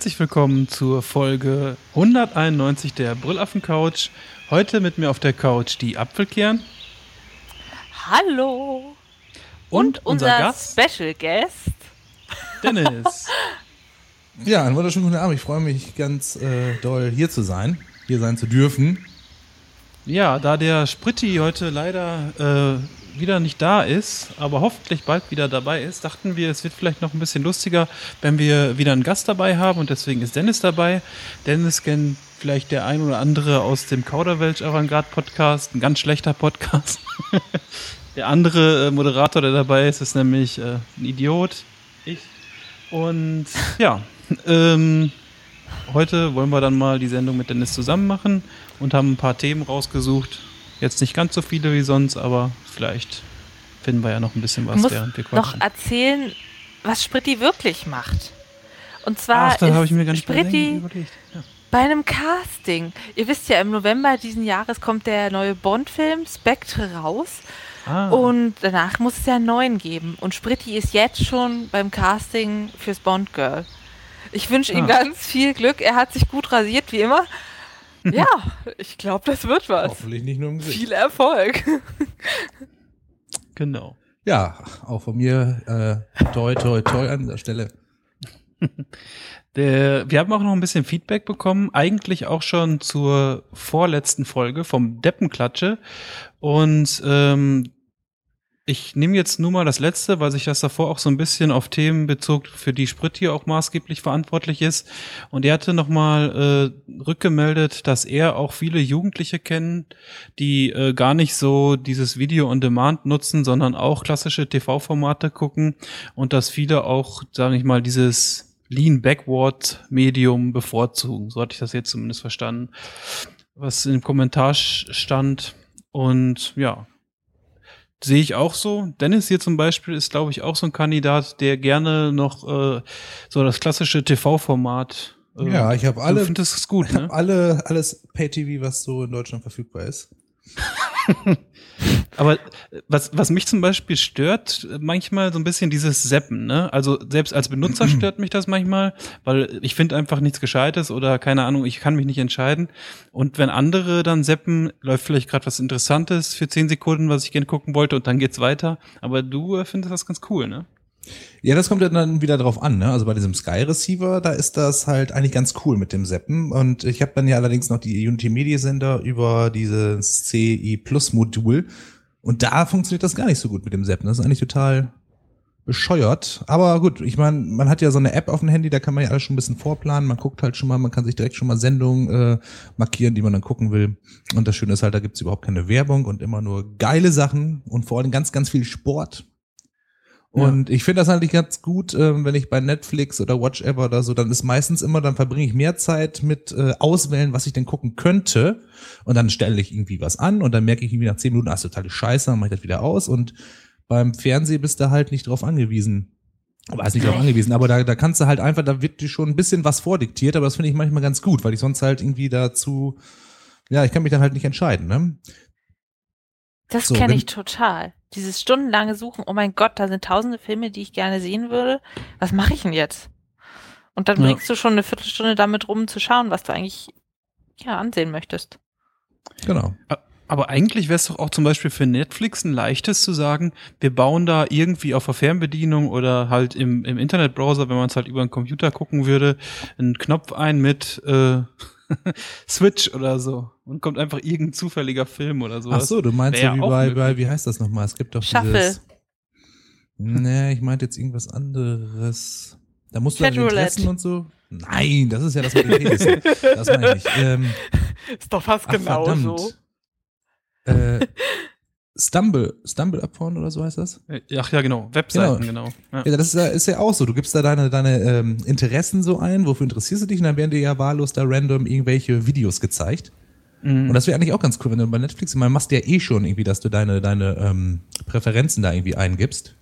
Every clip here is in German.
Herzlich willkommen zur Folge 191 der Brüllaffen Couch. Heute mit mir auf der Couch die Apfelkern. Hallo. Und, Und unser, unser Gast Special Guest. Dennis. Ja, einen wunderschönen guten Abend. Ich freue mich ganz äh, doll, hier zu sein, hier sein zu dürfen. ja, da der Spritti heute leider äh, wieder nicht da ist, aber hoffentlich bald wieder dabei ist, dachten wir, es wird vielleicht noch ein bisschen lustiger, wenn wir wieder einen Gast dabei haben und deswegen ist Dennis dabei. Dennis kennt vielleicht der ein oder andere aus dem Kauderwelsch Avantgarde Podcast, ein ganz schlechter Podcast. der andere äh, Moderator, der dabei ist, ist nämlich äh, ein Idiot. Ich. Und ja, ähm, heute wollen wir dann mal die Sendung mit Dennis zusammen machen und haben ein paar Themen rausgesucht. Jetzt nicht ganz so viele wie sonst, aber vielleicht finden wir ja noch ein bisschen was, musst während wir noch quatschen. erzählen, was Spritti wirklich macht. Und zwar Ach, habe ich ist mir gar nicht Spritti überlegt. Ja. bei einem Casting. Ihr wisst ja, im November diesen Jahres kommt der neue Bond-Film Spectre raus. Ah, Und danach muss es ja einen neuen geben. Und Spritti ist jetzt schon beim Casting fürs Bond Girl. Ich wünsche ihm Ah. ganz viel Glück. Er hat sich gut rasiert, wie immer. Ja, ich glaube, das wird was. Hoffentlich nicht nur im Gesicht. Viel Erfolg. genau. Ja, auch von mir äh, toi toi toi an der Stelle. Der, wir haben auch noch ein bisschen Feedback bekommen, eigentlich auch schon zur vorletzten Folge vom Deppenklatsche. Und ähm, ich nehme jetzt nur mal das letzte, weil sich das davor auch so ein bisschen auf Themen bezog, für die Sprit hier auch maßgeblich verantwortlich ist. Und er hatte nochmal äh, rückgemeldet, dass er auch viele Jugendliche kennt, die äh, gar nicht so dieses Video on Demand nutzen, sondern auch klassische TV-Formate gucken und dass viele auch, sage ich mal, dieses Lean Backward Medium bevorzugen. So hatte ich das jetzt zumindest verstanden, was im Kommentar stand. Und ja, sehe ich auch so. Dennis hier zum Beispiel ist, glaube ich, auch so ein Kandidat, der gerne noch äh, so das klassische TV-Format. Äh, Ja, ich habe alle, Du findest es gut, ich ne? alle, alles Pay-TV, was so in Deutschland verfügbar ist. Aber äh, was, was mich zum Beispiel stört, äh, manchmal so ein bisschen dieses Seppen, ne? Also selbst als Benutzer stört mich das manchmal, weil ich finde einfach nichts Gescheites oder keine Ahnung, ich kann mich nicht entscheiden. Und wenn andere dann seppen, läuft vielleicht gerade was Interessantes für zehn Sekunden, was ich gerne gucken wollte und dann geht's weiter. Aber du äh, findest das ganz cool, ne? Ja, das kommt dann wieder drauf an, ne? Also bei diesem Sky Receiver, da ist das halt eigentlich ganz cool mit dem Seppen. Und ich habe dann ja allerdings noch die Unity Media Sender über dieses CI Plus Modul. Und da funktioniert das gar nicht so gut mit dem Seppen. Das ist eigentlich total bescheuert. Aber gut, ich meine, man hat ja so eine App auf dem Handy, da kann man ja alles schon ein bisschen vorplanen. Man guckt halt schon mal, man kann sich direkt schon mal Sendungen äh, markieren, die man dann gucken will. Und das Schöne ist halt, da gibt's überhaupt keine Werbung und immer nur geile Sachen und vor allem ganz, ganz viel Sport. Und ich finde das eigentlich ganz gut, ähm, wenn ich bei Netflix oder Watchever oder so, dann ist meistens immer, dann verbringe ich mehr Zeit mit äh, Auswählen, was ich denn gucken könnte. Und dann stelle ich irgendwie was an und dann merke ich irgendwie nach zehn Minuten, ah, ist totale Scheiße, dann mache ich das wieder aus. Und beim Fernsehen bist du halt nicht drauf angewiesen. Aber ist nicht drauf angewiesen, aber da, da kannst du halt einfach, da wird dir schon ein bisschen was vordiktiert, aber das finde ich manchmal ganz gut, weil ich sonst halt irgendwie dazu, ja, ich kann mich dann halt nicht entscheiden, ne? Das So, kenne ich total. Dieses stundenlange Suchen, oh mein Gott, da sind tausende Filme, die ich gerne sehen würde. Was mache ich denn jetzt? Und dann Ja. bringst du schon eine Viertelstunde damit rum zu schauen, was du eigentlich ja ansehen möchtest. Genau. Aber eigentlich wäre es doch auch zum Beispiel für Netflix ein leichtes zu sagen, wir bauen da irgendwie auf der Fernbedienung oder halt im, im Internetbrowser, wenn man es halt über einen Computer gucken würde, einen Knopf ein mit äh, Switch oder so und kommt einfach irgendein zufälliger Film oder Ach sowas. so, du meinst ja wie auch bei, bei, wie heißt das nochmal? Es gibt doch Shuffle. dieses. Nee, ich meinte jetzt irgendwas anderes. Da musst du dann die Chatroulette. Interessen und so. Nein, das ist ja das mit den Penissen. Das meine ich nicht. Ähm, Ist doch fast ach, verdammt. Äh, Stumble, Stumble Upon oder so heißt das? Äh, Ach ja, genau. Webseiten, genau. Ja. Ja, das ist ja, ist ja auch so. Du gibst da deine, deine ähm, Interessen so ein, wofür interessierst du dich und dann werden dir ja wahllos da random irgendwelche Videos gezeigt. Mhm. Und das wäre eigentlich auch ganz cool, wenn du bei Netflix, man machst ja eh schon irgendwie, dass du deine, deine ähm, Präferenzen da irgendwie eingibst.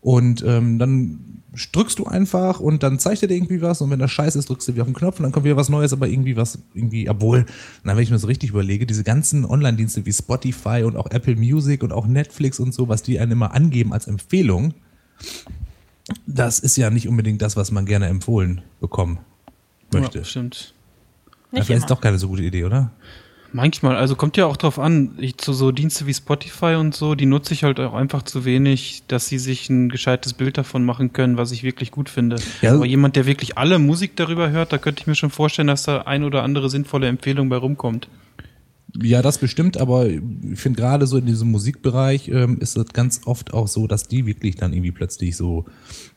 Und ähm, dann drückst du einfach und dann zeigt er dir irgendwie was und wenn das scheiße ist, drückst du wieder auf den Knopf und dann kommt wieder was Neues, aber irgendwie was, irgendwie, obwohl, na, wenn ich mir so richtig überlege, diese ganzen Online-Dienste wie Spotify und auch Apple Music und auch Netflix und so, was die einem immer angeben als Empfehlung, das ist ja nicht unbedingt das, was man gerne empfohlen bekommen möchte. Ja, stimmt. Ja, Nicht immer. ist doch keine so gute Idee, oder? Manchmal, also kommt ja auch drauf an, ich, zu so Dienste wie Spotify und so, die nutze ich halt auch einfach zu wenig, dass sie sich ein gescheites Bild davon machen können, was ich wirklich gut finde. Ja. Aber jemand, der wirklich alle Musik darüber hört, da könnte ich mir schon vorstellen, dass da ein oder andere sinnvolle Empfehlung bei rumkommt. Ja, das bestimmt, aber ich finde gerade so in diesem Musikbereich ähm, ist es ganz oft auch so, dass die wirklich dann irgendwie plötzlich so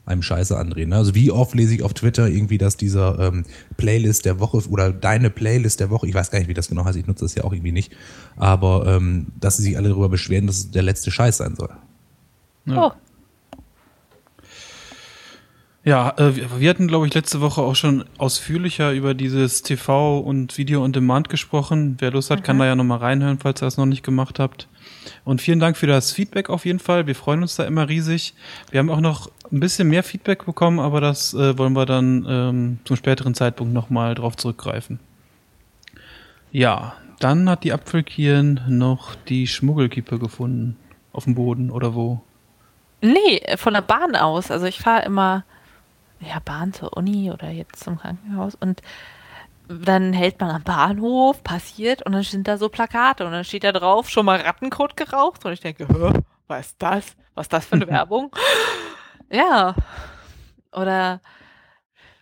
einem Scheiße andrehen. Ne? Also wie oft lese ich auf Twitter irgendwie, dass dieser ähm, Playlist der Woche oder deine Playlist der Woche, ich weiß gar nicht, wie das genau heißt, ich nutze das ja auch irgendwie nicht, aber ähm, dass sie sich alle darüber beschweren, dass es der letzte Scheiß sein soll. Ja. Oh, Ja, äh, wir- hatten, glaube ich, letzte Woche auch schon ausführlicher über dieses TV und Video on Demand gesprochen. Wer Lust hat, kann da ja nochmal reinhören, falls ihr das noch nicht gemacht habt. Und vielen Dank für das Feedback auf jeden Fall. Wir freuen uns da immer riesig. Wir haben auch noch ein bisschen mehr Feedback bekommen, aber das äh, wollen wir dann ähm, zum späteren Zeitpunkt nochmal drauf zurückgreifen. Ja, dann hat die Apfelkirn noch die Schmuggelkippe gefunden. Auf dem Boden oder wo? nee, von der Bahn aus. Also ich fahre immer, ja, Bahn zur Uni oder jetzt zum Krankenhaus und dann hält man am Bahnhof, passiert und dann sind da so Plakate und dann steht da drauf, schon mal Rattenkot geraucht und ich denke, was ist das? Was ist das für eine Werbung? Ja. Oder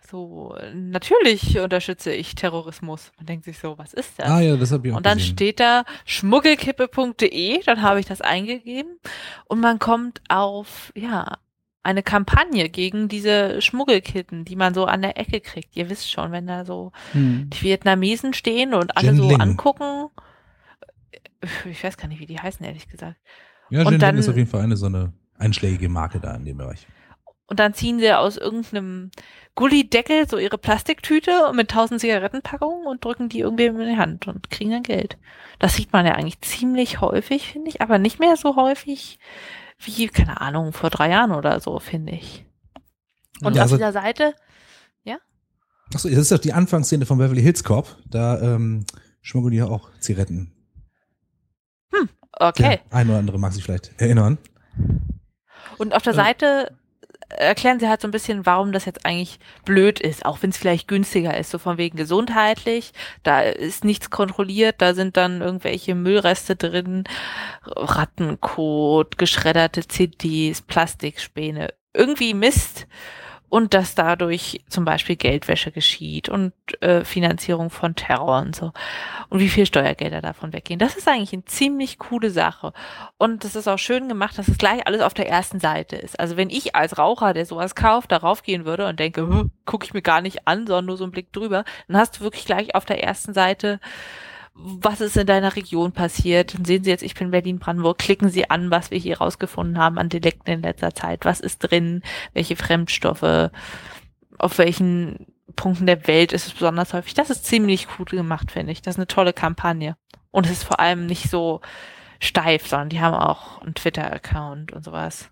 so, natürlich unterstütze ich Terrorismus. Man denkt sich so, was ist das? Ah ja, das habe ich auch Und dann gesehen. steht da schmuggelkippe.de, dann habe ich das eingegeben und man kommt auf, ja, eine Kampagne gegen diese Schmuggelkitten, die man so an der Ecke kriegt. Ihr wisst schon, wenn da so Hm. die Vietnamesen stehen und alle Jen so angucken. Ich weiß gar nicht, wie die heißen, ehrlich gesagt. ja, und Jinling dann- ist auf jeden Fall eine so eine einschlägige Marke da in dem Bereich. Und dann ziehen sie aus irgendeinem Gullideckel so ihre Plastiktüte mit tausend Zigarettenpackungen und drücken die irgendwem in die Hand und kriegen dann Geld. Das sieht man ja eigentlich ziemlich häufig, finde ich, aber nicht mehr so häufig wie, keine Ahnung, vor drei Jahren oder so, finde ich. Und Ja, auf also- dieser Seite, Achso, das ist doch die Anfangsszene von Beverly Hills Cop. Da ähm, schmuggeln die ja auch Zigaretten. okay. Der ein oder andere mag sich vielleicht erinnern. Und auf der Äh. Seite erklären sie halt so ein bisschen, warum das jetzt eigentlich blöd ist, auch wenn es vielleicht günstiger ist, so von wegen gesundheitlich, da ist nichts kontrolliert, da sind dann irgendwelche Müllreste drin, Rattenkot, geschredderte CDs, Plastikspäne, irgendwie Mist und dass dadurch zum Beispiel Geldwäsche geschieht und äh, Finanzierung von Terror und so und wie viel Steuergelder davon weggehen. Das ist eigentlich eine ziemlich coole Sache. Und das ist auch schön gemacht, dass es gleich alles auf der ersten Seite ist. Also wenn ich als Raucher, der sowas kauft, darauf gehen würde und denke, "Hä, guck ich mir gar nicht an, sondern nur so einen Blick drüber, dann hast du wirklich gleich auf der ersten Seite, was ist in deiner Region passiert. Dann sehen Sie jetzt, ich bin Berlin-Brandenburg, klicken Sie an, was wir hier rausgefunden haben an Delikten in letzter Zeit. Was ist drin? Welche Fremdstoffe? Auf welchen Punkten der Welt ist es besonders häufig? Das ist ziemlich gut gemacht, finde ich. Das ist eine tolle Kampagne. Und es ist vor allem nicht so steif, sondern die haben auch einen Twitter-Account und sowas.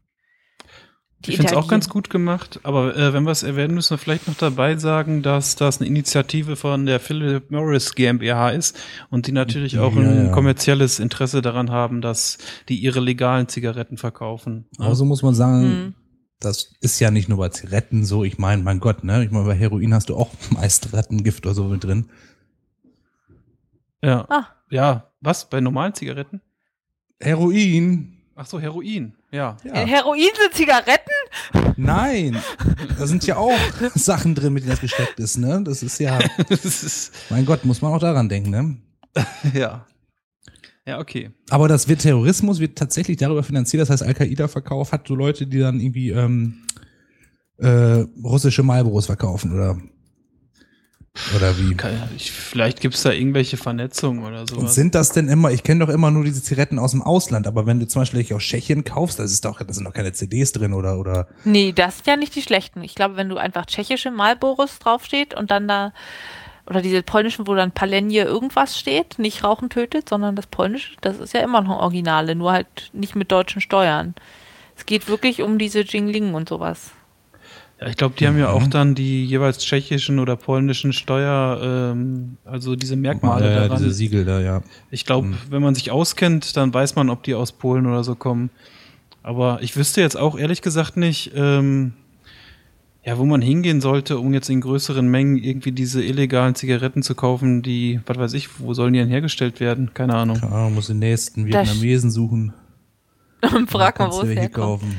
Die Ich finde es auch ganz gut gemacht, aber äh, wenn wir es erwähnen, müssen wir vielleicht noch dabei sagen, dass das eine Initiative von der Philip Morris GmbH ist und die natürlich auch Ja, ein ja. kommerzielles Interesse daran haben, dass die ihre legalen Zigaretten verkaufen. Aber so muss man sagen, Hm. das ist ja nicht nur bei Zigaretten so. Ich meine, mein Gott, ne? Ich meine, bei Heroin hast du auch meist Rattengift oder so mit drin. Ja. Ah. Ja, was? Bei normalen Zigaretten? Heroin? Ach so, Heroin. Ja. In Ja. Heroin sind Zigaretten? Nein, da sind ja auch Sachen drin, mit denen das gesteckt ist, ne? Das ist ja, das ist, mein Gott, muss man auch daran denken, ne? ja. Ja, okay. Aber das wird Terrorismus wird tatsächlich darüber finanziert. Das heißt, Al-Qaida-Verkauf hat so Leute, die dann irgendwie ähm, äh, russische Marlboros verkaufen oder oder wie. Ich, vielleicht gibt's da irgendwelche Vernetzungen oder Und sowas. sind das denn immer, ich kenne doch immer nur diese Zigaretten aus dem Ausland, aber wenn du zum Beispiel aus Tschechien kaufst, das ist doch, da sind doch keine CDs drin oder, oder, Nee, das sind ja nicht die schlechten. Ich glaube, wenn du einfach tschechische Marlboros draufsteht und dann da, oder diese polnischen, wo dann Palenje irgendwas steht, nicht Rauchen tötet, sondern das polnische, das ist ja immer noch Originale, nur halt nicht mit deutschen Steuern. Es geht wirklich um diese Jingling und sowas. Ja, ich glaube, die haben ja Mhm. auch dann die jeweils tschechischen oder polnischen Steuer, ähm, also diese Merkmale Ja, ja, daran. diese Siegel da, ja. Ich glaube, Mhm. wenn man sich auskennt, dann weiß man, ob die aus Polen oder so kommen. Aber ich wüsste jetzt auch ehrlich gesagt nicht, ähm, Ja, wo man hingehen sollte, um jetzt in größeren Mengen irgendwie diese illegalen Zigaretten zu kaufen, die, was weiß ich, wo sollen die denn hergestellt werden? Keine Ahnung. Keine Ahnung, muss den nächsten Vietnamesen suchen. Und frag mal, wo es hier herkommt. kaufen.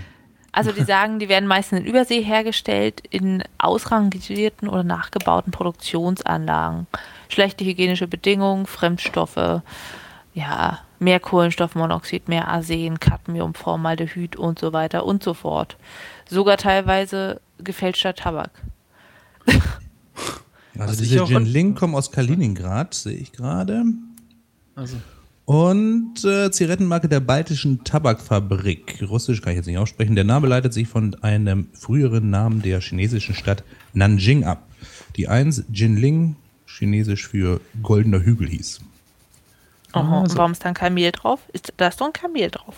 Also die sagen, die werden meistens in Übersee hergestellt, in ausrangierten oder nachgebauten Produktionsanlagen. Schlechte hygienische Bedingungen, Fremdstoffe, ja, mehr Kohlenstoffmonoxid, mehr Arsen, Cadmium, Formaldehyd und so weiter und so fort. Sogar teilweise gefälschter Tabak. Also ich diese auch- Jinling kommen aus Kaliningrad, sehe ich gerade. Also, Und äh, Zigarettenmarke der Baltischen Tabakfabrik. Russisch kann ich jetzt nicht aussprechen. Der Name leitet sich von einem früheren Namen der chinesischen Stadt Nanjing ab. Die eins Jinling, chinesisch für goldener Hügel hieß. Aha, Ah, und so. warum ist da ein Kamel drauf? Ist, da ist doch ein Kamel drauf.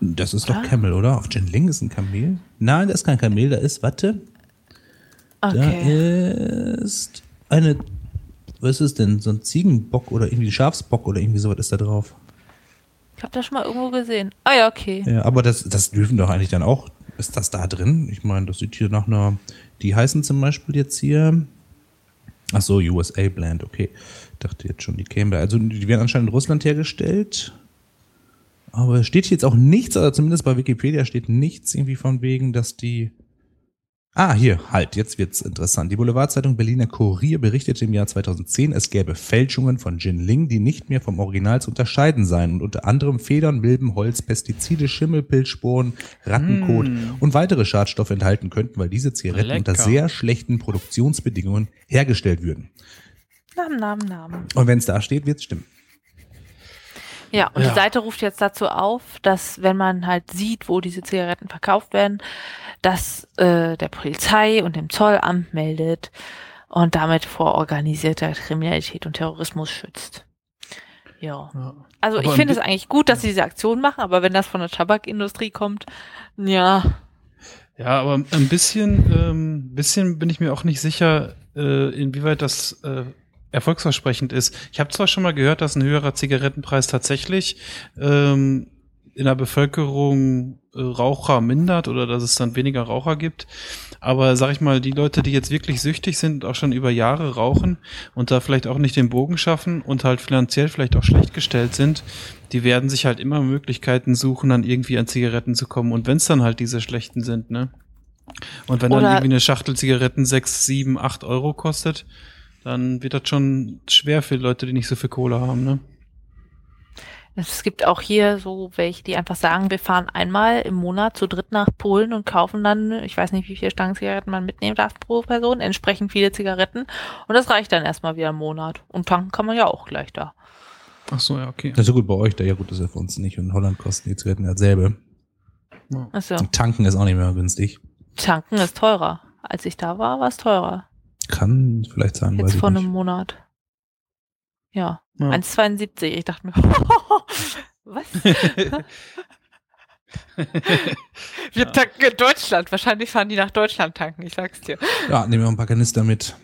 Das ist doch Ah. Camel, oder? Auf Jinling ist ein Kamel? Nein, da ist kein Kamel, da ist, warte, da Okay. ist eine, was ist denn, so ein Ziegenbock oder irgendwie Schafsbock oder irgendwie sowas ist da drauf. Ich habe das schon mal irgendwo gesehen. Ah ja, okay. Ja, aber das, das dürfen doch eigentlich dann auch. Ist das da drin? Ich meine, das sieht hier nach einer. Die heißen zum Beispiel jetzt hier. Ach so, USA Blend, okay. Dachte jetzt schon, die kämen da. Also, die werden anscheinend in Russland hergestellt. Aber es steht hier jetzt auch nichts, oder zumindest bei Wikipedia steht nichts irgendwie von wegen, dass die. Ah, hier, halt, jetzt wird's interessant. Die Boulevardzeitung Berliner Kurier berichtete im Jahr 2010, es gäbe Fälschungen von Jinling, die nicht mehr vom Original zu unterscheiden seien und unter anderem Federn, Milben, Holz, Pestizide, Schimmel, Pilzsporen, Rattenkot Mm. und weitere Schadstoffe enthalten könnten, weil diese Zigaretten Lecker. unter sehr schlechten Produktionsbedingungen hergestellt würden. Namen, Namen, Namen. Und wenn es da steht, wird's stimmen. Ja, und Ja. die Seite ruft jetzt dazu auf, dass wenn man halt sieht, wo diese Zigaretten verkauft werden, dass äh, der Polizei und dem Zollamt meldet und damit vor organisierter Kriminalität und Terrorismus schützt. Ja. ja. Also Aber ich finde es eigentlich gut, dass sie diese Aktion machen, aber wenn das von der Tabakindustrie kommt, ja, Ja, aber ein bisschen, ähm, bisschen bin ich mir auch nicht sicher, äh, inwieweit das äh, erfolgsversprechend ist. Ich habe zwar schon mal gehört, dass ein höherer Zigarettenpreis tatsächlich ähm, in der Bevölkerung äh, Raucher mindert oder dass es dann weniger Raucher gibt. Aber sag ich mal, die Leute, die jetzt wirklich süchtig sind und auch schon über Jahre rauchen und da vielleicht auch nicht den Bogen schaffen und halt finanziell vielleicht auch schlecht gestellt sind, die werden sich halt immer Möglichkeiten suchen, dann irgendwie an Zigaretten zu kommen. Und wenn es dann halt diese schlechten sind, ne? Und wenn dann Oder- irgendwie eine Schachtel Zigaretten sechs, sieben, acht Euro kostet, dann wird das schon schwer für Leute, die nicht so viel Kohle haben, ne? Es gibt auch hier so welche, die einfach sagen, wir fahren einmal im Monat zu dritt nach Polen und kaufen dann, ich weiß nicht, wie viele Stangen Zigaretten man mitnehmen darf pro Person, entsprechend viele Zigaretten und das reicht dann erstmal wieder im Monat. Und tanken kann man ja auch gleich da. Ach so, ja, okay. Das ist ja gut bei euch, da ja gut, das ist ja für uns nicht. Und in Holland kosten die Zigaretten dasselbe. Also, Und tanken ist auch nicht mehr günstig. tanken ist teurer. Als ich da war, war es teurer. Kann vielleicht sein, weiß Jetzt ich vor nicht. einem Monat. Ja, Ja. 1,72. Ich dachte mir, was? Wir tanken in Deutschland. Wahrscheinlich fahren die nach Deutschland tanken, ich sag's dir. Ja, nehmen wir ein paar Kanister mit.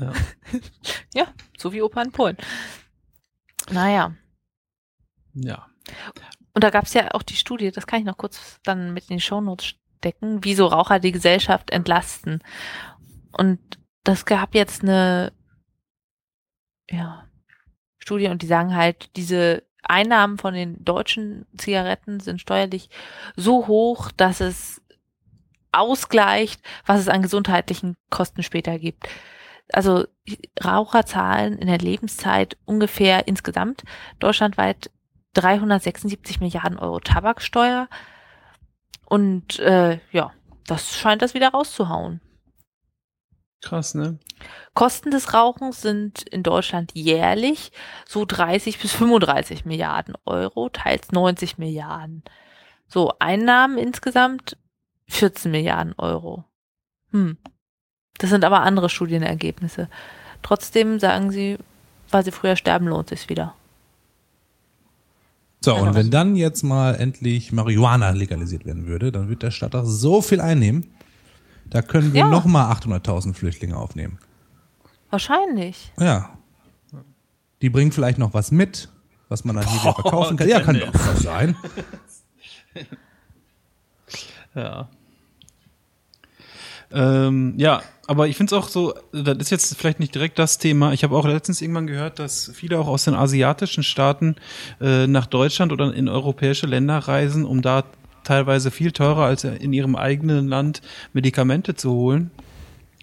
ja. Ja, so wie Opa in Polen. Naja. ja. Und da gab's ja auch die Studie, das kann ich noch kurz dann mit in die Shownotes stecken, wieso Raucher die Gesellschaft entlasten. Und das gab jetzt eine ja, Studie und die sagen halt, diese Einnahmen von den deutschen Zigaretten sind steuerlich so hoch, dass es ausgleicht, was es an gesundheitlichen Kosten später gibt. Also Raucher zahlen in der Lebenszeit ungefähr insgesamt deutschlandweit 376 Milliarden Euro Tabaksteuer. Und äh, ja, das scheint das wieder rauszuhauen. Krass, ne? Kosten des Rauchens sind in Deutschland jährlich so 30 bis 35 Milliarden Euro, teils 90 Milliarden. So, Einnahmen insgesamt 14 Milliarden Euro. Hm. Das sind aber andere Studienergebnisse. Trotzdem sagen sie, weil sie früher sterben, lohnt sich wieder. So, und wenn dann jetzt mal endlich Marihuana legalisiert werden würde, dann wird der Staat auch so viel einnehmen, da können wir Ja. noch mal 800.000 Flüchtlinge aufnehmen. Wahrscheinlich. Ja. Die bringen vielleicht noch was mit, was man dann hier wieder verkaufen kann. Ja, kann doch was sein. Ja. Ähm, ja, aber ich finde es auch so, das ist jetzt vielleicht nicht direkt das Thema. Ich habe auch letztens irgendwann gehört, dass viele auch aus den asiatischen Staaten äh, nach Deutschland oder in europäische Länder reisen, um da teilweise viel teurer als in ihrem eigenen Land Medikamente zu holen,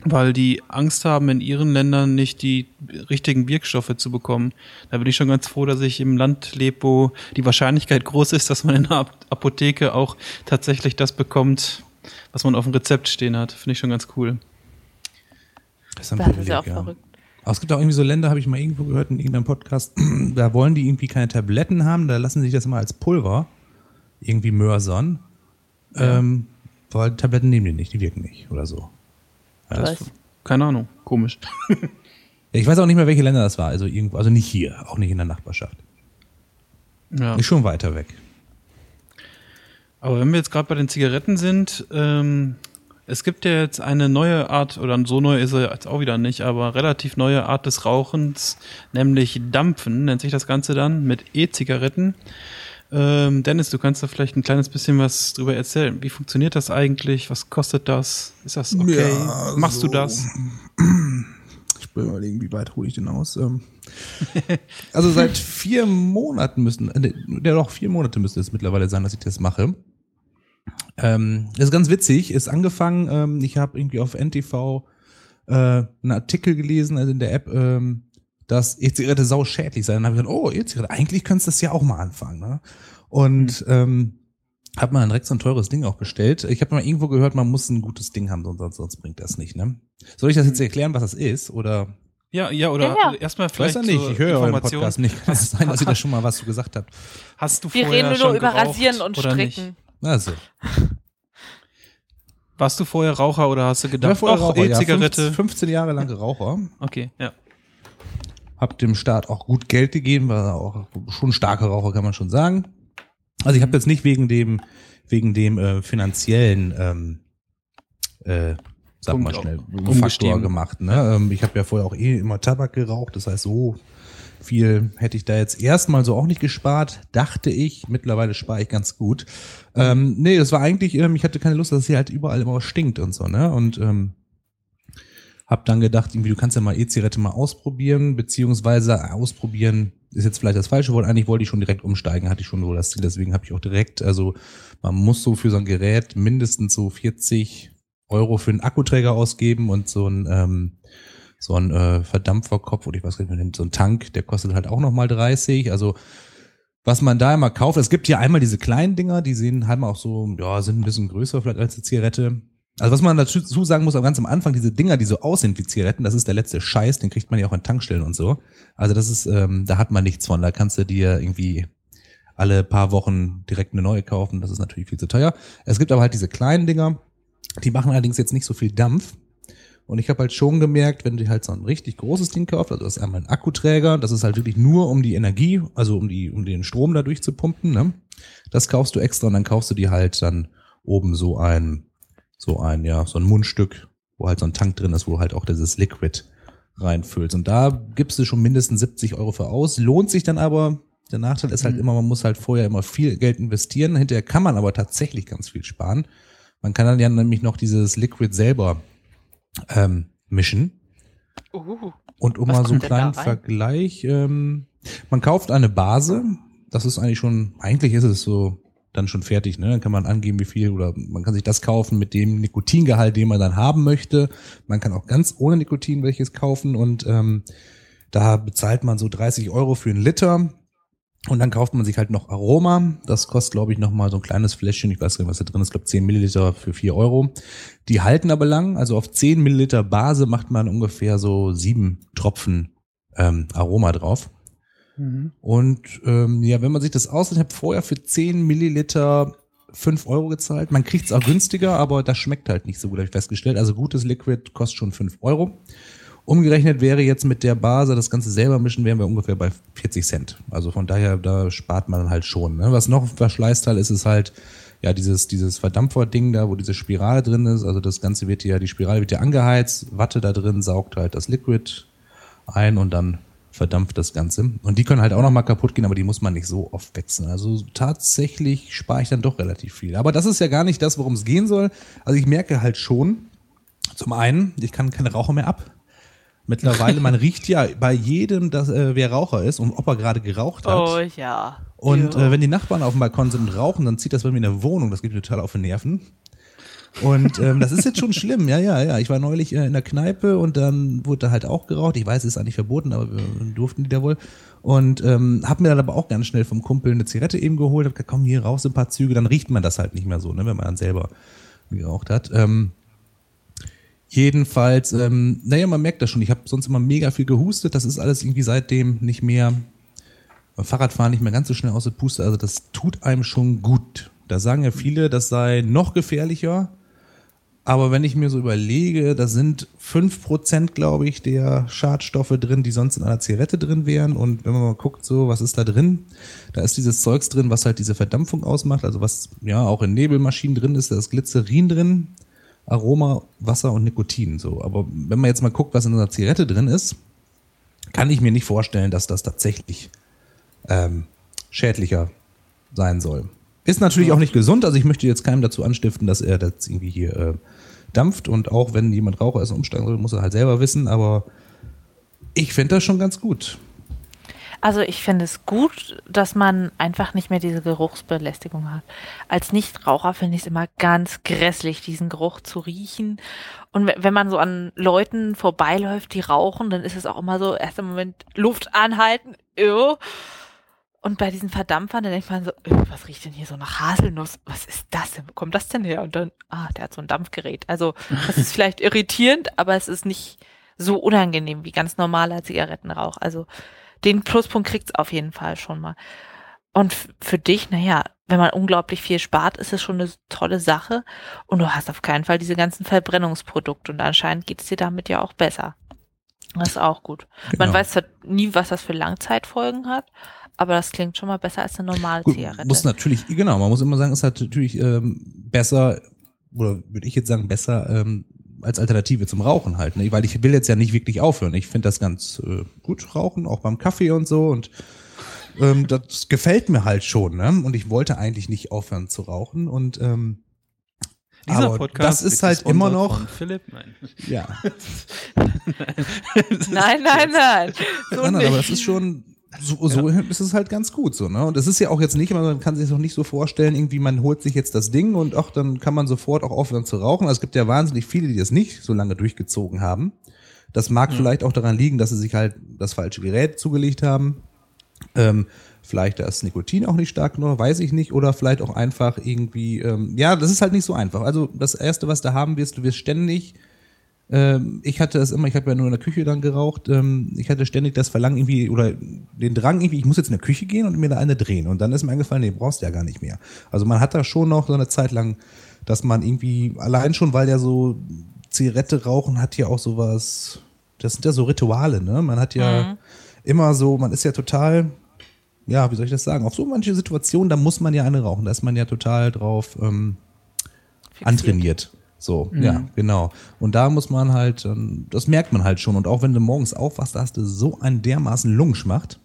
weil die Angst haben, in ihren Ländern nicht die richtigen Wirkstoffe zu bekommen. Da bin ich schon ganz froh, dass ich im Land lebe, wo die Wahrscheinlichkeit groß ist, dass man in der Apotheke auch tatsächlich das bekommt, was man auf dem Rezept stehen hat. Finde ich schon ganz cool. Das ist ein Das ist Privileg, ja auch ja. verrückt. Aber es gibt auch irgendwie so Länder, habe ich mal irgendwo gehört in irgendeinem Podcast, da wollen die irgendwie keine Tabletten haben, da lassen sie sich das immer als Pulver irgendwie mörsern. Ähm, weil Tabletten nehmen die nicht, die wirken nicht oder so. Ja, das-? Keine Ahnung, komisch. Ja, ich weiß auch nicht mehr, welche Länder das war. Also irgendwo, also nicht hier, auch nicht in der Nachbarschaft. Ja. Ist schon weiter weg. Aber wenn wir jetzt gerade bei den Zigaretten sind, ähm, es gibt ja jetzt eine neue Art, oder so neu ist er jetzt auch wieder nicht, aber relativ neue Art des Rauchens, nämlich Dampfen, nennt sich das Ganze dann, mit E-Zigaretten. Ähm, Dennis, du kannst da vielleicht ein kleines bisschen was drüber erzählen. Wie funktioniert das eigentlich? Was kostet das? Ist das okay? Ja, Machst so. du das? Ich will überlegen, wie weit hole ich den aus? Ähm, also seit vier Monaten müssen, äh, ja doch, vier Monate müsste es mittlerweile sein, dass ich das mache. Ähm, das ist ganz witzig, ist angefangen, ähm, ich habe irgendwie auf NTV äh, einen Artikel gelesen, also in der App, ähm, dass E-Zigarette sau schädlich sei. Dann habe ich gedacht, oh, E-Zigarette, eigentlich könntest du das ja auch mal anfangen. Ne? Und ähm, habe mal direkt so ein teures Ding auch bestellt. Ich habe mal irgendwo gehört, man muss ein gutes Ding haben, sonst, sonst bringt das nicht. Ne? Soll ich das jetzt erklären, was das ist? Oder Ja, ja, oder Ja, ja. erstmal ich weiß vielleicht ja nicht, ich höre ja euren. Podcast nicht. Kann es sein, dass ihr da schon mal was zu gesagt habt? Hast du Wir vorher reden schon nur über Rasieren und Stricken. Nicht? Also, Warst du vorher Raucher oder hast du ich gedacht, war vorher Raucher, ja, E-Zigarette? 15, 15 Jahre lang Raucher. Okay, ja. Hab dem Staat auch gut Geld gegeben, war auch schon starker Raucher, kann man schon sagen. Also ich habe jetzt nicht wegen dem, wegen dem äh, finanziellen, ähm, äh, sag Punkt mal schnell, Faktor gemacht. Ne? Ähm, ich habe ja vorher auch eh immer Tabak geraucht, das heißt so viel hätte ich da jetzt erstmal so auch nicht gespart, dachte ich. Mittlerweile spare ich ganz gut. Ähm, nee, das war eigentlich, ähm, ich hatte keine Lust, dass es hier halt überall immer stinkt und so, ne? Und ähm, hab dann gedacht, irgendwie, du kannst ja mal E-Zigarette mal ausprobieren, beziehungsweise ausprobieren ist jetzt vielleicht das falsche Wort. Eigentlich wollte ich schon direkt umsteigen, hatte ich schon so das Ziel. Deswegen habe ich auch direkt, also man muss so für so ein Gerät mindestens so 40 Euro für einen Akkuträger ausgeben und so ein ähm, so ein äh, Verdampferkopf oder ich weiß gar nicht, nennt, so ein Tank, der kostet halt auch nochmal 30. Also was man da immer kauft, es gibt ja einmal diese kleinen Dinger, die sehen halt mal auch so, ja, sind ein bisschen größer vielleicht als eine Zigarette. Also was man dazu sagen muss, ganz am Anfang, diese Dinger, die so aussehen wie Zigaretten, das ist der letzte Scheiß, den kriegt man ja auch an Tankstellen und so. Also das ist, ähm, da hat man nichts von. Da kannst du dir irgendwie alle paar Wochen direkt eine neue kaufen. Das ist natürlich viel zu teuer. Es gibt aber halt diese kleinen Dinger, die machen allerdings jetzt nicht so viel Dampf. Und ich habe halt schon gemerkt, wenn du halt so ein richtig großes Ding kaufst, also das ist einmal ein Akkuträger, das ist halt wirklich nur um die Energie, also um die, um den Strom dadurch zu pumpen, ne? Das kaufst du extra und dann kaufst du dir halt dann oben so ein, so ein, ja, so ein Mundstück, wo halt so ein Tank drin ist, wo halt auch dieses Liquid reinfüllst. Und da gibst du schon mindestens 70 Euro für aus. Lohnt sich dann aber, der Nachteil ist halt immer, man muss halt vorher immer viel Geld investieren. Hinterher kann man aber tatsächlich ganz viel sparen. Man kann dann ja nämlich noch dieses Liquid selber ähm, mischen. Uh, Und um Was mal so einen kleinen? Vergleich, ähm, man kauft eine Base, das ist eigentlich schon, eigentlich ist es so dann schon fertig, ne? Dann kann man angeben, wie viel, oder man kann sich das kaufen mit dem Nikotingehalt, den man dann haben möchte. Man kann auch ganz ohne Nikotin welches kaufen und ähm, da bezahlt man so 30 Euro für einen Liter. Und dann kauft man sich halt noch Aroma. Das kostet, glaube ich, noch mal so ein kleines Fläschchen. Ich weiß gar nicht, was da drin ist. Ich glaube, 10 Milliliter für 4 Euro. Die halten aber lang. Also auf 10 Milliliter Base macht man ungefähr so sieben Tropfen ähm, Aroma drauf. Mhm. Und ähm, ja, wenn man sich das ausrechnet, ich habe vorher für 10 Milliliter 5 Euro gezahlt. Man kriegt es auch günstiger, aber das schmeckt halt nicht so gut, habe ich festgestellt. Also gutes Liquid kostet schon 5 Euro. Umgerechnet wäre jetzt mit der Base das Ganze selber mischen, wären wir ungefähr bei 40 Cent. Also von daher, da spart man halt schon. Ne? Was noch ein Verschleißteil ist, ist halt ja dieses, dieses Verdampfer-Ding da, wo diese Spirale drin ist. Also das Ganze wird ja, die Spirale wird ja angeheizt, Watte da drin saugt halt das Liquid ein und dann verdampft das Ganze. Und die können halt auch noch mal kaputt gehen, aber die muss man nicht so oft wechseln. Also tatsächlich spare ich dann doch relativ viel. Aber das ist ja gar nicht das, worum es gehen soll. Also ich merke halt schon, Zum einen, ich kann keine Raucher mehr ab. Mittlerweile, man riecht ja bei jedem, dass, äh, wer Raucher ist und ob er gerade geraucht hat. Oh ja. Und Ja. äh, wenn die Nachbarn auf dem Balkon sind und rauchen, dann zieht das bei mir in der Wohnung. Das geht mir total auf die Nerven. Und ähm, das ist jetzt schon schlimm. Ja, ja, ja. Ich war neulich äh, in der Kneipe und dann wurde da halt auch geraucht. Ich weiß, es ist eigentlich verboten, aber wir durften die da wohl. Und ähm, hab mir dann aber auch ganz schnell vom Kumpel eine Zigarette eben geholt. Hab gesagt, komm, hier raus ein paar Züge. Dann riecht man das halt nicht mehr so, ne, wenn man dann selber geraucht hat. Ähm, jedenfalls, ähm, naja, man merkt das schon. Ich habe sonst immer mega viel gehustet. Das ist alles irgendwie seitdem nicht mehr Fahrradfahren nicht mehr ganz so schnell aus der Puste. Also das tut einem schon gut. Da sagen ja viele, das sei noch gefährlicher. Aber wenn ich mir so überlege, da sind fünf Prozent, glaube ich, der Schadstoffe drin, die sonst in einer Zigarette drin wären. Und wenn man mal guckt, so, was ist da drin? Da ist dieses Zeugs drin, was halt diese Verdampfung ausmacht. Also was ja auch in Nebelmaschinen drin ist, da ist Glycerin drin, Aroma, Wasser und Nikotin. So. Aber wenn man jetzt mal guckt, was in einer Zigarette drin ist, kann ich mir nicht vorstellen, dass das tatsächlich ähm, schädlicher sein soll. Ist natürlich auch nicht gesund, also ich möchte jetzt keinem dazu anstiften, dass er das irgendwie hier äh, dampft und auch wenn jemand Raucher ist und umsteigen soll, muss er halt selber wissen, aber ich finde das schon ganz gut. Also ich finde es gut, dass man einfach nicht mehr diese Geruchsbelästigung hat. Als Nichtraucher finde ich es immer ganz grässlich, diesen Geruch zu riechen. Und we- wenn man so an Leuten vorbeiläuft, die rauchen, dann ist es auch immer so, erst im Moment Luft anhalten, ew. Und bei diesen Verdampfern, dann denkt man so, öh, was riecht denn hier so nach Haselnuss? Was ist das denn? Wo kommt das denn her? Und dann, ah, der hat so ein Dampfgerät. Also, das ist vielleicht irritierend, aber es ist nicht so unangenehm wie ganz normaler Zigarettenrauch. Also, den Pluspunkt kriegt's auf jeden Fall schon mal. Und für dich, naja, wenn man unglaublich viel spart, ist es schon eine tolle Sache. Und du hast auf keinen Fall diese ganzen Verbrennungsprodukte. Und anscheinend geht's dir damit ja auch besser. Das ist auch gut. Man Genau. weiß zwar nie, was das für Langzeitfolgen hat, aber das klingt schon mal besser als eine normale Gut, Zigarette. muss natürlich, genau, man muss immer sagen, es hat natürlich ähm, besser, oder würde ich jetzt sagen, besser ähm, als Alternative zum Rauchen halt, ne? weil ich will jetzt ja nicht wirklich aufhören. Ich finde das ganz äh, gut, Rauchen, auch beim Kaffee und so und ähm, das gefällt mir halt schon, ne? Und ich wollte eigentlich nicht aufhören zu rauchen und ähm, Dieser aber Podcast das ist halt immer noch, Philipp, nein. ja, nein, nein, nein. So nein, nein, aber das ist schon, so, so ist es halt ganz gut so, ne? Und es ist ja auch jetzt nicht, man kann sich das auch nicht so vorstellen, irgendwie man holt sich jetzt das Ding und ach, dann kann man sofort auch aufhören zu rauchen. Also es gibt ja wahnsinnig viele, die das nicht so lange durchgezogen haben. Das mag vielleicht auch daran liegen, dass sie sich halt das falsche Gerät zugelegt haben. Ähm, vielleicht da ist Nikotin auch nicht stark genug, weiß ich nicht. Oder vielleicht auch einfach irgendwie, ähm, ja, das ist halt nicht so einfach. Also das Erste, was du haben wirst, du wirst ständig ähm, ich hatte das immer, ich habe ja nur in der Küche dann geraucht, ähm, ich hatte ständig das Verlangen irgendwie oder den Drang irgendwie, ich muss jetzt in der Küche gehen und mir da eine drehen. Und dann ist mir eingefallen, nee, brauchst du ja gar nicht mehr. Also man hat da schon noch so eine Zeit lang, dass man irgendwie, allein schon, weil ja so Zigarette rauchen hat ja auch sowas, das sind ja so Rituale, ne? Man hat ja Mhm. immer so, man ist ja total, ja, wie soll ich das sagen, auf so manche Situationen, da muss man ja eine rauchen, da ist man ja total drauf, ähm, antrainiert. So, ja, genau. Und da muss man halt, ähm, das merkt man halt schon. Und auch wenn du morgens aufwachst, da hast du so einen dermaßen Lungenschmacht.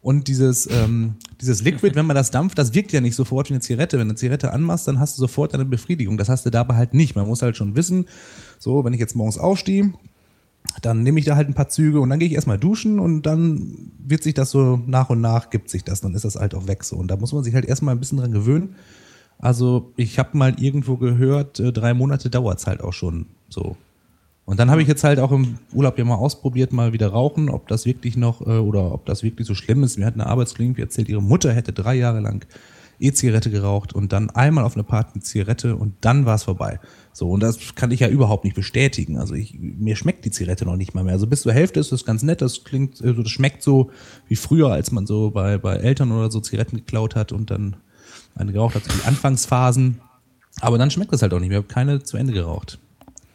Und dieses, ähm, dieses Liquid, wenn man das dampft, das wirkt ja nicht sofort wie eine Zigarette. Wenn du eine Zigarette anmachst, dann hast du sofort eine Befriedigung. Das hast du dabei halt nicht. Man muss halt schon wissen, so, wenn ich jetzt morgens aufstehe, dann nehme ich da halt ein paar Züge und dann gehe ich erstmal duschen und dann wird sich das so nach und nach gibt sich das, dann ist das halt auch weg so. Und da muss man sich halt erstmal ein bisschen dran gewöhnen. Also ich habe mal irgendwo gehört, äh, drei Monate dauert's halt auch schon so. Und dann habe ich jetzt halt auch im Urlaub ja mal ausprobiert, mal wieder rauchen, ob das wirklich noch äh, oder ob das wirklich so schlimm ist. Mir hat eine Arbeitskollegin erzählt, ihre Mutter hätte drei Jahre lang E-Zigarette geraucht und dann einmal auf eine Party Zigarette und dann war es vorbei. So, und das kann ich ja überhaupt nicht bestätigen. Also ich, mir schmeckt die Zigarette noch nicht mal mehr. Also bis zur Hälfte ist das ganz nett, das klingt, äh, so, das schmeckt so wie früher, als man so bei, bei Eltern oder so Zigaretten geklaut hat und dann eine geraucht hat, so die Anfangsphasen. Aber dann schmeckt das halt auch nicht mehr. Ich habe keine zu Ende geraucht.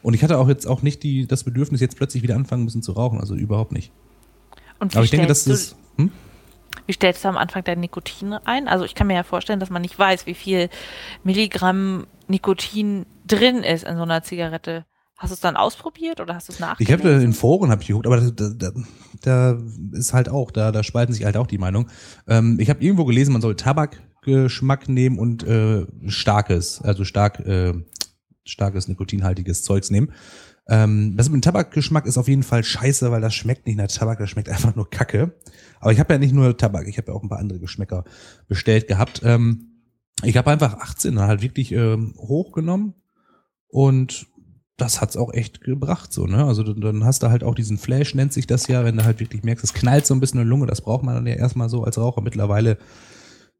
Und ich hatte auch jetzt auch nicht die, das Bedürfnis, jetzt plötzlich wieder anfangen müssen zu rauchen. Also überhaupt nicht. Aber ich denke, das stellst ist. Hm? Wie stellst du am Anfang dein Nikotin ein? Also ich kann mir ja vorstellen, dass man nicht weiß, wie viel Milligramm Nikotin drin ist in so einer Zigarette. Hast du es dann ausprobiert oder hast du es Ich habe nachgelesen? in Foren hab ich geguckt, aber da, da, da ist halt auch, da, da spalten sich halt auch die Meinung. Ähm, ich habe irgendwo gelesen, man soll Tabakgeschmack nehmen und äh, starkes, also stark, äh, starkes nikotinhaltiges Zeugs nehmen. Ähm, das mit dem Tabakgeschmack ist auf jeden Fall scheiße, weil das schmeckt nicht nach Tabak, das schmeckt einfach nur Kacke. Aber ich habe ja nicht nur Tabak, ich habe ja auch ein paar andere Geschmäcker bestellt gehabt. Ähm, ich habe einfach 18 dann halt wirklich ähm, hochgenommen und das hat's auch echt gebracht, so, ne? Also dann- dann hast du halt auch diesen Flash, nennt sich das ja, wenn du halt wirklich merkst, es knallt so ein bisschen in der Lunge, das braucht man dann ja erstmal so als Raucher. Mittlerweile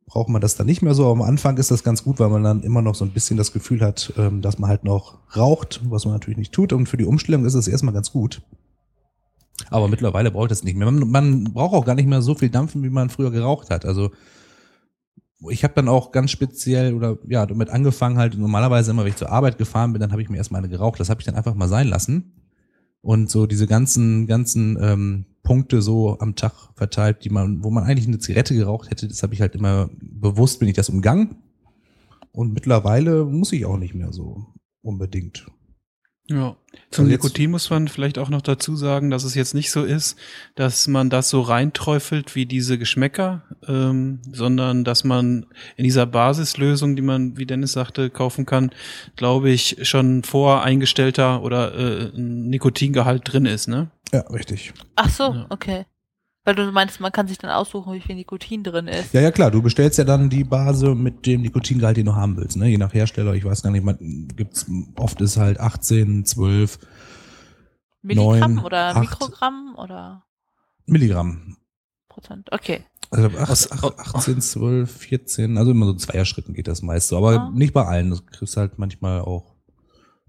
braucht man das dann nicht mehr so. Am Anfang ist das ganz gut, weil man dann immer noch so ein bisschen das Gefühl hat, ähm, dass man halt noch raucht, was man natürlich nicht tut. Und für die Umstellung ist es erstmal ganz gut. Aber mittlerweile braucht es nicht mehr. Man, man braucht auch gar nicht mehr so viel Dampfen, wie man früher geraucht hat. Also ich habe dann auch ganz speziell oder ja damit angefangen halt normalerweise immer wenn ich zur Arbeit gefahren bin dann habe ich mir erstmal eine geraucht das habe ich dann einfach mal sein lassen und so diese ganzen ganzen ähm, Punkte so am Tag verteilt die man wo man eigentlich eine Zigarette geraucht hätte das habe ich halt immer bewusst bin ich das umgangen. Und mittlerweile muss ich auch nicht mehr so unbedingt Ja. Zum Also Nikotin muss man vielleicht auch noch dazu sagen, dass es jetzt nicht so ist, dass man das so reinträufelt wie diese Geschmäcker, ähm, sondern dass man in dieser Basislösung, die man, wie Dennis sagte, kaufen kann, glaube ich, schon voreingestellter oder äh, ein Nikotingehalt drin ist, ne? ja richtig Ach so, Ja. okay. Weil du meinst, man kann sich dann aussuchen, wie viel Nikotin drin ist. ja ja klar du bestellst ja dann die Base mit dem Nikotingehalt den du haben willst ne je nach Hersteller ich weiß gar nicht man gibt's oft ist halt 18 12 Milligramm neun, oder acht. Mikrogramm oder Milligramm Prozent? Okay. Also ach- Aus- ach- 18, 12, 14, also immer so Zweierschritten geht das meist so. Aber Ah. nicht bei allen. Das kriegst halt manchmal auch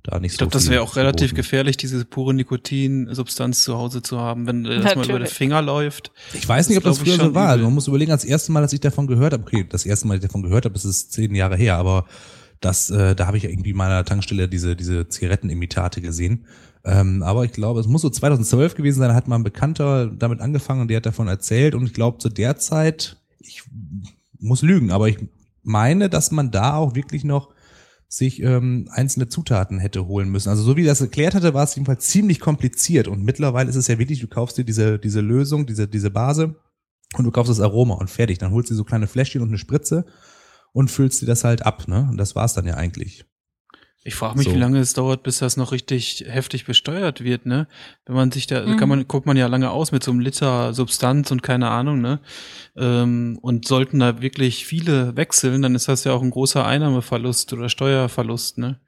da nicht Ich glaube, so das viel wäre auch relativ geboten. gefährlich, diese pure Nikotinsubstanz zu Hause zu haben, wenn äh, das mal über den. Finger läuft. Ich weiß nicht, ob Das das ich früher so schon war. Also übel. man muss überlegen, als erste Mal, dass ich davon gehört habe, okay, das erste Mal, dass ich davon gehört habe, das ist zehn Jahre her, aber das, äh, da habe ich ja irgendwie meiner Tankstelle diese, diese Zigarettenimitate gesehen. Ähm, aber ich glaube, es muss so 2012 gewesen sein, da hat mal ein Bekannter damit angefangen und der hat davon erzählt und ich glaube, zu der Zeit, ich muss lügen, aber ich meine, dass man da auch wirklich noch sich ähm, einzelne Zutaten hätte holen müssen. Also so wie das erklärt hatte, war es jedenfalls ziemlich kompliziert und mittlerweile ist es ja wirklich, du kaufst dir diese, diese Lösung, diese, diese Base und du kaufst das Aroma und fertig. Dann holst du so kleine Fläschchen und eine Spritze und füllst dir das halt ab, ne? Und das war's dann ja eigentlich. Ich frage mich, So. wie lange es dauert, bis das noch richtig heftig besteuert wird, ne? Wenn man sich da, Mhm. kann man, guckt man ja lange aus mit so einem Liter Substanz und keine Ahnung, ne? Ähm, und sollten da wirklich viele wechseln, dann ist das ja auch ein großer Einnahmeverlust oder Steuerverlust, ne?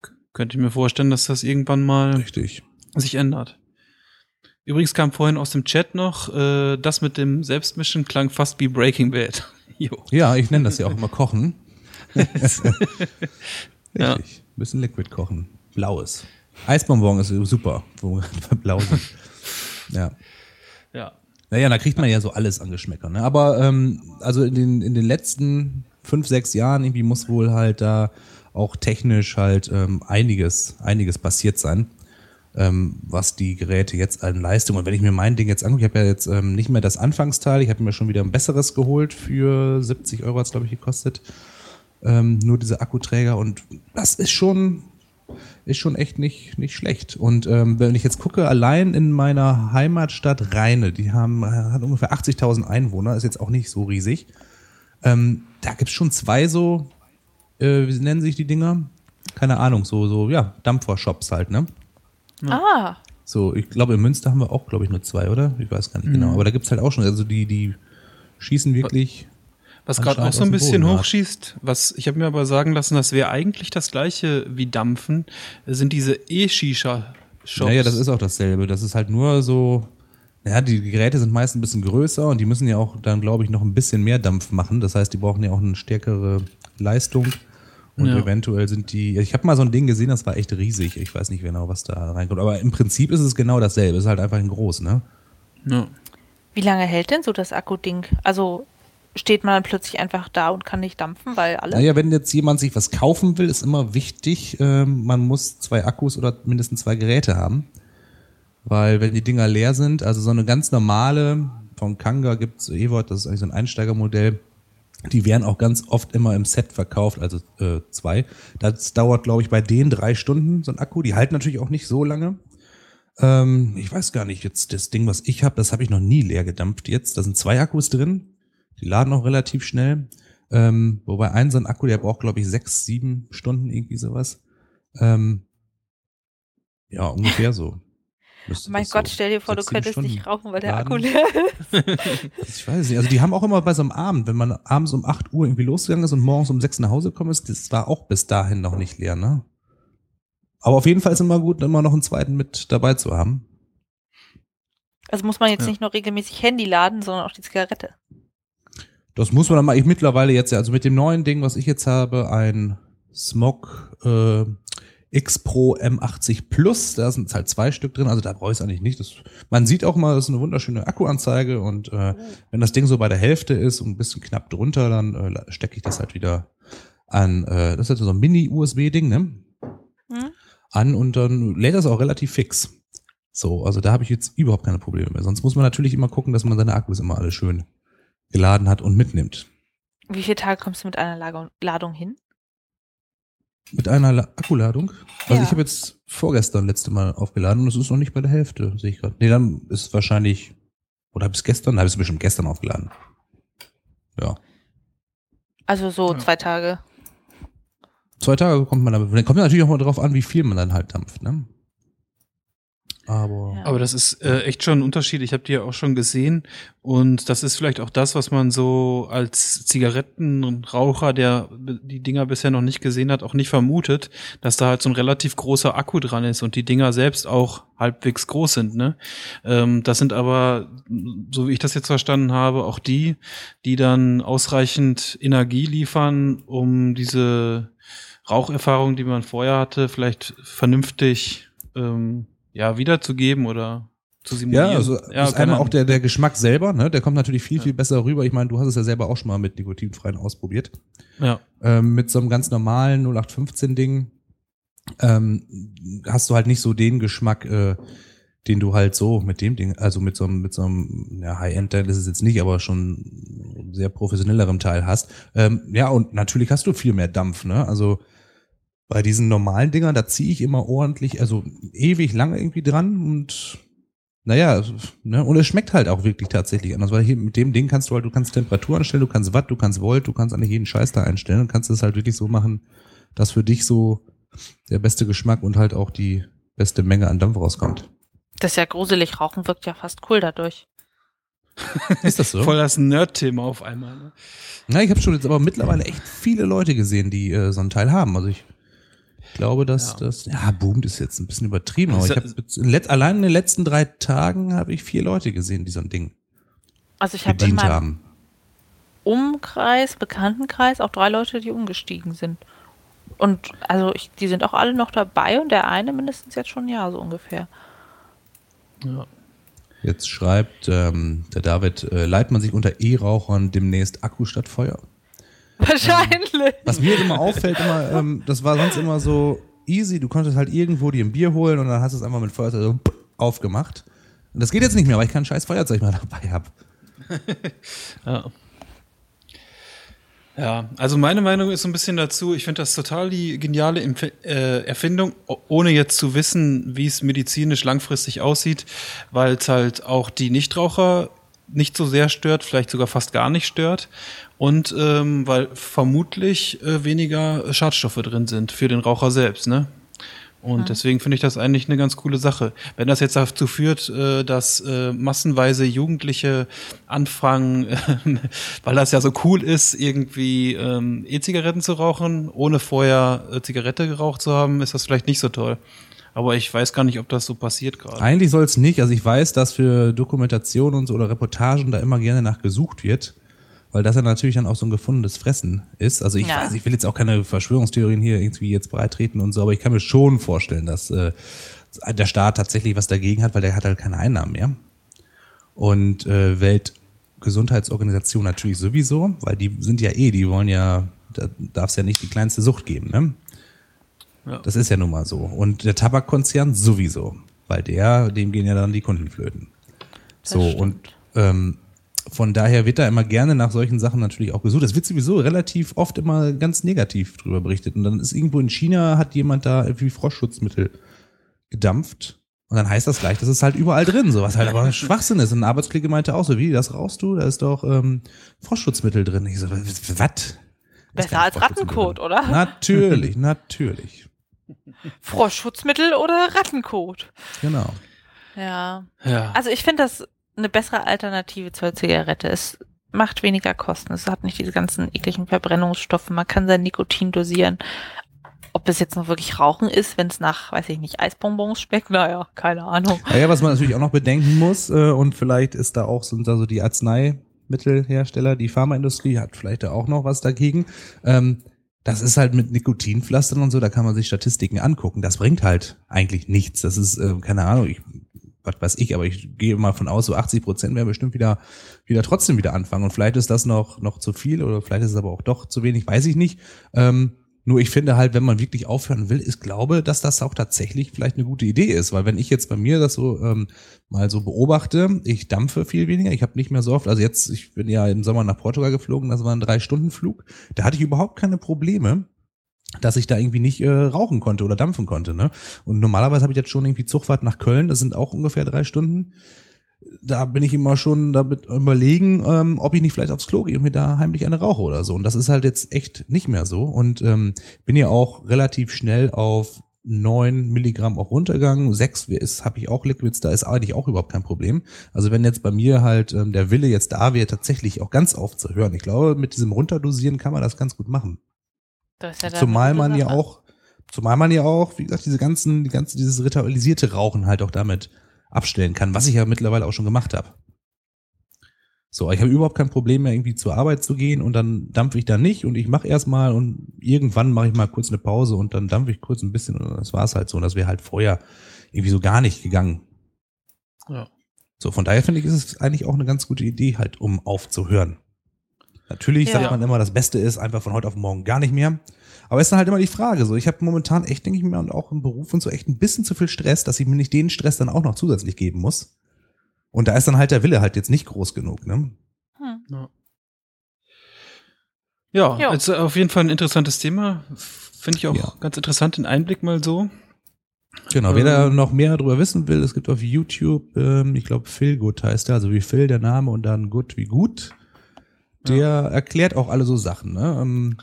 K könnte ich mir vorstellen, dass das irgendwann mal Richtig. sich ändert. Übrigens kam vorhin aus dem Chat noch, äh, das mit dem Selbstmischen klang fast wie Breaking Bad. jo. Ja, ich nenne das ja auch immer Kochen. Ja. Richtig. Ein bisschen Liquid kochen. Blaues. Eisbonbon ist super, wo wir bei blau sind. Ja. Ja. Naja, da kriegt man ja so alles an Geschmäcker. Ne? Aber ähm, also in den, in den letzten fünf, sechs Jahren irgendwie muss wohl halt da auch technisch halt ähm, einiges, einiges passiert sein, ähm, was die Geräte jetzt an Leistung. Und wenn ich mir mein Ding jetzt angucke, ich habe ja jetzt ähm, nicht mehr das Anfangsteil, ich habe mir schon wieder ein besseres geholt für 70 Euro hat es, glaube ich, gekostet. Ähm, nur diese Akkuträger und das ist schon, ist schon echt nicht, nicht schlecht. Und ähm, wenn ich jetzt gucke, allein in meiner Heimatstadt Rheine, die haben hat ungefähr 80.000 Einwohner, ist jetzt auch nicht so riesig. Ähm, da gibt's schon zwei so, äh, wie nennen sich die Dinger? Keine Ahnung, so, so, ja, Dampfer-Shops halt, ne? Ah, So, ich glaube, in Münster haben wir auch, glaube ich, nur zwei, oder? Ich weiß gar nicht genau. Aber da gibt's halt auch schon, also die, die schießen wirklich. Was gerade auch so ein bisschen Boden hochschießt, was ich habe mir aber sagen lassen, das wäre eigentlich das gleiche wie Dampfen, sind diese E-Shisha-Shops. Naja, das ist auch dasselbe. Das ist halt nur so, ja, die Geräte sind meist ein bisschen größer und die müssen ja auch dann, glaube ich, noch ein bisschen mehr Dampf machen. Das heißt, die brauchen ja auch eine stärkere Leistung. Und Ja. eventuell sind die, ich habe mal so ein Ding gesehen, das war echt riesig. Ich weiß nicht genau, was da reinkommt. Aber im Prinzip ist es genau dasselbe. Es ist halt einfach ein groß, ne? Ja. wie lange hält denn so das Akku-Ding? Also steht man dann plötzlich einfach da und kann nicht dampfen, weil alle. Naja, wenn jetzt jemand sich was kaufen will, ist immer wichtig, ähm, man muss zwei Akkus oder mindestens zwei Geräte haben. Weil wenn die Dinger leer sind, also so eine ganz normale, von Kanga gibt's Evot, das ist eigentlich so ein Einsteigermodell, die werden auch ganz oft immer im Set verkauft, also äh, zwei. Das dauert, glaube ich, bei denen drei Stunden, so ein Akku. Die halten natürlich auch nicht so lange. Ähm, ich weiß gar nicht, jetzt das Ding, was ich habe, das habe ich noch nie leer gedampft jetzt. Da sind zwei Akkus drin. Die laden auch relativ schnell. Ähm, wobei ein so ein Akku, der braucht, glaube ich, sechs, sieben Stunden, irgendwie sowas. Ähm, Ja, ungefähr so. Müsste mein Gott, so stell dir vor, du könntest nicht rauchen, weil der laden. Akku leer ist. Ich weiß nicht. Also die haben auch immer bei so einem Abend, wenn man abends um 8 Uhr irgendwie losgegangen ist und morgens um 6 nach Hause gekommen ist, das war auch bis dahin noch nicht leer, ne? Aber auf jeden Fall ist immer gut, immer noch einen zweiten mit dabei zu haben. Also muss man jetzt Ja. nicht nur regelmäßig Handy laden, sondern auch die Zigarette. Das muss man dann mal, ich mittlerweile jetzt, ja, also mit dem neuen Ding, was ich jetzt habe, ein Smog äh, X Pro M80 Plus, da sind halt zwei Stück drin, also da brauche ich es eigentlich nicht. Das, man sieht auch mal, das ist eine wunderschöne Akkuanzeige und äh, wenn das Ding so bei der Hälfte ist und ein bisschen knapp drunter, dann äh, stecke ich das halt wieder an, äh, das ist halt so ein Mini-USB-Ding, ne? Hm? An und dann lädt das auch relativ fix. So, also da habe ich jetzt überhaupt keine Probleme mehr. Sonst muss man natürlich immer gucken, dass man seine Akkus immer alle schön geladen hat und mitnimmt. Wie viele Tage kommst du mit einer Ladung, hin? Mit einer La Akkuladung? Also Ja. ich habe jetzt vorgestern letzte Mal aufgeladen und es ist noch nicht bei der Hälfte, sehe ich gerade. Nee, dann ist es wahrscheinlich, oder habe ich es gestern? Habe ich es bestimmt gestern aufgeladen. Ja. Also so Ja. zwei Tage. Zwei Tage kommt man damit. Dann kommt natürlich auch mal drauf an, wie viel man dann halt dampft, ne? Aber Ja. Aber das ist äh, echt schon ein Unterschied. Ich habe die ja auch schon gesehen. Und das ist vielleicht auch das, was man so als Zigarettenraucher, der die Dinger bisher noch nicht gesehen hat, auch nicht vermutet, dass da halt so ein relativ großer Akku dran ist und die Dinger selbst auch halbwegs groß sind. Ne? Ähm, das sind aber, so wie ich das jetzt verstanden habe, auch die, die dann ausreichend Energie liefern, um diese Raucherfahrung, die man vorher hatte, vielleicht vernünftig ähm, ja, wiederzugeben oder zu simulieren. ja, also ja, ist einer auch der, der Geschmack selber, ne? Der kommt natürlich viel, Ja. viel besser rüber. Ich meine, du hast es ja selber auch schon mal mit nikotinfreien ausprobiert. Ja, ähm, mit so einem ganz normalen 0815-Ding ähm, hast du halt nicht so den Geschmack, äh, den du halt so mit dem Ding, also mit so einem, mit so einem ja, High-End-Teil ist es jetzt nicht, aber schon sehr professionellerem Teil hast. Ähm, ja, und natürlich hast du viel mehr Dampf, ne? Also bei diesen normalen Dingern, da ziehe ich immer ordentlich, also ewig lange irgendwie dran und naja, ne, und es schmeckt halt auch wirklich tatsächlich anders, weil hier mit dem Ding kannst du halt, du kannst Temperatur einstellen, du kannst Watt, du kannst Volt, du kannst eigentlich jeden Scheiß da einstellen und kannst es halt wirklich so machen, dass für dich so der beste Geschmack und halt auch die beste Menge an Dampf rauskommt. Das ist ja gruselig. Rauchen wirkt ja fast cool dadurch. Ist das so? voll das Nerd-Thema auf einmal. Ne? Na, ich habe schon jetzt aber mittlerweile echt viele Leute gesehen, die äh, so einen Teil haben. Also ich glaube, dass Ja. das, ja, boomt ist jetzt ein bisschen übertrieben, aber Ist ich habe allein in den letzten drei Tagen habe ich vier Leute gesehen, die so ein Ding Also ich habe in bedient meinem haben. Umkreis, Bekanntenkreis auch drei Leute, die umgestiegen sind. Und also ich, die sind auch alle noch dabei und der eine mindestens jetzt schon ein Jahr so ungefähr. Ja. Jetzt schreibt ähm, der David, äh, leiht man sich unter E-Rauchern demnächst Akku statt Feuer? Wahrscheinlich. Was mir immer auffällt, immer, ähm, das war sonst immer so easy, du konntest halt irgendwo dir ein Bier holen und dann hast du es einfach mit Feuerzeug so aufgemacht. Und das geht jetzt nicht mehr, weil ich kein scheiß Feuerzeug mehr dabei habe. Ja. Ja, also meine Meinung ist so ein bisschen dazu, ich finde das total die geniale Empf äh, Erfindung, ohne jetzt zu wissen, wie es medizinisch langfristig aussieht, weil es halt auch die Nichtraucher nicht so sehr stört, vielleicht sogar fast gar nicht stört und ähm, weil vermutlich äh, weniger Schadstoffe drin sind für den Raucher selbst, ne? Und deswegen finde ich das eigentlich eine ganz coole Sache. Wenn das jetzt dazu führt, äh, dass äh, massenweise Jugendliche anfangen, weil das ja so cool ist, irgendwie ähm, E-Zigaretten zu rauchen, ohne vorher äh, Zigarette geraucht zu haben, ist das vielleicht nicht so toll. Aber ich weiß gar nicht, ob das so passiert gerade. Eigentlich soll es nicht. Also ich weiß, dass für Dokumentation und so oder Reportagen da immer gerne nach gesucht wird, weil das ja natürlich dann auch so ein gefundenes Fressen ist. Also ich Ja. weiß, ich will jetzt auch keine Verschwörungstheorien hier irgendwie jetzt breitreten und so, aber ich kann mir schon vorstellen, dass äh, der Staat tatsächlich was dagegen hat, weil der hat halt keine Einnahmen mehr. Und äh, Weltgesundheitsorganisation natürlich sowieso, weil die sind ja eh, die wollen ja, da darf es ja nicht die kleinste Sucht geben, ne? Ja. Das ist ja nun mal so. Und der Tabakkonzern sowieso, weil der, dem gehen ja dann die Kunden flöten. Das So, stimmt. und ähm, von daher wird da immer gerne nach solchen Sachen natürlich auch gesucht. Es wird sowieso relativ oft immer ganz negativ drüber berichtet. Und dann ist irgendwo in China, hat jemand da irgendwie Frostschutzmittel gedampft. Und dann heißt das gleich, das ist halt überall drin, so was halt aber Schwachsinn ist. Und ein Arbeitskollege meinte auch so, wie, das rauchst du? Da ist doch ähm, Frostschutzmittel drin. Ich so, was? Besser als Rattenkot, oder? Natürlich, natürlich. Froschschutzmittel oder Rattenkot. Genau. Ja. Ja. Also ich finde das eine bessere Alternative zur Zigarette. Es macht weniger Kosten. Es hat nicht diese ganzen ekligen Verbrennungsstoffe. Man kann sein Nikotin dosieren. Ob es jetzt noch wirklich Rauchen ist, wenn es nach, weiß ich nicht, Eisbonbons schmeckt, naja, keine Ahnung. Naja, was man natürlich auch noch bedenken muss, äh, und vielleicht ist da auch, sind da so die Arzneimittelhersteller, die Pharmaindustrie hat vielleicht da auch noch was dagegen. Ähm, das ist halt mit Nikotinpflastern und so, da kann man sich Statistiken angucken. Das bringt halt eigentlich nichts. Das ist, äh, keine Ahnung, ich, was weiß ich, aber ich gehe mal von aus, so 80 Prozent werden bestimmt wieder, wieder trotzdem wieder anfangen. Und vielleicht ist das noch, noch zu viel oder vielleicht ist es aber auch doch zu wenig, weiß ich nicht. Ähm, nur ich finde halt, wenn man wirklich aufhören will, ich glaube, dass das auch tatsächlich vielleicht eine gute Idee ist, weil wenn ich jetzt bei mir das so ähm, mal so beobachte, ich dampfe viel weniger, ich habe nicht mehr so oft, also jetzt, ich bin ja im Sommer nach Portugal geflogen, das war ein Drei-Stunden-Flug, da hatte ich überhaupt keine Probleme, dass ich da irgendwie nicht äh, rauchen konnte oder dampfen konnte. Ne? Und normalerweise habe ich jetzt schon irgendwie Zugfahrt nach Köln, das sind auch ungefähr drei Stunden da bin ich immer schon damit überlegen, ähm, ob ich nicht vielleicht aufs Klo gehe und mir da heimlich eine rauche oder so. Und das ist halt jetzt echt nicht mehr so. Und ähm, bin ja auch relativ schnell auf neun Milligramm auch runtergegangen. Sechs ist, habe ich auch Liquids, da ist eigentlich auch überhaupt kein Problem. Also wenn jetzt bei mir halt ähm, der Wille jetzt da wäre, tatsächlich auch ganz aufzuhören. Ich glaube, mit diesem Runterdosieren kann man das ganz gut machen. Das ist ja zumal man ja auch, zumal man ja auch, wie gesagt, diese ganzen, die ganze, dieses ritualisierte Rauchen halt auch damit abstellen kann, was ich ja mittlerweile auch schon gemacht habe. So, ich habe überhaupt kein Problem mehr, irgendwie zur Arbeit zu gehen und dann dampfe ich da nicht und ich mache erstmal und irgendwann mache ich mal kurz eine Pause und dann dampfe ich kurz ein bisschen und das war es halt so. Und das wäre halt vorher irgendwie so gar nicht gegangen. Ja. So, von daher finde ich, ist es eigentlich auch eine ganz gute Idee, halt, um aufzuhören. Natürlich Ja. sagt man immer, das Beste ist einfach von heute auf morgen gar nicht mehr. Aber es ist dann halt immer die Frage, so, ich habe momentan echt, denke ich mir, und auch im Beruf und so echt ein bisschen zu viel Stress, dass ich mir nicht den Stress dann auch noch zusätzlich geben muss. Und da ist dann halt der Wille halt jetzt nicht groß genug, ne? Hm. Ja, ja Ja. also auf jeden Fall ein interessantes Thema. Finde ich auch Ja. ganz interessant, den Einblick mal so. Genau, wer da Ähm. noch mehr darüber wissen will, es gibt auf YouTube, ähm, ich glaube Phil Good heißt er, also wie Phil der Name und dann Good wie gut. Der erklärt auch alle so Sachen, ne? Ähm,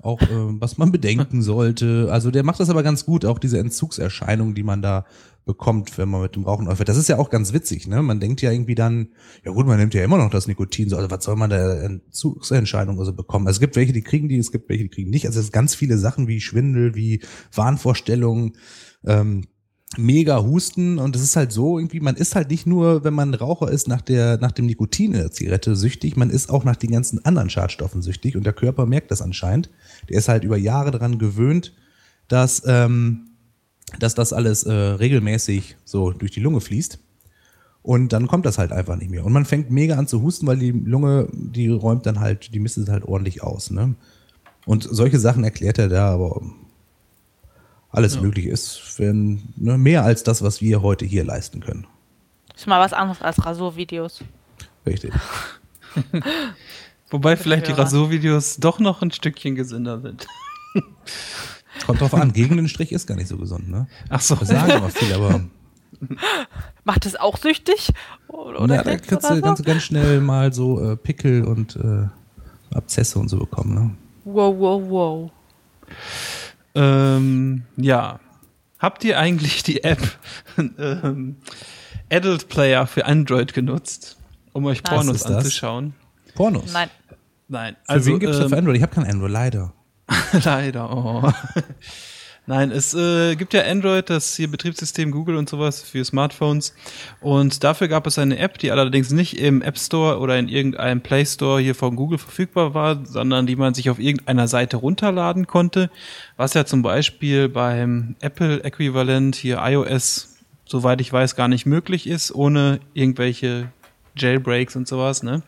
auch ähm, was man bedenken sollte. Also der macht das aber ganz gut, auch diese Entzugserscheinung, die man da bekommt, wenn man mit dem Rauchen aufhört. Das ist ja auch ganz witzig, ne? Man denkt ja irgendwie dann, ja gut, man nimmt ja immer noch das Nikotin, so, also was soll man da Entzugserscheinungen also bekommen? Also es gibt welche, die kriegen die, es gibt welche, die kriegen nicht. Also es sind ganz viele Sachen wie Schwindel, wie Wahnvorstellungen, ähm, mega Husten und es ist halt so irgendwie, man ist halt nicht nur, wenn man Raucher ist, nach der, nach dem Nikotin in der Zigarette süchtig, man ist auch nach den ganzen anderen Schadstoffen süchtig und der Körper merkt das anscheinend. Der ist halt über Jahre daran gewöhnt, dass, ähm, dass das alles äh, regelmäßig so durch die Lunge fließt. Und dann kommt das halt einfach nicht mehr. Und man fängt mega an zu husten, weil die Lunge, die räumt dann halt, die misst es halt ordentlich aus. Ne? Und solche Sachen erklärt er da, aber alles Ja. möglich ist, wenn ne, mehr als das, was wir heute hier leisten können. Ist mal was anderes als Rasurvideos. Richtig. Wobei vielleicht die. Rasurvideos doch noch ein Stückchen gesünder sind. Kommt drauf an, gegen den Strich ist gar nicht so gesund, ne? Ach so. Das sagen immer viel, aber Macht es auch süchtig? Oder, na, da kannst oder du, so? du ganz schnell mal so äh, Pickel und äh, Abzesse und so bekommen, ne? Wow, wow, wow. Ähm, ja. Habt ihr eigentlich die App ähm, Adult Player für Android genutzt, um euch Was Pornos anzuschauen? Pornos. Nein. Nein. Für wen gibt's das ähm, für Android? Ich habe kein Android, leider. Leider. Oh. Nein, es äh, gibt ja Android, das hier Betriebssystem Google und sowas für Smartphones. Und dafür gab es eine App, die allerdings nicht im App Store oder in irgendeinem Play Store hier von Google verfügbar war, sondern die man sich auf irgendeiner Seite runterladen konnte. Was ja zum Beispiel beim Apple-Äquivalent hier iOS, soweit ich weiß, gar nicht möglich ist, ohne irgendwelche Jailbreaks und sowas, ne?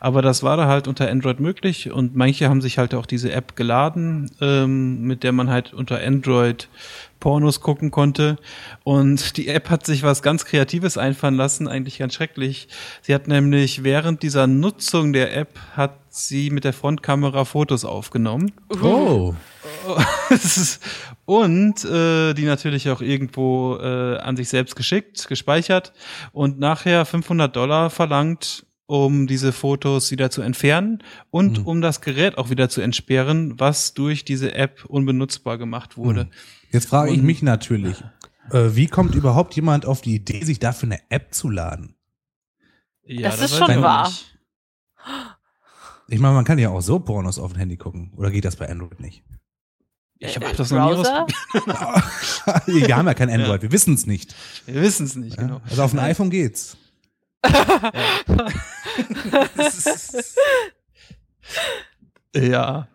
Aber das war da halt unter Android möglich und manche haben sich halt auch diese App geladen, ähm, mit der man halt unter Android Pornos gucken konnte. Und die App hat sich was ganz Kreatives einfallen lassen, eigentlich ganz schrecklich. Sie hat nämlich während dieser Nutzung der App hat sie mit der Frontkamera Fotos aufgenommen. Oh. und äh, die natürlich auch irgendwo äh, an sich selbst geschickt, gespeichert und nachher 500 Dollar verlangt, um diese Fotos wieder zu entfernen und Mhm. um das Gerät auch wieder zu entsperren, was durch diese App unbenutzbar gemacht wurde. Mhm. Jetzt frage ich Und- mich natürlich, äh, wie kommt überhaupt jemand auf die Idee, sich dafür eine App zu laden? Ja, Das da ist schon ich wahr. nicht. Ich meine, man kann ja auch so Pornos auf dem Handy gucken. Oder geht das bei Android nicht? Ich Äh, habe das noch nie Browser? wir haben ja kein Android, wir wissen es nicht. Wir wissen es nicht, Ja? genau. Also auf dem iPhone geht's. Ja.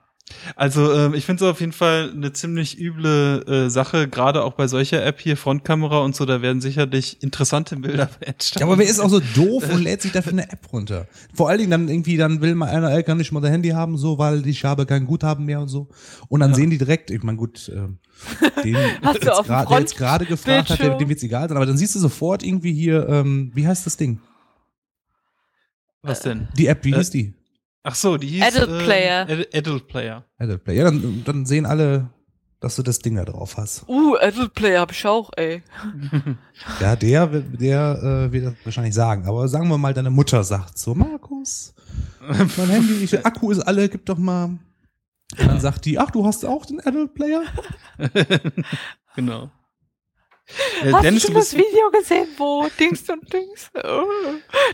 Also ähm, ich finde es auf jeden Fall eine ziemlich üble äh, Sache, gerade auch bei solcher App hier, Frontkamera und so, da werden sicherlich interessante Bilder entstehen. Ja, aber wer ist auch so doof und lädt sich dafür eine App runter? Vor allen Dingen dann irgendwie, dann will mal einer, er kann nicht mal ein Handy haben, so, weil ich habe kein Guthaben mehr und so. Und dann Ja. sehen die direkt, ich meine, gut, ähm, den, Hast du jetzt auf dem grad- der jetzt gerade gefragt hat, der, Bildschirm? dem wird's egal sein, aber dann siehst du sofort irgendwie hier, ähm, wie heißt das Ding? Was denn? Die App, wie Äh, hieß die? Ach so, die hieß Adult äh, Player. Ad Adult Player. Adult Play. Ja, dann, dann sehen alle, dass du das Ding da drauf hast. Uh, Adult Player hab ich auch, ey. Ja, der, der äh, wird das wahrscheinlich sagen. Aber sagen wir mal, deine Mutter sagt so, Markus, mein Handy, ich, Akku ist alle, gib doch mal. Und dann sagt die, ach, du hast auch den Adult Player? genau. Äh, Hast Dennis, du das Video gesehen, wo Dings und Dings? Oh.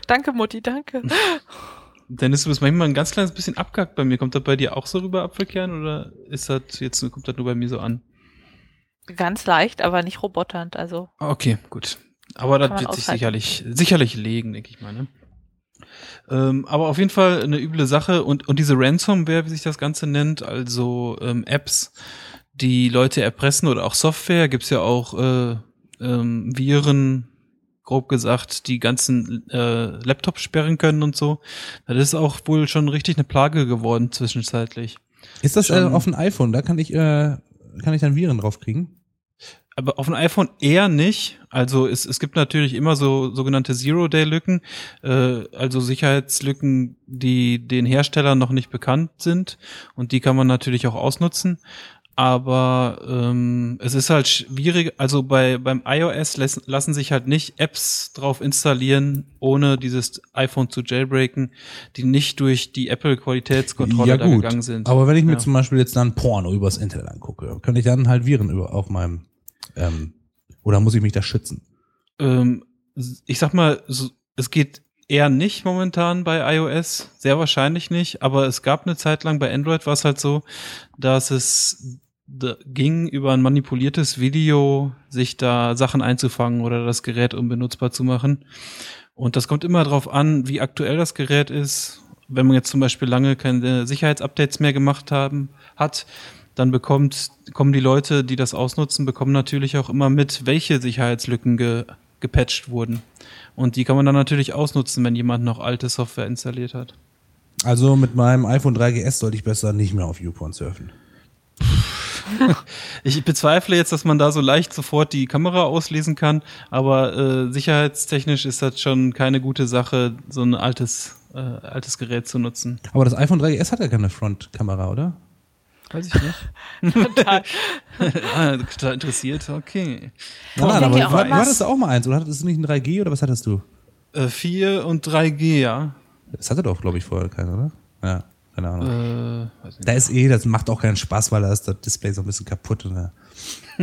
Danke, Mutti, danke. Dennis, du bist manchmal ein ganz kleines bisschen abgehackt bei mir. Kommt das bei dir auch so rüber, Apfelkern, oder ist das jetzt, kommt das nur bei mir so an? Ganz leicht, aber nicht roboternd, also. Okay, gut. Aber das wird sich aushalten. sicherlich, sicherlich legen, denke ich mal. Ne? Ähm, aber auf jeden Fall eine üble Sache und, und diese Ransomware, wie sich das Ganze nennt, also ähm, Apps, die Leute erpressen oder auch Software, gibt's ja auch äh, ähm, Viren, grob gesagt, die ganzen äh, Laptops sperren können und so. Das ist auch wohl schon richtig eine Plage geworden zwischenzeitlich. Ist das äh, auf dem iPhone? Da kann ich, äh, kann ich dann Viren drauf kriegen? Aber auf dem iPhone eher nicht. Also es, es gibt natürlich immer so sogenannte Zero-Day-Lücken, äh, also Sicherheitslücken, die den Herstellern noch nicht bekannt sind und die kann man natürlich auch ausnutzen. Aber ähm, es ist halt schwierig, also bei beim iOS lassen, lassen sich halt nicht Apps drauf installieren, ohne dieses iPhone zu jailbreaken, die nicht durch die Apple-Qualitätskontrolle da gegangen sind. Aber wenn ich mir Ja. zum Beispiel jetzt dann Porno übers Internet angucke, kann ich dann halt Viren über, auf meinem, ähm, oder muss ich mich da schützen? ähm, ich sag mal, so, es geht eher nicht momentan bei iOS, sehr wahrscheinlich nicht, aber es gab eine Zeit lang bei Android war es halt so, dass es ging über ein manipuliertes Video, sich da Sachen einzufangen oder das Gerät unbenutzbar zu machen. Und das kommt immer darauf an, wie aktuell das Gerät ist. Wenn man jetzt zum Beispiel lange keine Sicherheitsupdates mehr gemacht haben, hat, dann bekommt, kommen die Leute, die das ausnutzen, bekommen natürlich auch immer mit, welche Sicherheitslücken ge, gepatcht wurden. Und die kann man dann natürlich ausnutzen, wenn jemand noch alte Software installiert hat. Also mit meinem iPhone 3GS sollte ich besser nicht mehr auf YouPorn surfen. Ich bezweifle jetzt, dass man da so leicht sofort die Kamera auslesen kann, aber äh, sicherheitstechnisch ist das schon keine gute Sache, so ein altes, äh, altes Gerät zu nutzen. Aber das iPhone 3GS hat ja keine Frontkamera, oder? Weiß ich nicht. ah, total interessiert, okay. Nein, nein, aber auch du, hattest auch mal eins, oder hattest du nicht ein 3G oder was hattest du? Äh, 4 und 3G, ja. Das hatte doch, glaube ich, vorher keiner, oder? Ja, keine Ahnung. Äh. Da ist eh, das macht auch keinen Spaß, weil da ist das Display so ein bisschen kaputt. Ja.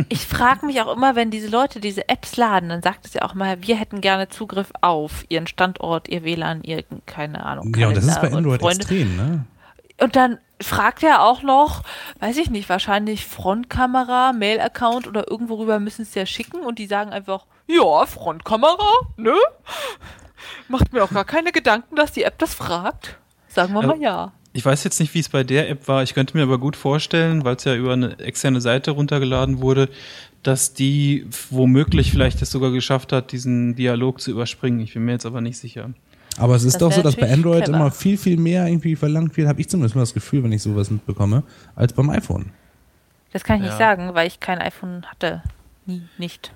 Ich frage mich auch immer, wenn diese Leute diese Apps laden, dann sagt es ja auch mal, wir hätten gerne Zugriff auf ihren Standort, ihr WLAN, ihr, keine Ahnung. ja, und das ist bei Kalender und Android extrem, ne? Und dann fragt er auch noch, weiß ich nicht, wahrscheinlich Frontkamera, Mail-Account oder irgendwo rüber müssen sie ja schicken und die sagen einfach, ja, Frontkamera, ne? Macht mir auch gar keine Gedanken, dass die App das fragt. Sagen wir mal ja. Ich weiß jetzt nicht, wie es bei der App war. Ich könnte mir aber gut vorstellen, weil es ja über eine externe Seite runtergeladen wurde, dass die womöglich vielleicht es sogar geschafft hat, diesen Dialog zu überspringen. Ich bin mir jetzt aber nicht sicher. Aber es ist Das doch so, dass bei Android clever. immer viel, viel mehr irgendwie verlangt wird, habe ich zumindest mal das Gefühl, wenn ich sowas mitbekomme, als beim iPhone. Das kann ich ja. nicht sagen, weil ich kein iPhone hatte. Nie, nicht.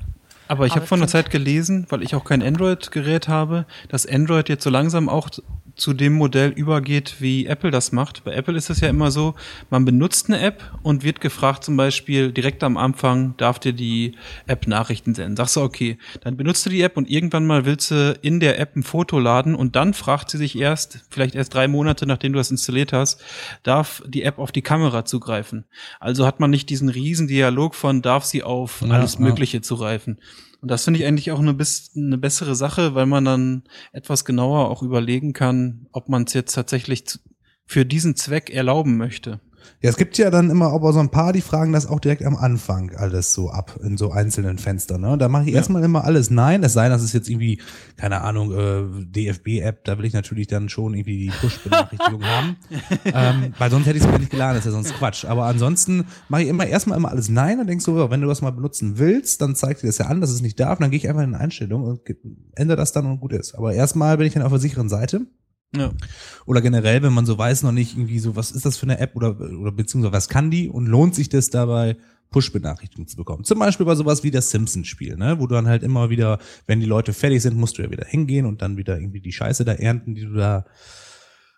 Aber ich habe vor einer. Zeit gelesen, weil ich auch kein Android-Gerät habe, dass Android jetzt so langsam auch zu dem Modell übergeht, wie Apple das macht. Bei Apple ist es ja immer so, man benutzt eine App und wird gefragt zum Beispiel direkt am Anfang, darf dir die App Nachrichten senden? Sagst du, okay, dann benutzt du die App und irgendwann mal willst du in der App ein Foto laden und dann fragt sie sich erst, vielleicht erst drei Monate, nachdem du das installiert hast, darf die App auf die Kamera zugreifen. Also hat man nicht diesen riesen Dialog von, darf sie auf Ja, alles ja. Mögliche zugreifen. Und das finde ich eigentlich auch eine, bis, eine bessere Sache, weil man dann etwas genauer auch überlegen kann, ob man es jetzt tatsächlich für diesen Zweck erlauben möchte. Ja, es gibt ja dann immer aber so ein paar, die fragen das auch direkt am Anfang alles so ab in so einzelnen Fenstern. Ne? Und da mache ich Ja. erstmal immer alles nein, es sei denn, das ist jetzt irgendwie, keine Ahnung, äh, DFB-App, da will ich natürlich dann schon irgendwie die Push-Benachrichtigung haben. ähm, weil sonst hätte ich es mir nicht geladen, das ist ja sonst Quatsch. Aber ansonsten mache ich immer erstmal immer alles nein und denk so, wenn du das mal benutzen willst, dann zeigt dir das ja an, dass es nicht darf. Und dann gehe ich einfach in Einstellungen und ge- ändere das dann und gut ist. Aber erstmal bin ich dann auf der sicheren Seite. Ja. Oder generell, wenn man so weiß noch nicht irgendwie so, was ist das für eine App oder, oder beziehungsweise was kann die und lohnt sich das dabei, Push-Benachrichtigungen zu bekommen. Zum Beispiel bei sowas wie das Simpsons-Spiel, ne? wo du dann halt immer wieder, wenn die Leute fertig sind, musst du ja wieder hingehen und dann wieder irgendwie die Scheiße da ernten, die du da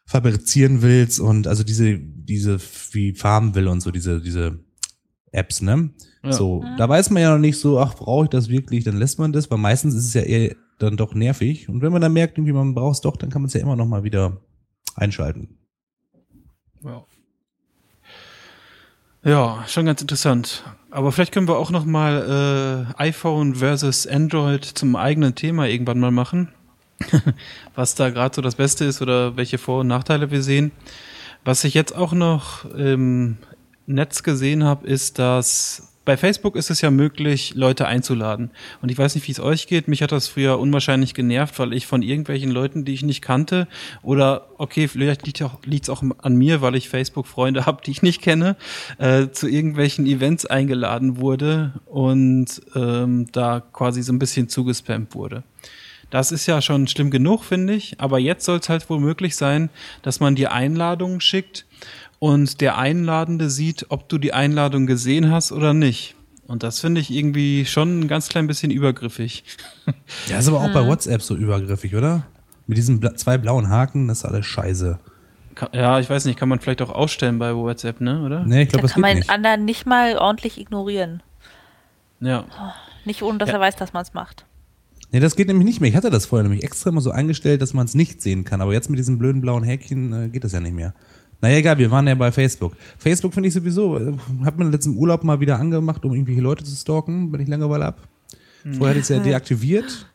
fabrizieren willst und also diese, diese wie farmen will und so, diese, diese Apps, ne? Ja. So, da weiß man ja noch nicht so, ach, brauche ich das wirklich, dann lässt man das, weil meistens ist es ja eher dann doch nervig. Und wenn man dann merkt, irgendwie man braucht es doch, dann kann man es ja immer noch mal wieder einschalten. Ja. Ja, schon ganz interessant. Aber vielleicht können wir auch noch mal äh, iPhone versus Android zum eigenen Thema irgendwann mal machen. Was da gerade so das Beste ist oder welche Vor- und Nachteile wir sehen. Was ich jetzt auch noch im Netz gesehen habe, ist, dass bei Facebook ist es ja möglich, Leute einzuladen. Und ich weiß nicht, wie es euch geht. Mich hat das früher unwahrscheinlich genervt, weil ich von irgendwelchen Leuten, die ich nicht kannte, oder okay, vielleicht liegt es auch, an mir, weil ich Facebook-Freunde habe, die ich nicht kenne, äh, zu irgendwelchen Events eingeladen wurde und ähm, da quasi so ein bisschen zugespammt wurde. Das ist ja schon schlimm genug, finde ich. Aber jetzt soll es halt wohl möglich sein, dass man dir Einladungen schickt und der Einladende sieht, ob du die Einladung gesehen hast oder nicht. Und das finde ich irgendwie schon ein ganz klein bisschen übergriffig. Ja, ist aber auch bei WhatsApp so übergriffig, oder? Mit diesen zwei blauen Haken, das ist alles scheiße. Ja, ich weiß nicht, kann man vielleicht auch ausstellen bei WhatsApp, ne, oder? Nee, ich Da glaube, das kann geht man den anderen nicht mal ordentlich ignorieren. Ja. Nicht ohne, dass Ja. er weiß, dass man es macht. Nee, das geht nämlich nicht mehr. Ich hatte das vorher nämlich extra mal so eingestellt, dass man es nicht sehen kann. Aber jetzt mit diesen blöden blauen Häkchen äh, geht das ja nicht mehr. Naja, egal, wir waren ja bei Facebook. Facebook finde ich sowieso, äh, hab mir letzten Urlaub mal wieder angemacht, um irgendwelche Leute zu stalken, wenn ich Langeweile hab. Vorher hatte ich es ja deaktiviert.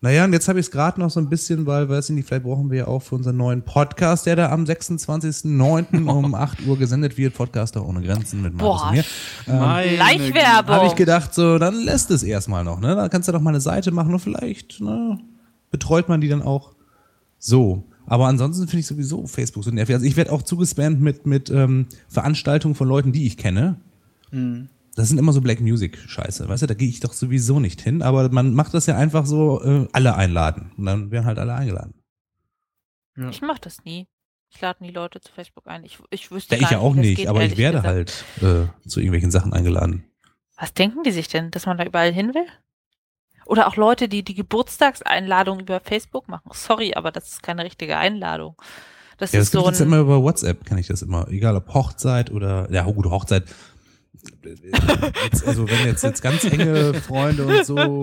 Naja, und jetzt habe ich es gerade noch so ein bisschen, weil, weiß ich nicht, vielleicht brauchen wir ja auch für unseren neuen Podcast, der da am 26.09. um 8 Uhr gesendet wird, Podcaster ohne Grenzen mit Markus Boah, und mir. Ähm, habe ich gedacht, so, dann lässt es erstmal noch, ne? Da kannst du doch mal eine Seite machen und vielleicht, ne, betreut man die dann auch so. Aber ansonsten finde ich sowieso Facebook so nervig. Also ich werde auch zugespammt mit, mit ähm, Veranstaltungen von Leuten, die ich kenne. Das sind immer so Black Music Scheiße, weißt du, da gehe ich doch sowieso nicht hin, aber man macht das ja einfach so, äh, alle einladen. Und dann werden halt alle eingeladen. Ja. Ich mache das nie. Ich lade nie Leute zu Facebook ein. Ich, ich wüsste Ja, ich ja auch nicht, geht, aber ich werde gesagt. halt äh, zu irgendwelchen Sachen eingeladen. Was denken die sich denn, dass man da überall hin will? Oder auch Leute, die die Geburtstagseinladung über Facebook machen. Sorry, aber das ist keine richtige Einladung. Das Ja, das ist so gibt es ein. immer über WhatsApp, kann ich das immer. Egal ob Hochzeit oder, ja gut, Hochzeit. Jetzt, also wenn jetzt, jetzt ganz enge Freunde und so,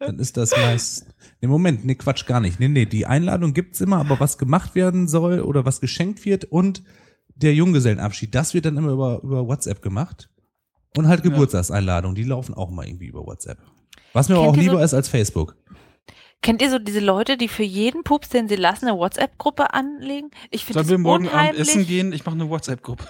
dann ist das meist. Nee, Moment, nee, Quatsch, gar nicht. Nee, nee, die Einladung gibt's immer, aber was gemacht werden soll oder was geschenkt wird und der Junggesellenabschied, das wird dann immer über, über WhatsApp gemacht. Und halt. Geburtstagseinladungen, die laufen auch mal irgendwie über WhatsApp. Was mir aber Kennt auch ihr so- lieber ist als Facebook. Kennt ihr so diese Leute, die für jeden Pups, den sie lassen, eine WhatsApp-Gruppe anlegen? Ich finde Sollen wir morgen Abend unheimlich. essen gehen? Ich mache eine WhatsApp-Gruppe.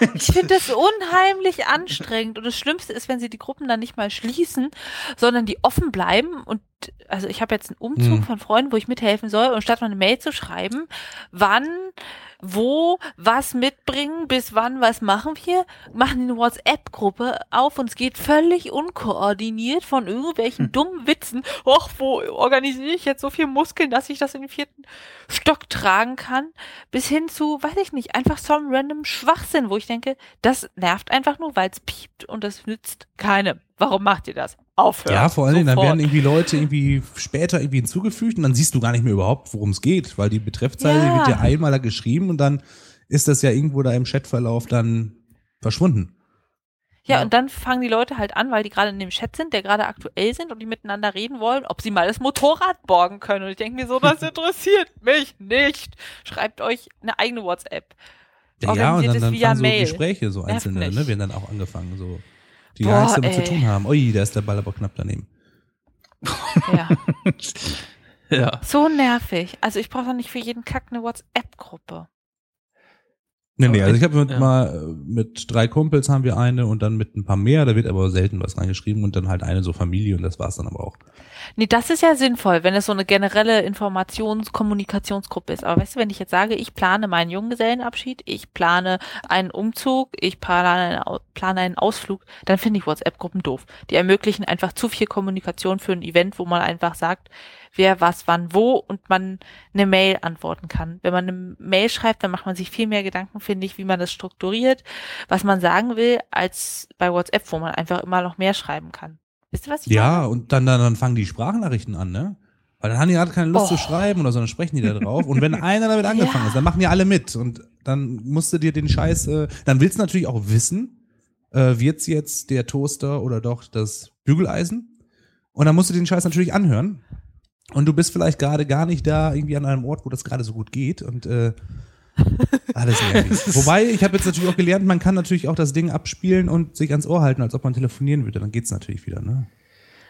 Ich finde das unheimlich anstrengend. Und das Schlimmste ist, wenn sie die Gruppen dann nicht mal schließen, sondern die offen bleiben. Und also ich habe jetzt einen Umzug Hm. von Freunden, wo ich mithelfen soll. Und statt mal eine Mail zu schreiben, wann, wo, was mitbringen, bis wann, was machen wir, machen eine WhatsApp-Gruppe auf und es geht völlig unkoordiniert von irgendwelchen Hm. dummen Witzen. Och, wo organisiere ich jetzt so viel Muskeln, dass ich das in den vierten Stock tragen kann? bis hin zu, weiß ich nicht, einfach so einem random Schwachsinn, wo ich denke, das nervt einfach nur, weil es piept und das nützt keinem Warum macht ihr das? Aufhören. Ja, vor allen Dingen, dann werden irgendwie Leute irgendwie später irgendwie hinzugefügt und dann siehst du gar nicht mehr überhaupt, worum es geht, weil die Betreffzeile Ja. wird ja einmal da geschrieben und dann ist das ja irgendwo da im Chatverlauf dann verschwunden. Ja, Ja. und dann fangen die Leute halt an, weil die gerade in dem Chat sind, der gerade aktuell sind und die miteinander reden wollen, ob sie mal das Motorrad borgen können. Und ich denke mir so, das interessiert mich nicht. Schreibt euch eine eigene WhatsApp. Ja, ja und dann, es dann via fangen so Mail. Gespräche, so einzelne, mich. ne, werden dann auch angefangen, so. Die Boah, gar nichts damit zu tun haben. Ui, da ist der Ball aber knapp daneben. Ja. ja. so nervig. Also ich brauche doch nicht für jeden Kack eine WhatsApp-Gruppe. Nee, nee, also ich habe mit ja. mal mit drei Kumpels haben wir eine und dann mit ein paar mehr, da wird aber selten was reingeschrieben und dann halt eine so Familie und das war's dann aber auch. Nee, das ist ja sinnvoll, wenn es so eine generelle Informations-Kommunikationsgruppe ist. Aber weißt du, wenn ich jetzt sage, ich plane meinen Junggesellenabschied, ich plane einen Umzug, ich plane einen, plane einen Ausflug, dann finde ich WhatsApp-Gruppen doof. Die ermöglichen einfach zu viel Kommunikation für ein Event, wo man einfach sagt, wer was wann wo und man eine Mail antworten kann. Wenn man eine Mail schreibt, dann macht man sich viel mehr Gedanken, finde ich, wie man das strukturiert, was man sagen will, als bei WhatsApp, wo man einfach immer noch mehr schreiben kann. Wisst ihr, was ich Ja, meine? und dann, dann, dann fangen die Sprachnachrichten an, ne? Weil dann haben die gerade keine Lust zu Oh. schreiben oder so, dann sprechen die da drauf. Und wenn einer damit angefangen Ja. ist, dann machen die alle mit. Und dann musst du dir den Scheiß, äh, dann willst du natürlich auch wissen, äh, wird's jetzt der Toaster oder doch das Bügeleisen? Und dann musst du den Scheiß natürlich anhören. Und du bist vielleicht gerade gar nicht da irgendwie an einem Ort, wo das gerade so gut geht. Und äh, alles nervig. Wobei, ich habe jetzt natürlich auch gelernt, man kann natürlich auch das Ding abspielen und sich ans Ohr halten, als ob man telefonieren würde. Dann geht's natürlich wieder, ne?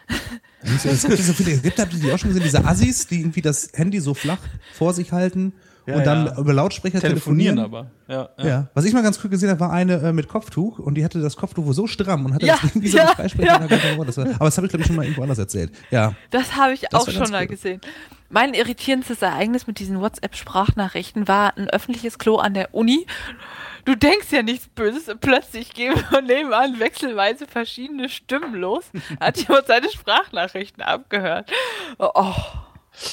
Es gibt ja so viele, es gibt, habt ihr die auch schon gesehen, diese Assis, die irgendwie das Handy so flach vor sich halten Ja, und dann ja. über Lautsprecher Telefonieren telefonieren. aber. Ja, Ja. Was ich mal ganz cool gesehen habe, war eine äh, mit Kopftuch und die hatte das Kopftuch so stramm und hatte Ja, das irgendwie so ja, ja. war, aber das habe ich, glaube ich, schon mal irgendwo anders erzählt. Ja. Das habe ich Das auch schon ganz mal cool. gesehen. Mein irritierendstes Ereignis mit diesen WhatsApp-Sprachnachrichten war ein öffentliches Klo an der Uni. Du denkst ja nichts Böses plötzlich gehen von nebenan wechselweise verschiedene Stimmen los. Hat jemand seine Sprachnachrichten abgehört. Oh,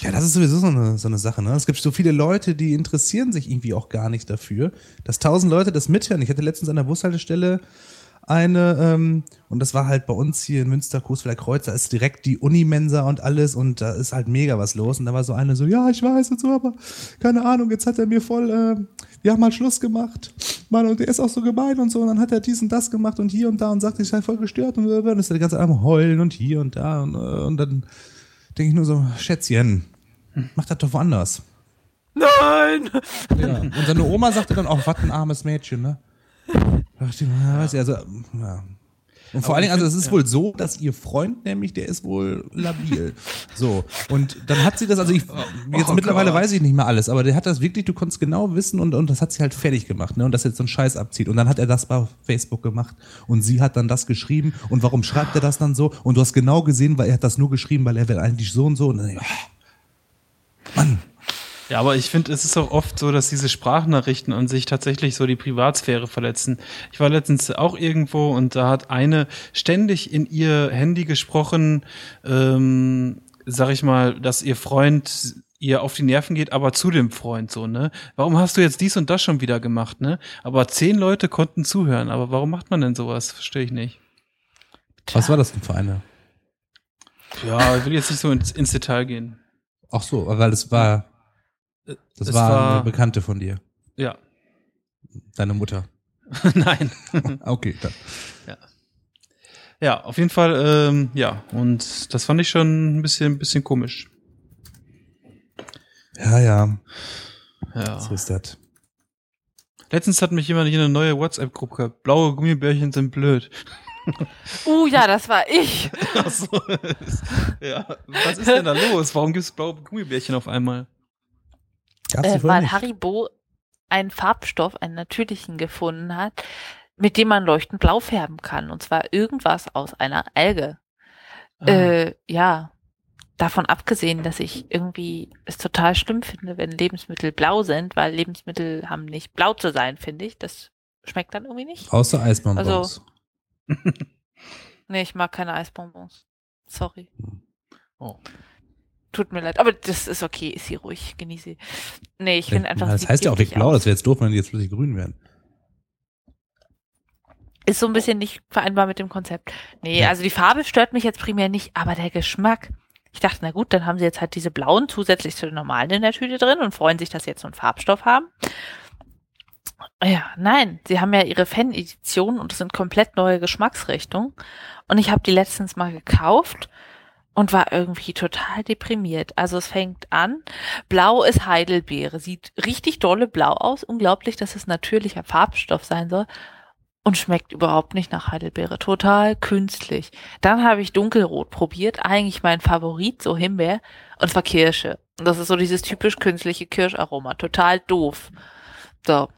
Ja, das ist sowieso so eine, so eine Sache. Ne? Es gibt so viele Leute, die interessieren sich irgendwie auch gar nicht dafür, dass tausend Leute das mithören. Ich hatte letztens an der Bushaltestelle eine, ähm, und das war halt bei uns hier in Münster, Coesfelder Kreuz, da ist direkt die Unimensa und alles und da ist halt mega was los. Und da war so eine so, ja, ich weiß und so, aber keine Ahnung, jetzt hat er mir voll, äh, wir haben mal Schluss gemacht. Mann, und der ist auch so gemein und so. Und dann hat er dies und das gemacht und hier und da und sagt, ich sei voll gestört und dann ist er die ganze Zeit am Heulen und hier und da und, äh, und dann denke ich nur so, Schätzchen, mach das doch woanders. nein! Ja. Und seine Oma sagte dann auch, was ein armes Mädchen, ne? Dachte ich, ja, weiß ich, also, ja. Und vor allen Dingen, also es ist wohl so, dass ihr Freund nämlich, der ist wohl labil. So. Und dann hat sie das, also ich, jetzt Oh mittlerweile Gott. weiß ich nicht mehr alles, aber der hat das wirklich, du konntest genau wissen und, und das hat sie halt fertig gemacht, ne? Und dass er jetzt so einen Scheiß abzieht. Und dann hat er das bei Facebook gemacht und sie hat dann das geschrieben. Und warum schreibt er das dann so? Und du hast genau gesehen, weil er hat das nur geschrieben, weil er will eigentlich so und so. Und dann, ja, Mann. Ja, aber ich finde, es ist auch oft so, dass diese Sprachnachrichten an sich tatsächlich so die Privatsphäre verletzen. Ich war letztens auch irgendwo und da hat eine ständig in ihr Handy gesprochen, ähm, sag ich mal, dass ihr Freund ihr auf die Nerven geht, aber zu dem Freund so, ne? Warum hast du jetzt dies und das schon wieder gemacht, ne? Aber zehn Leute konnten zuhören, aber warum macht man denn sowas? Verstehe ich nicht. Was war das denn für eine? Ja, ich will jetzt nicht so ins, ins Detail gehen. Ach so, weil es war, das Es war, war- eine Bekannte von dir, Ja. deine Mutter. Nein. Okay, dann. Ja, auf jeden Fall, ähm, ja. Und das fand ich schon ein bisschen, ein bisschen komisch. Ja, ja, Ja. so ist das. Letztens hat mich jemand hier eine neue WhatsApp-Gruppe gehabt. Blaue Gummibärchen sind blöd. Uh, ja, das war ich. Ach so. ja. Was ist denn da los? Warum gibt es blaue Gummibärchen auf einmal? Äh, weil nicht? Haribo einen Farbstoff, einen natürlichen gefunden hat, mit dem man leuchtend blau färben kann. Und zwar irgendwas aus einer Alge. Ah. Äh, ja, davon abgesehen, dass ich irgendwie es total schlimm finde, wenn Lebensmittel blau sind, weil Lebensmittel haben nicht blau zu sein, finde ich. Das schmeckt dann irgendwie nicht. Außer Eisbonbons. Also- Nee, ich mag keine Eisbonbons. Sorry. Oh. Tut mir leid. Aber das ist okay, ist sie ruhig, genieße sie. Nee, ich finde einfach. das heißt ja auch nicht blau, das wäre jetzt doof, wenn die jetzt plötzlich grün wären. Ist so ein bisschen nicht vereinbar mit dem Konzept. Nee, Ja. also die Farbe stört mich jetzt primär nicht, aber der Geschmack. Ich dachte, na gut, dann haben sie jetzt halt diese blauen zusätzlich zu den normalen in der Tüte drin und freuen sich, dass sie jetzt so einen Farbstoff haben. Ja, nein, sie haben ja ihre Fan-Edition und es sind komplett neue Geschmacksrichtungen. Und ich habe die letztens mal gekauft und war irgendwie total deprimiert. Also es fängt an, blau ist Heidelbeere, sieht richtig dolle blau aus, unglaublich, dass es natürlicher Farbstoff sein soll und schmeckt überhaupt nicht nach Heidelbeere, total künstlich. Dann habe ich dunkelrot probiert, eigentlich mein Favorit, so Himbeer, und es war Kirsche. Und das ist so dieses typisch künstliche Kirscharoma, total doof. So.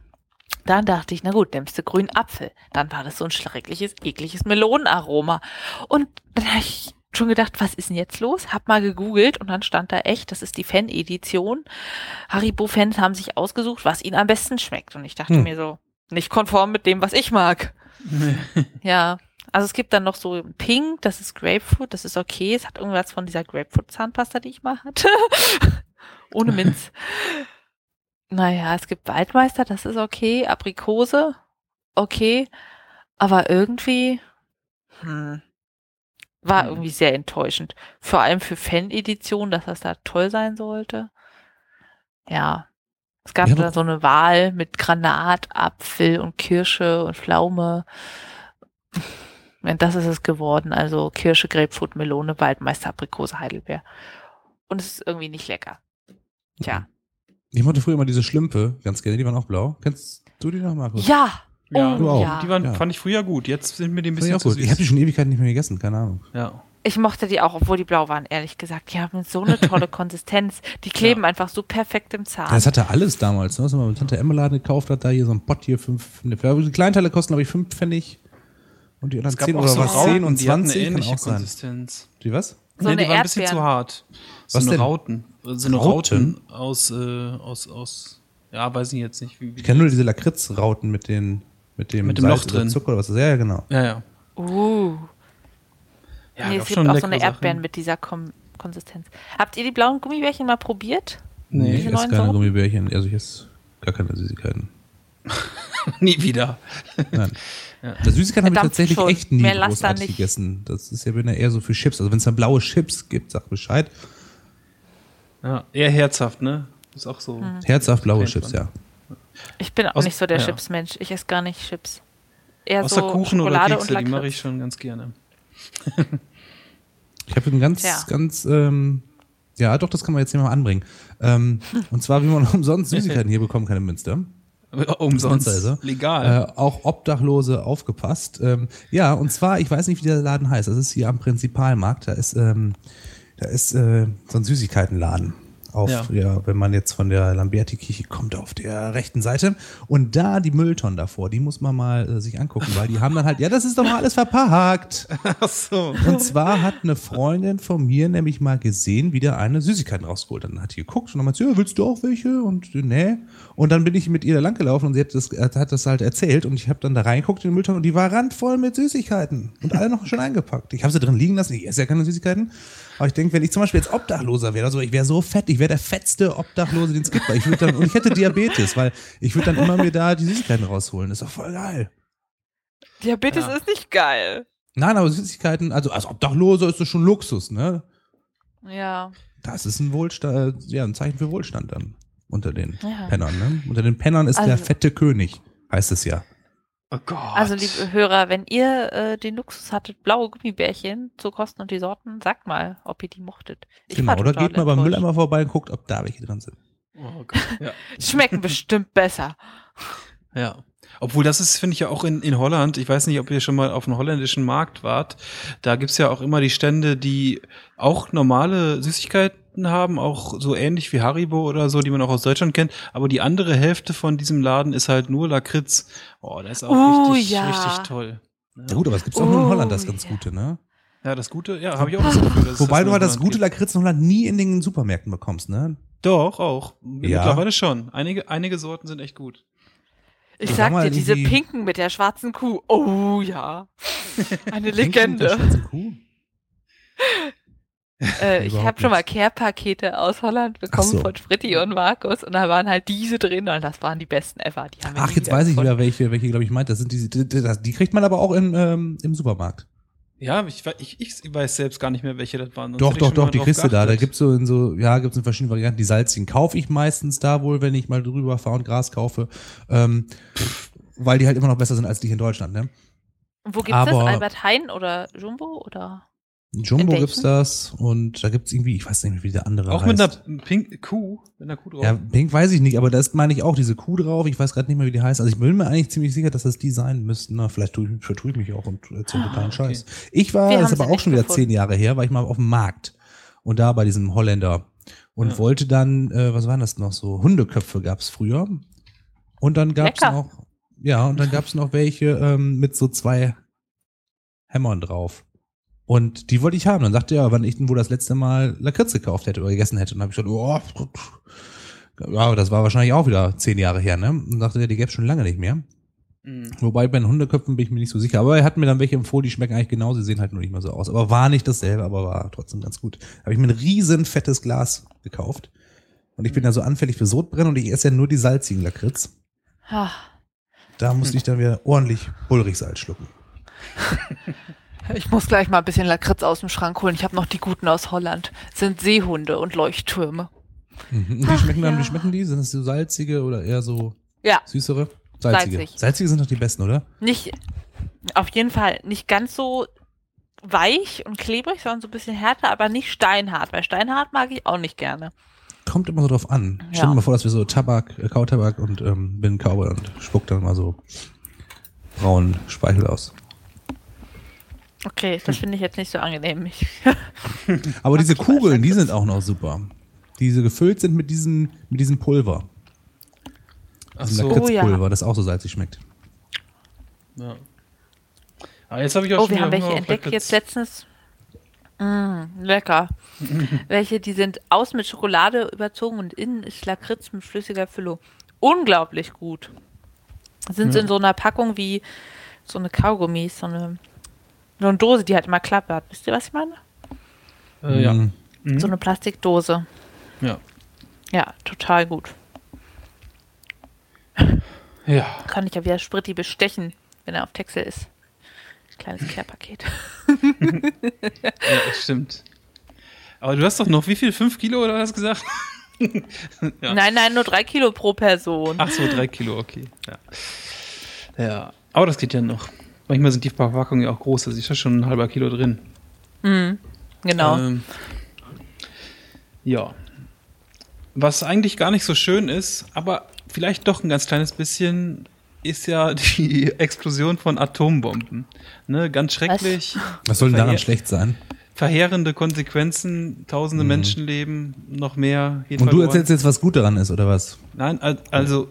Dann dachte ich, na gut, nimmst du grünen Apfel. Dann war das so ein schreckliches, ekliges Melonenaroma. Und dann habe ich schon gedacht, was ist denn jetzt los? Hab mal gegoogelt und dann stand da echt, das ist die Fan-Edition. Haribo-Fans haben sich ausgesucht, was ihnen am besten schmeckt. Und ich dachte Hm. mir so, nicht konform mit dem, was ich mag. Ja. Also es gibt dann noch so Pink, das ist Grapefruit, das ist okay. Es hat irgendwas von dieser Grapefruit-Zahnpasta, die ich mal hatte. Ohne Minz. Naja, es gibt Waldmeister, das ist okay. Aprikose, okay. Aber irgendwie, hm, war Hm. irgendwie sehr enttäuschend. Vor allem für Fan-Edition, dass das da toll sein sollte. Ja. Es gab Ja, da so eine Wahl mit Granat, Apfel und Kirsche und Pflaume. Und das ist es geworden. Also Kirsche, Grapefruit, Melone, Waldmeister, Aprikose, Heidelbeer. Und es ist irgendwie nicht lecker. Tja. Ich mochte früher immer diese Schlümpfe ganz gerne, die waren auch blau. Kennst du die noch, Markus? Ja! Ja, Oh, du auch. ja. die waren, Ja. fand ich früher gut. Jetzt sind mir die ein ich bisschen auch zu gut. süß. Ich habe die schon Ewigkeiten nicht mehr gegessen, keine Ahnung. ja. Ich mochte die auch, obwohl die blau waren, ehrlich gesagt. Die haben so eine tolle Konsistenz. Die kleben einfach so perfekt im Zahn. Ja, das hatte alles damals, ne? was man mit Tante Emma Laden gekauft hat, da hier so ein Pott hier fünf, ne, die Kleinteile kosten glaube ich fünf Pfennig und die anderen zehn auch oder so was, zehn und eine zwanzig kann ähnliche. Konsistenz. Die was? So nee, eine die waren ein bisschen zu hart. So Was eine denn? Rauten. So eine Rauten? Rauten, aus, äh, aus, aus, ja, weiß ich jetzt nicht. Wie, Ich wie kenne nur diese Lakritzrauten mit den mit dem, Mit dem Salz Loch drin. Zucker oder was. Ja, ja, genau. ja, ja. Uh. ja nee, es gibt schon auch so eine Erdbeeren Sachen. mit dieser Kom Konsistenz. Habt ihr die blauen Gummibärchen mal probiert? Nee, ich Diese esse neuen keine Sorten? Gummibärchen, also ich esse gar keine Süßigkeiten. Nie wieder. Nein. Das Süßigkeiten habe ich tatsächlich schon. echt nie Mehr lass da großartig nicht. gegessen. Das ist ja bin ja eher so für Chips. Also wenn es dann blaue Chips gibt, sag Bescheid. Ja, eher herzhaft, ne? Ist auch so. Hm. Herzhaft blaue Chips, ja. Ich bin auch Aus- nicht so der ja. Chips-Mensch. Ich esse gar nicht Chips. Eher Außer so Kuchen Schokolade oder Kekse, die mache ich schon ganz gerne. Ich habe einen ganz, Tja. ganz, ähm, ja, doch, das kann man jetzt hier mal anbringen. Ähm, und zwar, wie man umsonst Süßigkeiten hier bekommen kann in Münster. Umsonst. Also, Legal. Äh, auch Obdachlose aufgepasst. Ähm, ja, und zwar, ich weiß nicht, wie der Laden heißt. Das ist hier am Prinzipalmarkt. Da ist, ähm, da ist äh, so ein Süßigkeitenladen. Auf, ja. Ja. wenn man jetzt von der Lamberti-Kirche kommt, auf der rechten Seite. Und da die Mülltonnen davor, die muss man mal äh, sich angucken, weil die haben dann halt, ja, das ist doch mal alles verpackt. Ach so. Und zwar hat eine Freundin von mir nämlich mal gesehen, wie der eine Süßigkeiten rausgeholt. Dann hat die geguckt und dann meinte sie, ja, willst du auch welche? Und äh, nee. Und dann bin ich mit ihr da lang gelaufen und sie hat das, hat das halt erzählt und ich habe dann da reingeguckt in den Müllton und die war randvoll mit Süßigkeiten und alle noch schon eingepackt. Ich habe sie drin liegen lassen, ich esse ja keine Süßigkeiten. Aber ich denke, wenn ich zum Beispiel jetzt Obdachloser wäre, also ich wäre so fett, ich wäre der fettste Obdachlose, den es gibt. Weil ich würde dann, und ich hätte Diabetes, weil ich würde dann immer mir da die Süßigkeiten rausholen. Das ist doch voll geil. Diabetes Ja. ist nicht geil. Nein, aber Süßigkeiten, also als Obdachloser ist das schon Luxus, ne? Ja. Das ist ein Wohlstand, ja, ein Zeichen für Wohlstand dann unter den Ja. Pennern, ne? Unter den Pennern ist der Also- fette König, heißt es ja. Oh Gott. Also, liebe Hörer, wenn ihr äh, den Luxus hattet, blaue Gummibärchen zu kosten und die Sorten, sagt mal, ob ihr die mochtet. Ich genau, oder geht mal beim. Mülleimer vorbei und guckt, ob da welche drin sind. oh Gott. Ja. Schmecken bestimmt besser. Ja. Obwohl, das ist, finde ich ja auch in, in Holland, ich weiß nicht, ob ihr schon mal auf einem holländischen Markt wart, da gibt's ja auch immer die Stände, die auch normale Süßigkeiten haben, auch so ähnlich wie Haribo oder so, die man auch aus Deutschland kennt, aber die andere Hälfte von diesem Laden ist halt nur Lakritz. Oh, das ist auch Oh, richtig, ja. richtig toll. Ja gut, aber es gibt's auch nur in Oh, Holland, das ganz ja. Gute, ne? Ja, das Gute, ja, habe ich auch das Gefühl. dass es Wobei das du halt das gute gibt. Lakritz in Holland nie in den Supermärkten bekommst, ne? Doch, auch. Ja. Mittlerweile schon. Einige, einige Sorten sind echt gut. Ich Sag sag dir, diese Pinken mit der schwarzen Kuh. Oh ja. Eine Pinken mit der Legende. schwarzen Kuh? Äh, ich habe schon mal. Care-Pakete aus Holland bekommen so. von Spritti und Markus und da waren halt diese drin und das waren die besten ever. Die Ach, jetzt weiß ich wieder, welche, welche glaube ich meint. Das sind diese, die, die, kriegt man aber auch im, ähm, im Supermarkt. Ja, ich, ich, ich weiß selbst gar nicht mehr, welche das waren. sonst Doch, doch, doch, die kriegst du da. Da gibt's so in so, ja, gibt's in verschiedenen Varianten. Die salzigen kaufe ich meistens da wohl, wenn ich mal drüber fahre und Gras kaufe. Ähm, weil die halt immer noch besser sind als die hier in Deutschland, ne? Und wo gibt's das? aber- Albert Heijn oder Jumbo oder? Jumbo gibt's das und da gibt's irgendwie, ich weiß nicht mehr, wie der andere Auch heißt. mit einer Pink Kuh, mit einer Kuh drauf. ja, Pink weiß ich nicht, aber da ist, meine ich, auch diese Kuh drauf. Ich weiß gerade nicht mehr, wie die heißt. Also ich bin mir eigentlich ziemlich sicher, dass das die sein müssten. Na, vielleicht tue ich, vertue ich mich auch und erzähle totalen okay. Scheiß. Ich war, Wir das ist aber auch schon wieder gefunden. zehn Jahre her, war ich mal auf dem Markt und da bei diesem Holländer und Ja. wollte dann, äh, was waren das noch so? Hundeköpfe gab's früher. Und dann gab's Lecker. noch, ja, und dann gab's noch welche ähm, mit so zwei Hämmern drauf. Und die wollte ich haben. Dann sagte er, wann ich denn wohl das letzte Mal Lakritz gekauft hätte oder gegessen hätte. Und dann habe ich gesagt, oh, ja, das war wahrscheinlich auch wieder zehn Jahre her, ne? Und dachte er, die gäbe schon lange nicht mehr. Mhm. Wobei bei den Hundeköpfen bin ich mir nicht so sicher. Aber er hat mir dann welche empfohlen, die schmecken eigentlich genau, sie sehen halt nur nicht mehr so aus. Aber war nicht dasselbe, aber war trotzdem ganz gut. Habe ich mir ein riesen fettes Glas gekauft. Und ich bin ja so anfällig für Sodbrennen und ich esse ja nur die salzigen Lakritz. Ah, Da musste ich dann wieder ordentlich Bullrichsalz schlucken. Ich muss gleich mal ein bisschen Lakritz aus dem Schrank holen. Ich habe noch die guten aus Holland. Das sind Seehunde und Leuchttürme. Mhm. Ach, schmecken dann, ja. wie schmecken die? Sind das so salzige oder eher so Ja, süßere? Salzige. Salzig. Salzige sind doch die besten, oder? nicht, auf jeden Fall nicht ganz so weich und klebrig, sondern so ein bisschen härter, aber nicht steinhart, weil steinhart mag ich auch nicht gerne. Kommt immer so drauf an. Ja. Stell dir mal vor, dass wir so Tabak, äh, Kautabak und ähm, bin Cowboy und spuck dann mal so braunen Speichel aus. Okay, das finde ich jetzt nicht so angenehm. Aber diese Kugeln, die sind auch noch super. Diese gefüllt sind mit diesem, mit diesem Pulver. Ach Diesem so. Lakritzpulver, ja. das auch so salzig schmeckt. Ja. Ah, jetzt habe ich auch oh, schon wir haben welche entdeckt Lakritz. jetzt letztens. Mm, lecker. welche, die sind außen mit Schokolade überzogen und innen ist Lakritz mit flüssiger Füllung. Unglaublich gut. Sind Ja. in so einer Packung wie so eine Kaugummis, so eine, so eine Dose, die halt immer klappert. Wisst ihr, was ich meine? Äh, ja. Mhm. Mhm. So eine Plastikdose. ja. Ja, total gut. Ja. Kann ich ja wieder Spritti bestechen, wenn er auf Texel ist. Kleines Care-Paket. Ja, das stimmt. Aber du hast doch noch wie viel? Fünf Kilo oder was gesagt? ja. Nein, nein, nur drei Kilo pro Person. Ach so, drei Kilo, okay. Ja. ja. Aber das geht ja noch. Manchmal sind die Verpackungen ja auch groß, da ist ja schon ein halber Kilo drin. Mhm, genau. Ähm, ja. Was eigentlich gar nicht so schön ist, aber vielleicht doch ein ganz kleines bisschen, ist ja die Explosion von Atombomben. Ne, ganz schrecklich. Was soll denn daran schlecht sein? Verheerende Konsequenzen, tausende Mhm. Menschenleben, noch mehr. geht Und du verloren. erzählst jetzt, was gut daran ist, oder was? Nein, al- also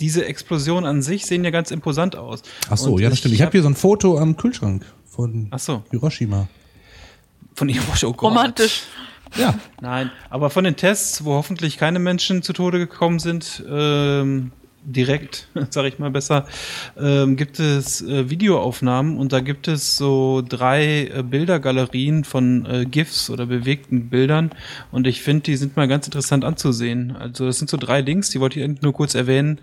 diese Explosionen an sich sehen ja ganz imposant aus. Ach so, Und ja, das stimmt. Ich habe hier so ein Foto am Kühlschrank von Ach so, Hiroshima. von Hiroshima. Oh Gott. Romantisch. Ja, Nein, aber von den Tests, wo hoffentlich keine Menschen zu Tode gekommen sind, ähm, direkt, sage ich mal besser, ähm, gibt es äh, Videoaufnahmen und da gibt es so drei äh, Bildergalerien von äh, GIFs oder bewegten Bildern und ich finde, die sind mal ganz interessant anzusehen. Also das sind so drei Links, die wollte ich nur kurz erwähnen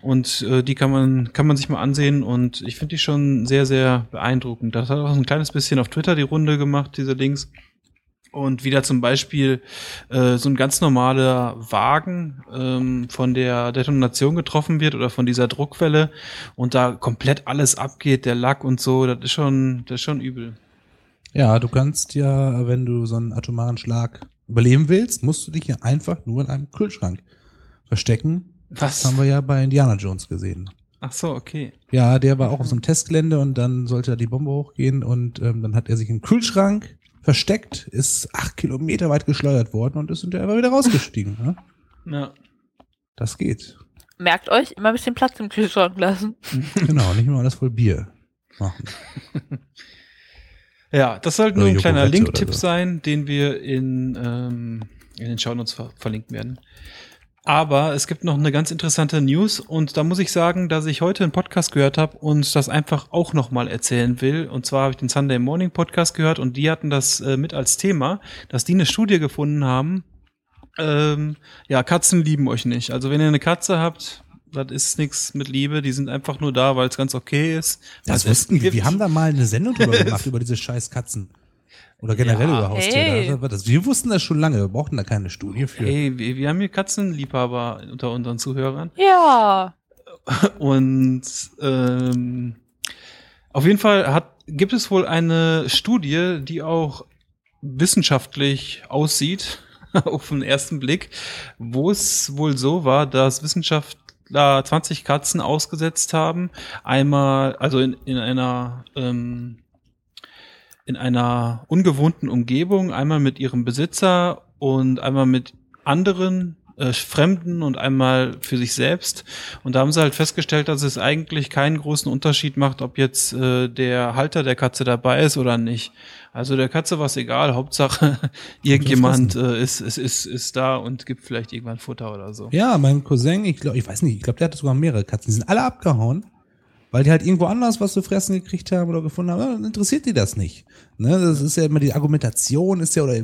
und äh, die kann man kann man sich mal ansehen und ich finde die schon sehr sehr beeindruckend. Das hat auch ein kleines bisschen auf Twitter die Runde gemacht, diese Links. Und wieder zum Beispiel äh, so ein ganz normaler Wagen ähm, von der Detonation getroffen wird oder von dieser Druckwelle und da komplett alles abgeht, der Lack und so, das ist schon, das ist schon übel. ja, du kannst ja, wenn du so einen atomaren Schlag überleben willst, musst du dich ja einfach nur in einem Kühlschrank verstecken. Was? Das haben wir ja bei Indiana Jones gesehen. Ach so, okay. Ja, der war auch auf so einem Testgelände und dann sollte da die Bombe hochgehen und ähm, dann hat er sich im Kühlschrank versteckt, ist acht Kilometer weit geschleudert worden und ist hinterher wieder rausgestiegen. ne? Ja. Das geht. Merkt euch, immer ein bisschen Platz im Kühlschrank lassen. Genau, nicht nur alles voll Bier machen. Ja, das sollte nur ein kleiner Link-Tipp so. sein, den wir in, ähm, in den Shownotes ver verlinken werden. Aber es gibt noch eine ganz interessante News und da muss ich sagen, dass ich heute einen Podcast gehört habe und das einfach auch nochmal erzählen will. Und zwar habe ich den Sunday Morning Podcast gehört und die hatten das äh, mit als Thema, dass die eine Studie gefunden haben. Ähm, ja, Katzen lieben euch nicht. Also wenn ihr eine Katze habt, das ist nichts mit Liebe, die sind einfach nur da, weil es ganz okay ist. Das wussten wir. Wir haben da mal eine Sendung drüber gemacht, über diese scheiß Katzen. Oder generell Ja. über Haustiere. Hey. Das- das- Wir wussten das schon lange, wir brauchten da keine Studie für. Hey, wir, wir haben hier Katzenliebhaber unter unseren Zuhörern. Ja. Und ähm, auf jeden Fall hat, gibt es wohl eine Studie, die auch wissenschaftlich aussieht, auf den ersten Blick, wo es wohl so war, dass Wissenschaftler 20 Katzen ausgesetzt haben. Einmal, also in, in einer ähm, in einer ungewohnten Umgebung, einmal mit ihrem Besitzer und einmal mit anderen äh, Fremden und einmal für sich selbst. Und da haben sie halt festgestellt, dass es eigentlich keinen großen Unterschied macht, ob jetzt äh, der Halter der Katze dabei ist oder nicht. Also der Katze war es egal, Hauptsache irgendjemand äh, ist, ist, ist, ist da und gibt vielleicht irgendwann Futter oder so. Ja, mein Cousin, ich glaube, ich weiß nicht, ich glaube, der hatte sogar mehrere Katzen. Die sind alle abgehauen, weil die halt irgendwo anders was zu fressen gekriegt haben oder gefunden haben. Dann interessiert die das nicht. Ne, das ist ja immer die Argumentation, ist ja, oder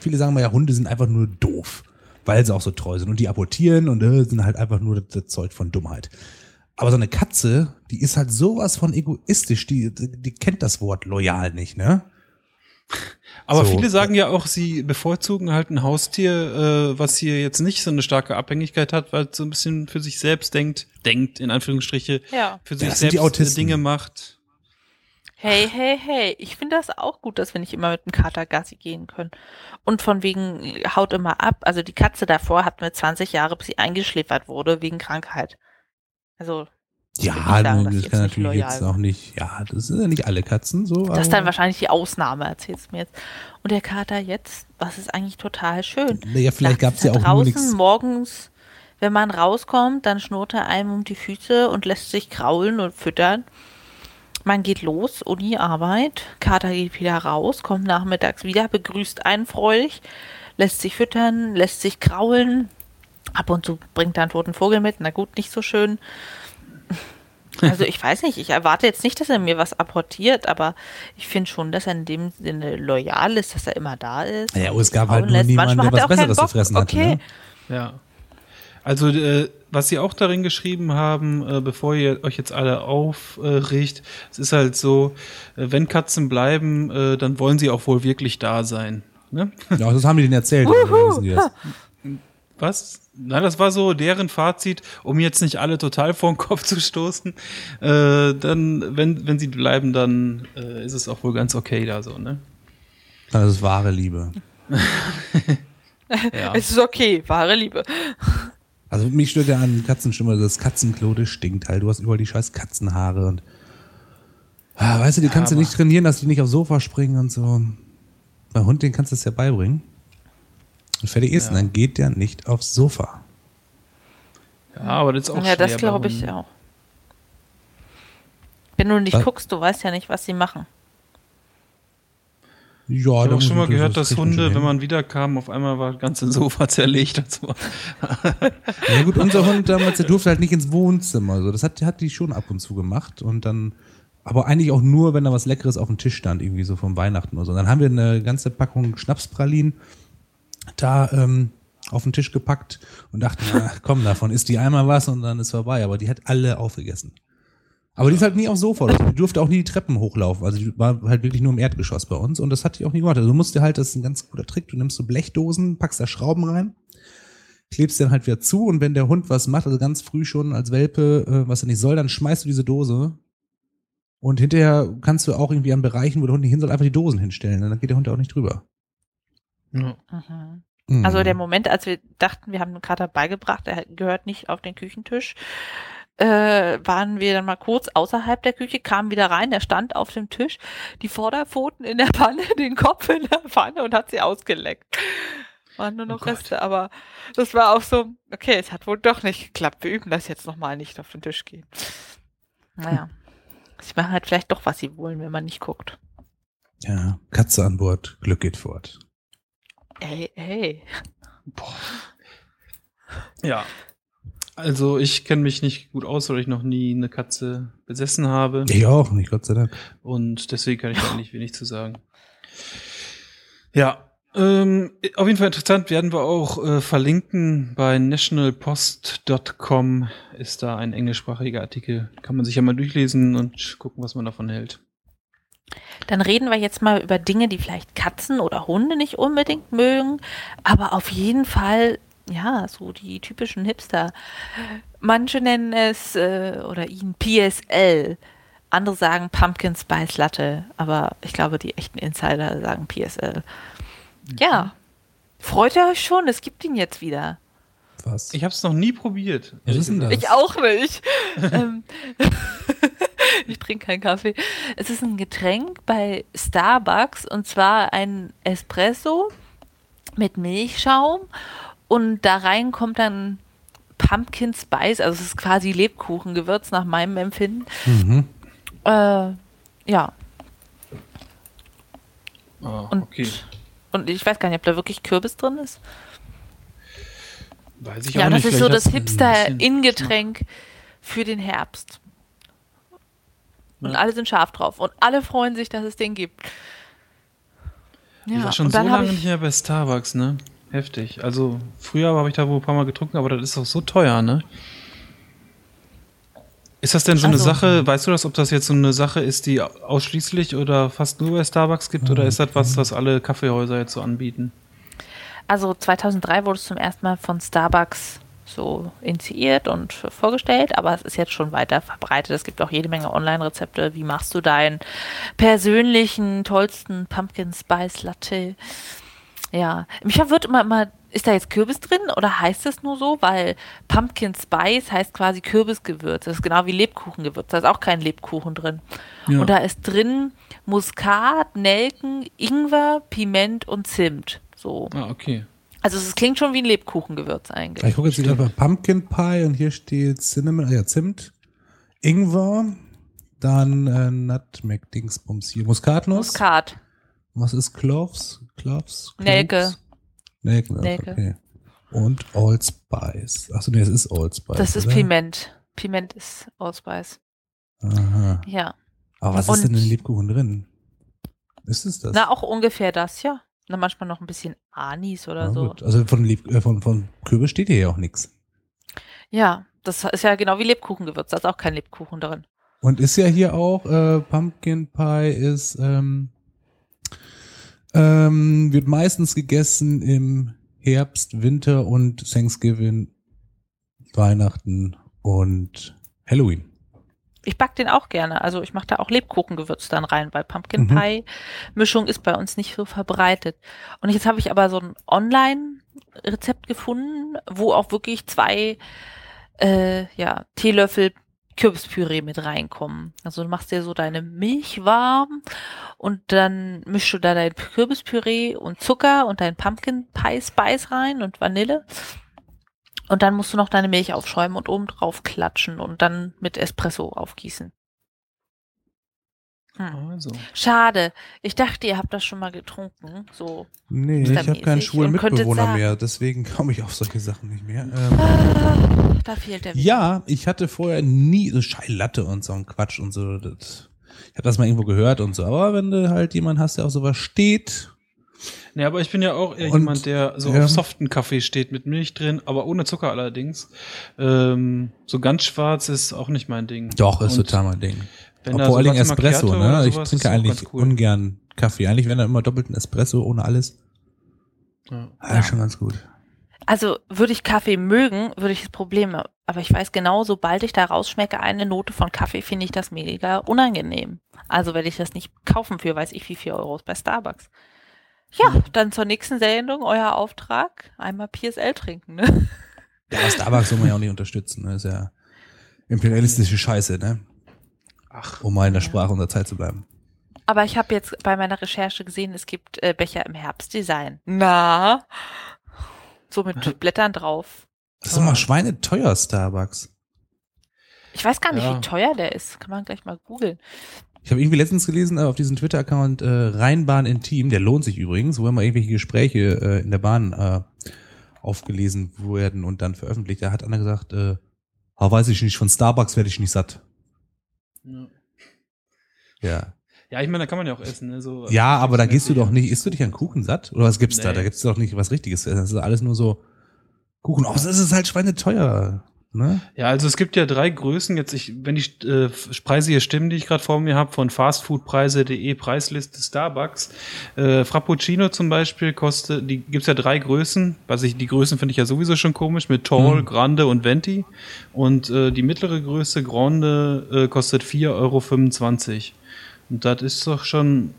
viele sagen mal ja, Hunde sind einfach nur doof, weil sie auch so treu sind. Und die apportieren und äh, sind halt einfach nur das Zeug von Dummheit. Aber so eine Katze, die ist halt sowas von egoistisch, die, die kennt das Wort loyal nicht, ne? Aber So. viele sagen ja auch, sie bevorzugen halt ein Haustier, äh, was hier jetzt nicht so eine starke Abhängigkeit hat, weil es so ein bisschen für sich selbst denkt, denkt in Anführungsstriche, Ja. für sich die selbst. Dinge macht. Hey, hey, hey. Ich finde das auch gut, dass wir nicht immer mit dem Kater Gassi gehen können. Und von wegen haut immer ab. Also die Katze davor hatten wir 20 Jahre, bis sie eingeschläfert wurde wegen Krankheit. Also Ja, sagen, das die kann natürlich jetzt auch nicht, ja, das sind ja nicht alle Katzen so. das ist dann wahrscheinlich die Ausnahme, erzählst du mir jetzt. Und der Kater jetzt, was ist eigentlich total schön. Naja, vielleicht gab es ja auch nur draußen nichts. morgens, wenn man rauskommt, dann schnurrt er einem um die Füße und lässt sich kraulen und füttern. Man geht los, Uni, Arbeit, Kater geht wieder raus, kommt nachmittags wieder, begrüßt einen freudig, lässt sich füttern, lässt sich kraulen. Ab und zu bringt er einen toten Vogel mit, na gut, nicht so schön. Also ich weiß nicht, ich erwarte jetzt nicht, dass er mir was apportiert, aber ich finde schon, dass er in dem Sinne loyal ist, dass er immer da ist. Ja, und aber es gab halt nur niemanden, Manchmal der hat was er Besseres zu fressen hatte, Okay, ne? Ja. Also, äh, was sie auch darin geschrieben haben, äh, bevor ihr euch jetzt alle aufregt, es ist halt so, äh, wenn Katzen bleiben, äh, dann wollen sie auch wohl wirklich da sein. Ne? Ja, das haben die denen erzählt. also wissen die das. Was? Na, das war so deren Fazit, um jetzt nicht alle total vor den Kopf zu stoßen. Äh, dann, wenn, wenn sie bleiben, dann äh, ist es auch wohl ganz okay da so, ne? Das ist wahre Liebe. Ja. es ist okay, wahre Liebe. Also mich stört ja an Katzen schon mal, das Katzenklo, das stinkt halt. Du hast überall die scheiß Katzenhaare und ah, weißt du, die kannst du nicht trainieren, dass die nicht aufs Sofa springen und so. Bei Hund, den kannst du das ja beibringen. Und fertig ist, Ja. und dann geht der nicht aufs Sofa. ja, aber das ist auch Ja, das schwer glaube ich auch. Wenn du nicht Was? guckst, du weißt ja nicht, was sie machen. Ja, Ich habe auch schon mal gehört, das dass Hunde, wenn man wiederkam, auf einmal war das ganze Sofa zerlegt und so. Ja gut, unser Hund damals, der durfte halt nicht ins Wohnzimmer. Also das hat, hat die schon ab und zu gemacht. Und dann, aber eigentlich auch nur, wenn da was Leckeres auf dem Tisch stand, irgendwie so vom Weihnachten oder so. Dann haben wir eine ganze Packung Schnapspralinen da ähm, auf den Tisch gepackt und dachten, na, komm, davon isst die einmal was und dann ist vorbei. Aber die hat alle aufgegessen. Aber die ist halt nie aufs Sofa. oder so. Die durfte auch nie die Treppen hochlaufen. Also die war halt wirklich nur im Erdgeschoss bei uns und das hat die auch nie gemacht. Also du musst dir halt, das ist ein ganz guter Trick, du nimmst so Blechdosen, packst da Schrauben rein, klebst den halt wieder zu und wenn der Hund was macht, also ganz früh schon als Welpe, äh, was er nicht soll, dann schmeißt du diese Dose und hinterher kannst du auch irgendwie an Bereichen, wo der Hund nicht hin soll, einfach die Dosen hinstellen. Dann geht der Hund auch nicht drüber. Ja. Mhm. Mhm. Also der Moment, als wir dachten, wir haben den Kater beigebracht, er gehört nicht auf den Küchentisch, äh, waren wir dann mal kurz außerhalb der Küche, kamen wieder rein, er stand auf dem Tisch, die Vorderpfoten in der Pfanne, den Kopf in der Pfanne und hat sie ausgeleckt. Waren nur noch Oh. Reste, aber das war auch so, okay, es hat wohl doch nicht geklappt. Wir üben das jetzt nochmal nicht auf den Tisch gehen. Naja. Sie machen halt vielleicht doch, was sie wollen, wenn man nicht guckt. Ja, Katze an Bord, Glück geht fort. Ey, ey. Ja. Also ich kenne mich nicht gut aus, weil ich noch nie eine Katze besessen habe. Ich auch nicht, Gott sei Dank. Und deswegen kann ich da eigentlich wenig zu sagen. Ja, ähm, auf jeden Fall interessant werden wir auch äh, verlinken. Bei nationalpost.com ist da ein englischsprachiger Artikel. Kann man sich ja mal durchlesen und gucken, was man davon hält. Dann reden wir jetzt mal über Dinge, die vielleicht Katzen oder Hunde nicht unbedingt mögen, aber auf jeden Fall, ja, so die typischen Hipster. Manche nennen es äh, oder ihn PSL. Andere sagen Pumpkin Spice Latte, aber ich glaube, die echten Insider sagen PSL. Ja. Freut ihr euch schon? Es gibt ihn jetzt wieder. Was? Ich habe es noch nie probiert. Was ist denn das? Ich auch nicht. Ich trinke keinen Kaffee. Es ist ein Getränk bei Starbucks und zwar ein Espresso mit Milchschaum und da rein kommt dann Pumpkin Spice, also es ist quasi Lebkuchengewürz nach meinem Empfinden. Mhm. Äh, ja, Ah, und, okay. und ich weiß gar nicht, ob da wirklich Kürbis drin ist. Weiß ich Ja, auch das nicht. ist so das bisschen Hipster-In-Getränk für den Herbst. Und Ja. alle sind scharf drauf. Und alle freuen sich, dass es den gibt. Ich war schon und so dann habe lange nicht ich. mehr bei Starbucks, ne? Heftig. Also früher habe ich da wohl ein paar Mal getrunken, aber das ist doch so teuer, ne? Ist das denn so eine Also- Sache, weißt du das, ob das jetzt so eine Sache ist, die ausschließlich oder fast nur bei Starbucks gibt, oder ist das was, was alle Kaffeehäuser jetzt so anbieten? Also 2003 wurde es zum ersten Mal von Starbucks so initiiert und vorgestellt, aber es ist jetzt schon weiter verbreitet. Es gibt auch jede Menge Online-Rezepte. Wie machst du deinen persönlichen, tollsten Pumpkin Spice Latte? Ja, mich verwirrt immer, immer, ist da jetzt Kürbis drin oder heißt es nur so? Weil Pumpkin Spice heißt quasi Kürbisgewürz. Das ist genau wie Lebkuchengewürz. Da ist auch kein Lebkuchen drin. Ja. Und da ist drin Muskat, Nelken, Ingwer, Piment und Zimt. So. Ah, okay. Also es klingt schon wie ein Lebkuchengewürz eigentlich. Ich gucke jetzt wieder bei Pumpkin Pie und hier steht Cinnamon, ah ja, Zimt, Ingwer, dann äh, Nutmeg Dingsbums hier, Muskatnuss. Muskat. Was ist Cloves? Cloves? Nelke. Nelke. Nelke. Okay. Und Allspice. Achso, nee, das ist Allspice. Das ist oder? Piment. Piment ist Allspice. Aha. Ja. Aber was Und- ist denn in den Lebkuchen drin? Ist es das? Na, auch ungefähr das, ja. Na, manchmal noch ein bisschen Anis oder Na so. gut. Also von, Leb äh, von, von Kürbis steht hier ja auch nichts. Ja, das ist ja genau wie Lebkuchengewürz. Da ist auch kein Lebkuchen drin. Und ist ja hier auch, äh, Pumpkin Pie ist, ähm, ähm, wird meistens gegessen im Herbst, Winter und Thanksgiving, Weihnachten und Halloween. Ich back den auch gerne. Also ich mache da auch Lebkuchengewürz dann rein, weil Pumpkin Mhm. Pie Mischung ist bei uns nicht so verbreitet. Und jetzt habe ich aber so ein Online-Rezept gefunden, wo auch wirklich zwei äh, ja, Teelöffel Kürbispüree mit reinkommen. Also du machst dir so deine Milch warm und dann mischst du da dein Kürbispüree und Zucker und dein Pumpkin Pie Spice rein und Vanille. Und dann musst du noch deine Milch aufschäumen und oben drauf klatschen und dann mit Espresso aufgießen. Hm. Also. Schade. Ich dachte, ihr habt das schon mal getrunken. So. Nee, ich habe keinen schwulen Mitbewohner mehr, deswegen komme ich auf solche Sachen nicht mehr. Ähm, Ah, da fehlt der ja, ich hatte vorher nie so Scheilatte und so ein Quatsch und so. Das, ich habe das mal irgendwo gehört und so, aber wenn du halt jemand hast, der auf sowas steht, Ja, aber ich bin ja auch eher Und, jemand, der so ja. auf soften Kaffee steht, mit Milch drin, aber ohne Zucker allerdings. Ähm, so ganz schwarz ist auch nicht mein Ding. doch, ist Und total mein Ding. Vor allen so Dingen Espresso, Macchiato ne? Ich trinke eigentlich cool. ungern Kaffee. Eigentlich wenn er immer doppelten Espresso ohne alles. Ja. Ah, ist schon ganz gut. Also würde ich Kaffee mögen, würde ich das Problem haben. Aber ich weiß genau, sobald ich da rausschmecke, eine Note von Kaffee, finde ich das mega unangenehm. Also werde ich das nicht kaufen für, weiß ich wie viel Euros bei Starbucks. Ja, dann zur nächsten Sendung, euer Auftrag, einmal PSL trinken, ne? Ja, aber Starbucks soll man ja auch nicht unterstützen. Ne? Ist ja imperialistische Scheiße, ne? Ach, Um mal in der Ja. Sprache unserer Zeit zu bleiben. Aber ich habe jetzt bei meiner Recherche gesehen, es gibt äh, Becher im Herbstdesign. Na? So mit Blättern drauf. Das ist doch mal schweineteuer, Starbucks. Ich weiß gar nicht, Ja. wie teuer der ist. Kann man gleich mal googeln. Ich habe irgendwie letztens gelesen äh, auf diesem Twitter-Account äh, Rheinbahn Intim, der lohnt sich übrigens, wo mal irgendwelche Gespräche äh, in der Bahn äh, aufgelesen werden und dann veröffentlicht. Da hat einer gesagt, äh, ah, weiß ich nicht, von Starbucks werde ich nicht satt. Ja. Ja. Ja, ich meine, da kann man ja auch essen. Ne? So, Ja, aber da gehst du doch nicht, isst du dich an Kuchen satt? Oder was gibt's da? Nee. Da gibt's doch nicht was Richtiges. Das ist alles nur so Kuchen. Außer es ist halt schweineteuer. Ne? Ja, also es gibt ja drei Größen. Jetzt, ich, wenn die äh, Preise hier stimmen, die ich gerade vor mir habe, von fastfoodpreise.de Preisliste Starbucks. Äh, Frappuccino zum Beispiel kostet, die gibt's ja drei Größen. Was ich, die Größen finde ich ja sowieso schon komisch mit Tall, Mhm. Grande und Venti. Und äh, die mittlere Größe Grande äh, kostet 4,25 Euro. Und das ist doch schon.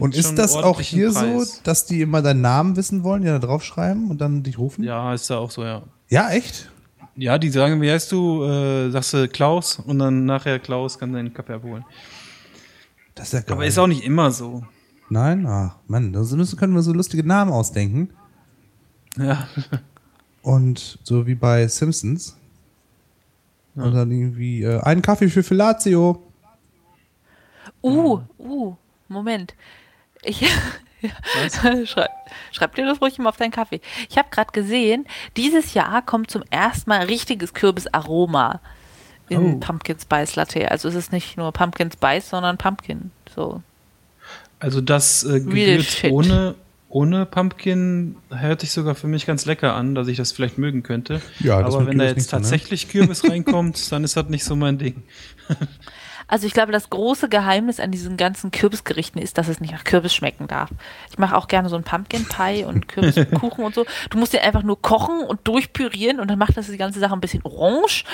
Und ist das auch hier Preis. so, dass die immer deinen Namen wissen wollen, die da draufschreiben und dann dich rufen? Ja, ist ja auch so, ja. Ja, echt? Ja, die sagen, wie heißt du? Äh, sagst du Klaus und dann nachher Klaus kann deinen Kaffee abholen. Das ist ja geil. Aber ist auch nicht immer so. Nein? Ach, Mann, da müssen, können wir so lustige Namen ausdenken. Ja. Und so wie bei Simpsons. Und dann irgendwie, äh, einen Kaffee für Fellatio. Uh, uh, Moment. Ich, Was? schreib, schreib dir das ruhig mal auf deinen Kaffee. Ich habe gerade gesehen, dieses Jahr kommt zum ersten Mal richtiges Kürbisaroma in Oh. Pumpkin Spice Latte. Also es ist nicht nur Pumpkin Spice, sondern Pumpkin. So. Also das äh, Gewürz ohne, ohne Pumpkin hört sich sogar für mich ganz lecker an, dass ich das vielleicht mögen könnte. Ja, das Aber wenn da jetzt nicht so, ne? tatsächlich Kürbis reinkommt, dann ist das nicht so mein Ding. Also ich glaube, das große Geheimnis an diesen ganzen Kürbisgerichten ist, dass es nicht nach Kürbis schmecken darf. Ich mache auch gerne so einen Pumpkin Pie und Kürbiskuchen und so. Du musst den einfach nur kochen und durchpürieren und dann macht das die ganze Sache ein bisschen orange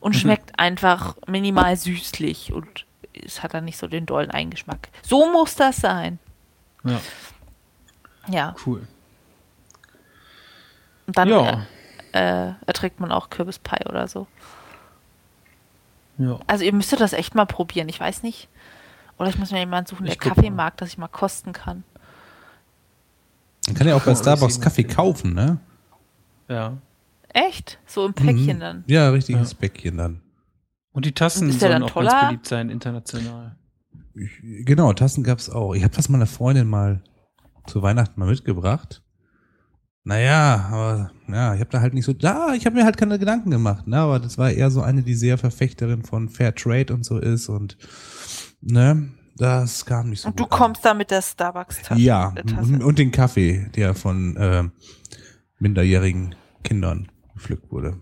und schmeckt einfach minimal süßlich und es hat dann nicht so den dollen Eingeschmack. So muss das sein. Ja, Ja. cool. Und dann Ja. äh, äh, erträgt man auch Kürbispie oder so. Ja. Also ihr müsstet das echt mal probieren. Ich weiß nicht. Oder ich muss mir jemanden suchen, der Kaffee mal. mag, dass ich mal kosten kann. Man kann ja auch bei Starbucks Kaffee kaufen, ne? Ja. Echt? So im Päckchen Mhm. dann. Ja, richtiges Ja. Päckchen dann. Und die Tassen Und sollen dann auch ganz toller? beliebt sein, international. Ich, genau, Tassen gab's auch. Ich habe das meiner Freundin mal zu Weihnachten mal mitgebracht. Naja, aber ja, ich habe da halt nicht so, da, ich habe mir halt keine Gedanken gemacht, ne, aber das war eher so eine, die sehr Verfechterin von Fair Trade und so ist und ne, das kam nicht so Und du gut an. kommst da mit der Starbucks-Tasse. Ja, Tasse. und den Kaffee, der von äh, minderjährigen Kindern gepflückt wurde.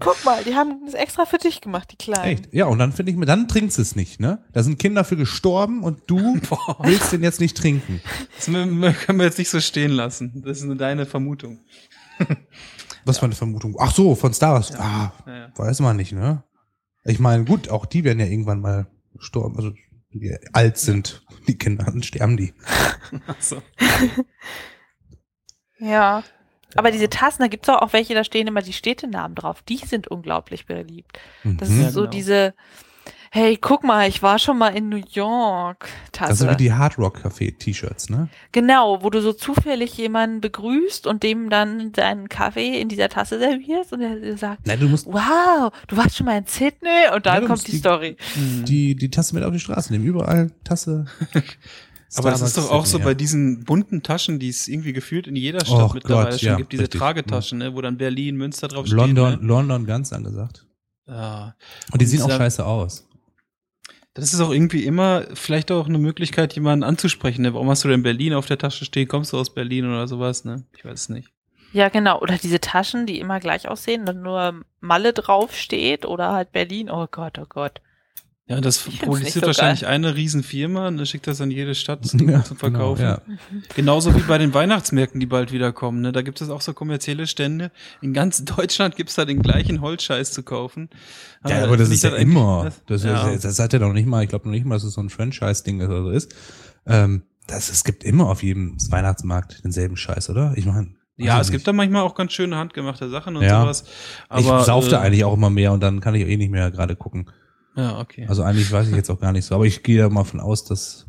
Guck mal, die haben das extra für dich gemacht, die Kleinen. Echt? Ja, und dann finde ich mir, dann trinkst du es nicht, ne? Da sind Kinder für gestorben und du Boah. willst den jetzt nicht trinken. Das können wir jetzt nicht so stehen lassen. Das ist nur deine Vermutung. Was für eine Vermutung. Ach so, von Star Wars. Ah, Ja, ja. weiß man nicht, ne? Ich meine, gut, auch die werden ja irgendwann mal gestorben, also die alt sind, die Kinder, dann sterben die. Ach so. Ja. Aber diese Tassen, da gibt's auch, auch welche, da stehen immer die Städtenamen drauf. Die sind unglaublich beliebt. Das Mhm. ist Ja, so genau. diese, hey, guck mal, ich war schon mal in New York Tasse. Das sind wie die Hard Rock Café T-Shirts, ne? Genau, wo du so zufällig jemanden begrüßt und dem dann deinen Kaffee in dieser Tasse servierst und er sagt, Nein, du musst wow, du warst schon mal in Sydney und dann Ja, du kommt die, die- Story. Mhm. die, die Tasse mit auf die Straße nehmen. Überall Tasse. Aber das ist doch auch so bei diesen bunten Taschen, die es irgendwie gefühlt in jeder Stadt Och mittlerweile Gott, schon ja, gibt, diese richtig. Tragetaschen, ne, wo dann Berlin, Münster drauf. London, stehen. Ne? London ganz angesagt. Ja. Und die Und sehen auch scheiße aus. Das ist auch irgendwie immer vielleicht auch eine Möglichkeit, jemanden anzusprechen. Ne? Warum hast du denn Berlin auf der Tasche stehen? Kommst du aus Berlin oder sowas? Ne? Ich weiß es nicht. Ja, genau. Oder diese Taschen, die immer gleich aussehen, dann nur Malle draufsteht oder halt Berlin. Oh Gott, oh Gott. Ja, das Ich produziert nicht so wahrscheinlich eine Riesenfirma und schickt das an jede Stadt zum, Ja, zum Verkaufen. Genau, ja. Genauso wie bei den Weihnachtsmärkten, die bald wieder kommen. Ne? Da gibt es auch so kommerzielle Stände. In ganz Deutschland gibt's da den gleichen Holzscheiß zu kaufen. Ja, Äh, aber das finde ist ich ja immer. das- Das, ja. ist, das hat ja noch nicht mal, ich glaube noch nicht mal, dass es so ein Franchise-Ding ist oder so ist. Ähm, das, es gibt immer auf jedem Weihnachtsmarkt denselben Scheiß, oder? Ich meine. Ja, es gibt da manchmal auch ganz schöne handgemachte Sachen und Ja. sowas. Ich Aber, sauf da äh, eigentlich auch immer mehr und dann kann ich eh nicht mehr gerade gucken. Ja, okay. Also eigentlich weiß ich jetzt auch gar nicht so, aber ich gehe da mal von aus, dass,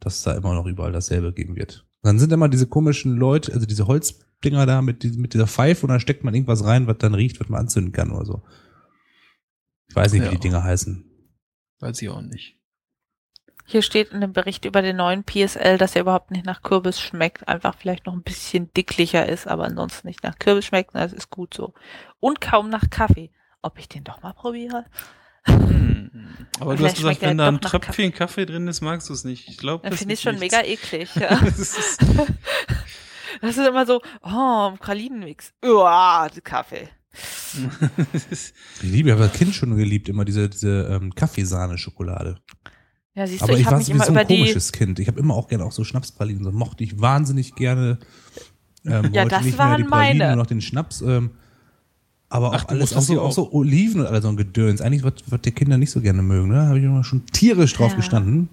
dass da immer noch überall dasselbe geben wird. Dann sind immer diese komischen Leute, also diese Holzdinger da mit, mit dieser Pfeife und dann steckt man irgendwas rein, was dann riecht, was man anzünden kann oder so. Ich weiß nicht, wie Ja. die Dinger heißen. Weiß ich auch nicht. Hier steht in dem Bericht über den neuen PSL, dass er überhaupt nicht nach Kürbis schmeckt, einfach vielleicht noch ein bisschen dicklicher ist, aber ansonsten nicht nach Kürbis schmeckt. Das ist gut so. Und kaum nach Kaffee. Ob ich den doch mal probiere? Hm. Aber du hast gesagt, wenn da ein Tröpfchen Kaffee drin ist, magst du es nicht. Ich glaube, das finde ich ist schon nichts. mega eklig. Ja. Das ist, Das ist immer so, oh, Pralinenmix. Uah, Kaffee. Ich liebe, ich habe als Kind schon geliebt, immer diese, diese ähm, Kaffeesahne-Schokolade. Ja, siehst Aber du, ich, ich habe war mich so, immer so ein über die. komisches Kind. Ich habe immer auch gerne auch so Schnapspralinen. So mochte ich wahnsinnig gerne. Ähm, Ja, wollte das nicht mehr waren die Pralinen, meine. nur noch den Schnaps. Ähm, aber Ach, auch alles, auch so, die auch so Oliven und alles so ein Gedöns. Eigentlich, was, was die Kinder nicht so gerne mögen, ne? Habe ich immer schon tierisch drauf Ja. gestanden.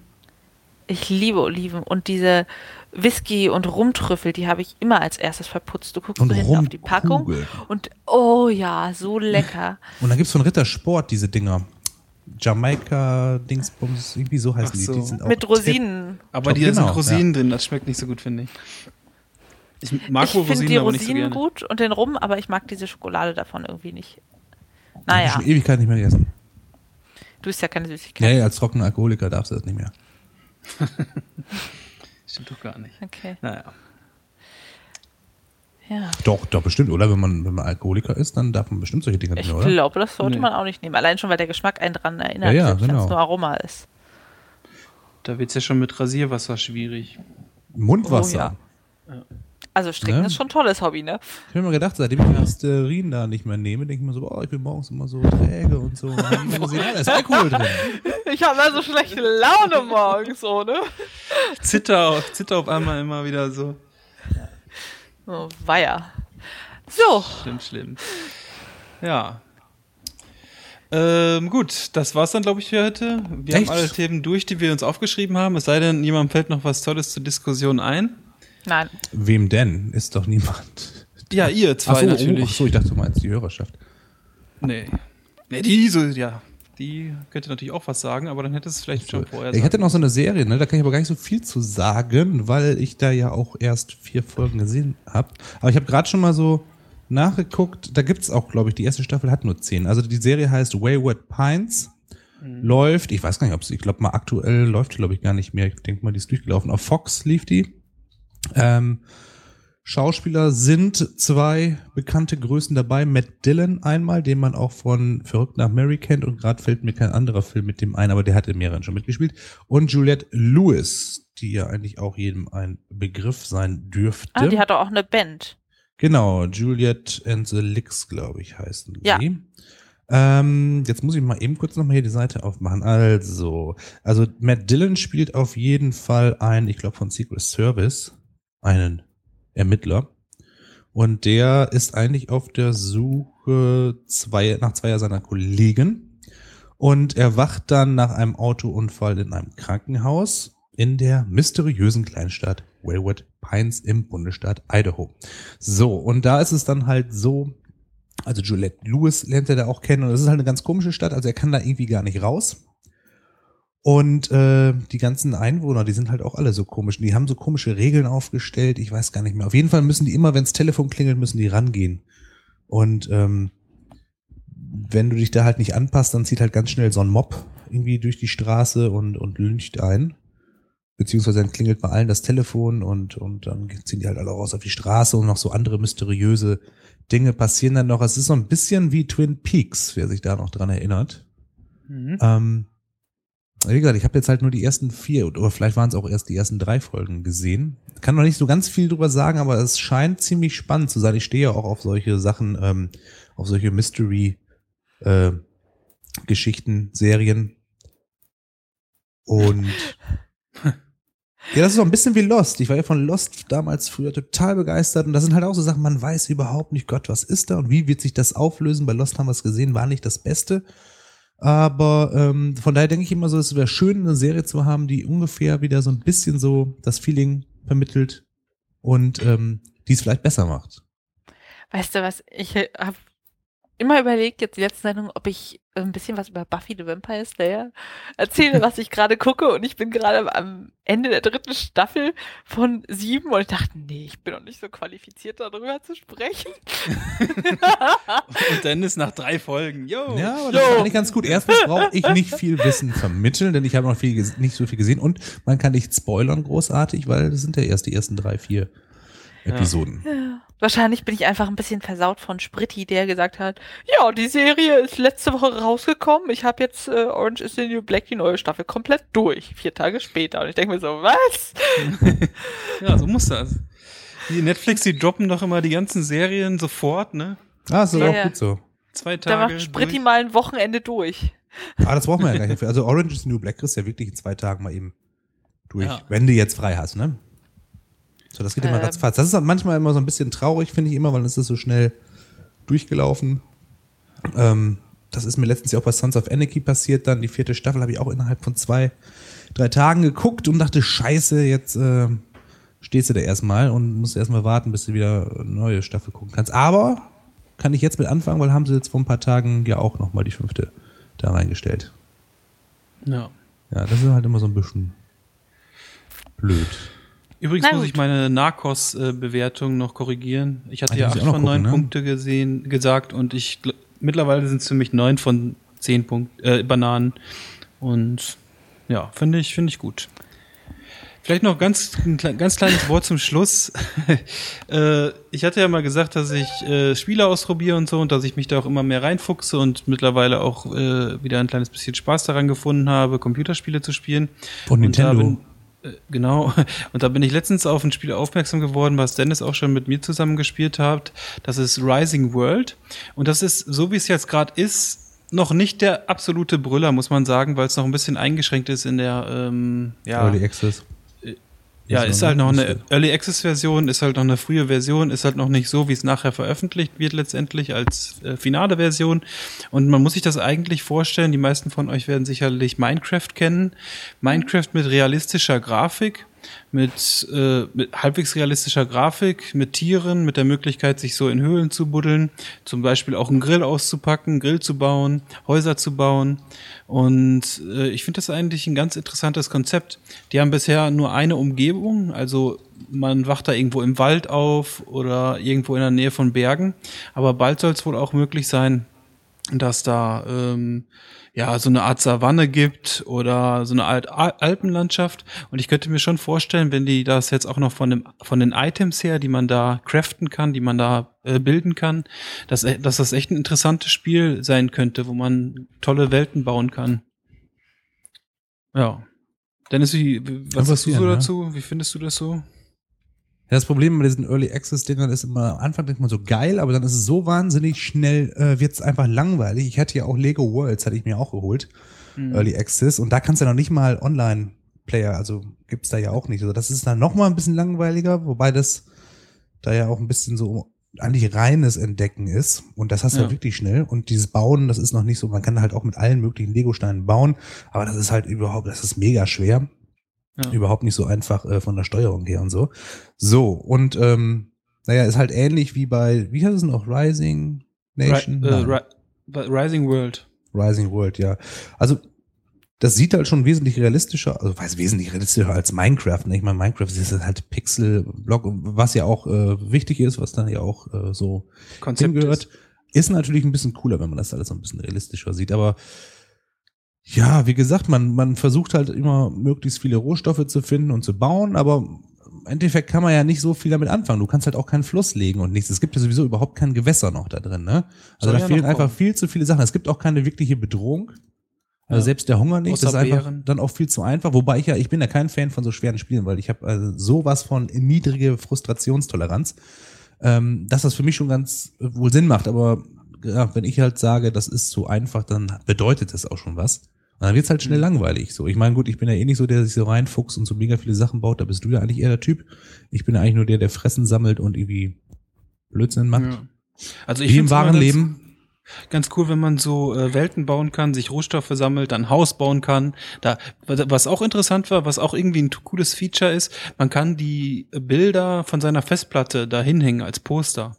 Ich liebe Oliven und diese Whisky- und Rumtrüffel, die habe ich immer als erstes verputzt. Du guckst Und so hinten auf die Packung Rumkugeln. und oh ja, so lecker. Und dann gibt's von Rittersport diese Dinger. Jamaika-Dingsbums, irgendwie so heißen die. so. die sind auch Mit Rosinen. aber die Genau, sind Rosinen drin, das schmeckt nicht so gut, finde ich. Ich mag Ich wohl finde Rosinen, die aber nicht so Rosinen gerne. gut und den Rum, aber ich mag diese Schokolade davon irgendwie nicht. Hab ich Naja, schon Ewigkeit nicht mehr gegessen. du isst ja keine Süßigkeit. Ja, als trockener Alkoholiker darfst du das nicht mehr. Stimmt doch gar nicht. Okay, Naja. ja. Doch, doch, bestimmt, oder? Wenn man, wenn man Alkoholiker ist, dann darf man bestimmt solche Dinge Ich nehmen, oder? glaube, das sollte Nee. man auch nicht nehmen. Allein schon, weil der Geschmack einen dran erinnert, Ja, ja, wenn genau. es nur Aroma ist. Da wird's ja schon mit Rasierwasser schwierig. Mundwasser. Oh, ja. Also stricken Ne? ist schon ein tolles Hobby, ne? Ich habe mir gedacht, seitdem ich Listerin da nicht mehr nehme, denke ich mir so, oh, ich bin morgens immer so träge und so. Und dann gesehen, ah, da ist Alkohol drin. Ich habe da so schlechte Laune morgens, so, ne? Zitter, auf- zitter auf einmal immer wieder so. Oh, weia. So, Schlimm, schlimm. Ja. Ähm, gut, das war's dann, glaube ich, für heute. Wir Echt? haben alle Themen durch, die wir uns aufgeschrieben haben. Es sei denn, jemandem fällt noch was Tolles zur Diskussion ein. Nein. Wem denn? Ist doch niemand. Ja, ihr zwei Ach so, natürlich. Oh, ach so, ich dachte, du meinst die Hörerschaft. Nee. Nee, die so, ja. Die könnte natürlich auch was sagen, aber dann hätte es vielleicht schon vorher Ich hatte noch so eine Serie, ne? da kann ich aber gar nicht so viel zu sagen, weil ich da ja auch erst vier Folgen gesehen habe. Aber ich habe gerade schon mal so nachgeguckt, da gibt's auch, glaube ich, die erste Staffel hat nur zehn. Also die Serie heißt Wayward Pines. Läuft, ich weiß gar nicht, ob es, ich glaube mal aktuell läuft, glaube ich, gar nicht mehr. Ich denke mal, die ist durchgelaufen. Auf Fox lief die. Ähm, Schauspieler sind zwei bekannte Größen dabei. Matt Dillon einmal, den man auch von Verrückt nach Mary kennt und gerade fällt mir kein anderer Film mit dem ein, aber der hat in mehreren schon mitgespielt. Und Juliette Lewis, die ja eigentlich auch jedem ein Begriff sein dürfte. Ah, die hat doch auch eine Band. Genau, Juliet and the Licks, glaube ich, heißen Ja. sie. Ähm, jetzt muss ich mal eben kurz nochmal hier die Seite aufmachen. Also, also Matt Dillon spielt auf jeden Fall ein, ich glaube von Secret Service, einen Ermittler. Und der ist eigentlich auf der Suche zwei, nach zweier seiner Kollegen. Und er wacht dann nach einem Autounfall in einem Krankenhaus in der mysteriösen Kleinstadt Wayward Pines im Bundesstaat Idaho. So, und da ist es dann halt so, also Juliette Lewis lernt er da auch kennen und das ist halt eine ganz komische Stadt, also er kann da irgendwie gar nicht raus. Und äh, die ganzen Einwohner, die sind halt auch alle so komisch. Die haben so komische Regeln aufgestellt, ich weiß gar nicht mehr. Auf jeden Fall müssen die immer, wenns Telefon klingelt, müssen die rangehen. Und ähm, wenn du dich da halt nicht anpasst, dann zieht halt ganz schnell so ein Mob irgendwie durch die Straße und, und lyncht ein. Beziehungsweise dann klingelt bei allen das Telefon und, und dann ziehen die halt alle raus auf die Straße und noch so andere mysteriöse Dinge passieren dann noch. Es ist so ein bisschen wie Twin Peaks, wer sich da noch dran erinnert. Mhm. Ähm, wie gesagt, ich habe jetzt halt nur die ersten vier oder vielleicht waren es auch erst die ersten drei Folgen gesehen. Kann noch nicht so ganz viel drüber sagen, aber es scheint ziemlich spannend zu sein. Ich stehe ja auch auf solche Sachen, ähm, auf solche Mystery äh, Serien. Und ja, das ist so ein bisschen wie Lost. Ich war ja von Lost damals früher total begeistert und das sind halt auch so Sachen, man weiß überhaupt nicht, Gott, was ist da und wie wird sich das auflösen? Bei Lost haben wir es gesehen, war nicht das Beste. Aber ähm, von daher denke ich immer so, es wäre schön, eine Serie zu haben, die ungefähr wieder so ein bisschen so das Feeling vermittelt und ähm, die es vielleicht besser macht. Weißt du was, ich habe immer überlegt, jetzt die letzte Sendung, ob ich ein bisschen was über Buffy the Vampire Slayer erzähle, was ich gerade gucke. Und ich bin gerade am Ende der dritten Staffel von sieben und ich dachte, nee, ich bin noch nicht so qualifiziert, darüber zu sprechen. und Dennis nach drei Folgen. Yo. Ja, aber das Yo. ist eigentlich ganz gut. Erstens brauche ich nicht viel Wissen vermitteln, denn ich habe noch viel, nicht so viel gesehen. Und man kann nicht spoilern großartig, weil das sind ja erst die ersten drei, vier Episoden. Ja. Wahrscheinlich bin ich einfach ein bisschen versaut von Spritti, der gesagt hat, ja, die Serie ist letzte Woche rausgekommen. Ich habe jetzt äh, Orange is the New Black, die neue Staffel, komplett durch. Vier Tage später. Und ich denke mir so, was? ja, so muss das. Die Netflix, die droppen doch immer die ganzen Serien sofort, ne? Ah, ist ja, auch gut so. Zwei Tage. Da macht Spritti durch. mal ein Wochenende durch. Ah, das brauchen wir ja gar nicht. Also Orange is the New Black kriegst ja wirklich in zwei Tagen mal eben durch. Ja. Wenn du jetzt frei hast, ne? So, das geht ähm. immer ratzfatz. Das ist manchmal immer so ein bisschen traurig, finde ich immer, weil es ist so schnell durchgelaufen. Ähm, das ist mir letztens ja auch bei Sons of Anarchy passiert. Dann die vierte Staffel habe ich auch innerhalb von zwei, drei Tagen geguckt und dachte, scheiße, jetzt äh, stehst du da erstmal und musst erstmal warten, bis du wieder eine neue Staffel gucken kannst. Aber kann ich jetzt mit anfangen, weil haben sie jetzt vor ein paar Tagen ja auch nochmal die fünfte da reingestellt. Ja. Ja, das ist halt immer so ein bisschen blöd. Übrigens Na muss gut. ich meine Narcos-Bewertung noch korrigieren. Ich hatte ah, ja acht von neun ne? Punkte gesehen, gesagt und ich mittlerweile sind es für mich neun von zehn Punkt, äh, Bananen. Und ja, finde ich, finde ich gut. Vielleicht noch ganz, ein ganz kleines Wort zum Schluss. äh, ich hatte ja mal gesagt, dass ich äh, Spiele ausprobiere und so und dass ich mich da auch immer mehr reinfuchse und mittlerweile auch äh, wieder ein kleines bisschen Spaß daran gefunden habe, Computerspiele zu spielen. Von Nintendo. Äh, genau. Und da bin ich letztens auf ein Spiel aufmerksam geworden, was Dennis auch schon mit mir zusammen gespielt hat. Das ist Rising World. Und das ist, so wie es jetzt gerade ist, noch nicht der absolute Brüller, muss man sagen, weil es noch ein bisschen eingeschränkt ist in der ähm, ja, Early Access. Ja, ist halt noch eine Early Access Version, ist halt noch eine frühe Version, ist halt noch nicht so, wie es nachher veröffentlicht wird letztendlich als äh, finale Version. Und man muss sich das eigentlich vorstellen, die meisten von euch werden sicherlich Minecraft kennen. Minecraft mit realistischer Grafik mit, äh, mit halbwegs realistischer Grafik, mit Tieren, mit der Möglichkeit, sich so in Höhlen zu buddeln, zum Beispiel auch einen Grill auszupacken, Grill zu bauen, Häuser zu bauen. Und äh, ich finde das eigentlich ein ganz interessantes Konzept. Die haben bisher nur eine Umgebung, also man wacht da irgendwo im Wald auf oder irgendwo in der Nähe von Bergen. Aber bald soll es wohl auch möglich sein, dass da ähm, ja so eine Art Savanne gibt oder so eine Art Alpenlandschaft. Und ich könnte mir schon vorstellen, wenn die das jetzt auch noch von dem von den Items her, die man da craften kann, die man da äh, bilden kann, dass, dass das echt ein interessantes Spiel sein könnte, wo man tolle Welten bauen kann. Ja. Dennis, wie, was sagst du so dazu? Wie findest du das so? Das Problem bei diesen Early Access Dingern ist immer, am Anfang denkt man so geil, aber dann ist es so wahnsinnig schnell, äh, wird es einfach langweilig. Ich hatte ja auch Lego Worlds, hatte ich mir auch geholt. Mhm. Early Access. Und da kannst du ja noch nicht mal Online-Player, also gibt's da ja auch nicht. Also das ist dann noch mal ein bisschen langweiliger, wobei das da ja auch ein bisschen so eigentlich reines Entdecken ist. Und das hast du ja. wirklich schnell. Und dieses Bauen, das ist noch nicht so, man kann halt auch mit allen möglichen Lego-Steinen bauen, aber das ist halt überhaupt, das ist mega schwer. Ja. Überhaupt nicht so einfach äh, von der Steuerung her und so. So, und ähm, naja, ist halt ähnlich wie bei, wie heißt es noch, Rising Nation? Ri äh, Ri Rising World. Rising World, ja. Also das sieht halt schon wesentlich realistischer, also weiß wesentlich realistischer als Minecraft. Ne? Ich meine, Minecraft ist halt Pixel-Block, was ja auch äh, wichtig ist, was dann ja auch äh, so Konzept hingehört. Ist. ist natürlich ein bisschen cooler, wenn man das alles so ein bisschen realistischer sieht, aber ja, wie gesagt, man, man versucht halt immer möglichst viele Rohstoffe zu finden und zu bauen, aber im Endeffekt kann man ja nicht so viel damit anfangen. Du kannst halt auch keinen Fluss legen und nichts. Es gibt ja sowieso überhaupt kein Gewässer noch da drin, ne? Also Soll da ja fehlen einfach viel zu viele Sachen. Es gibt auch keine wirkliche Bedrohung. Also ja. selbst der Hunger nicht, Außer das ist einfach Bären. dann auch viel zu einfach. Wobei ich ja, ich bin ja kein Fan von so schweren Spielen, weil ich habe also sowas von niedrige Frustrationstoleranz, ähm, dass das für mich schon ganz äh, wohl Sinn macht. Aber ja, wenn ich halt sage, das ist zu einfach, dann bedeutet das auch schon was. Und dann wird's halt schnell mhm. langweilig. So, ich meine, gut, ich bin ja eh nicht so, der sich so reinfuchst und so mega viele Sachen baut. Da bist du ja eigentlich eher der Typ. Ich bin ja eigentlich nur der, der Fressen sammelt und irgendwie Blödsinn macht. Ja. Also ich Wie im wahren Leben. Ganz cool, wenn man so äh, Welten bauen kann, sich Rohstoffe sammelt, dann Haus bauen kann. Da, was auch interessant war, was auch irgendwie ein cooles Feature ist, man kann die Bilder von seiner Festplatte da hinhängen als Poster.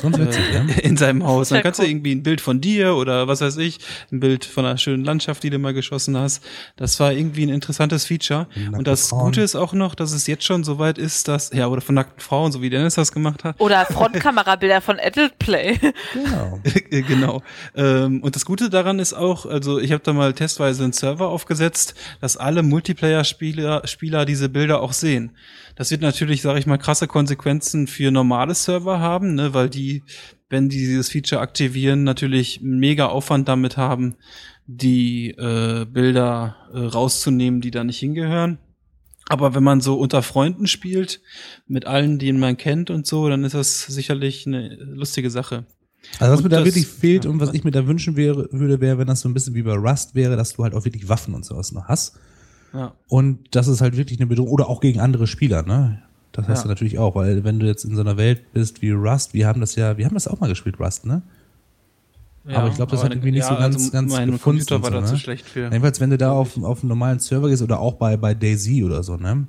Sonst witzig, ja. in seinem Haus. Dann kannst cool. du irgendwie ein Bild von dir oder was weiß ich, ein Bild von einer schönen Landschaft, die du mal geschossen hast. Das war irgendwie ein interessantes Feature. Nackte Und das Frauen. Gute ist auch noch, dass es jetzt schon so weit ist, dass, ja, oder von nackten Frauen, so wie Dennis das gemacht hat. Oder Frontkamerabilder von Adult Play. Genau. genau. Ähm, und das Gute daran ist auch, also ich habe da mal testweise einen Server aufgesetzt, dass alle Multiplayer-Spieler Spieler diese Bilder auch sehen. Das wird natürlich, sage ich mal, krasse Konsequenzen für normale Server haben, ne, weil die, wenn die dieses Feature aktivieren, natürlich einen mega Aufwand damit haben, die äh, Bilder äh, rauszunehmen, die da nicht hingehören. Aber wenn man so unter Freunden spielt, mit allen, die man kennt und so, dann ist das sicherlich eine lustige Sache. Also was Und mir da das- wirklich fehlt ja, und was was- ich mir da wünschen wäre, würde, wäre, wenn das so ein bisschen wie bei Rust wäre, dass du halt auch wirklich Waffen und sowas noch hast. Ja. Und das ist halt wirklich eine Bedrohung. Oder auch gegen andere Spieler, ne? Das hast Ja. du natürlich auch, weil wenn du jetzt in so einer Welt bist wie Rust, wir haben das ja, wir haben das auch mal gespielt, Rust, ne? Aber ich glaub, das hat irgendwie nicht so ganz- ganz Mein gefunzt Computer war so, da zu ne? schlecht für. Jedenfalls, wenn du da auf, auf einen normalen Server gehst oder auch bei, bei Daisy oder so, ne?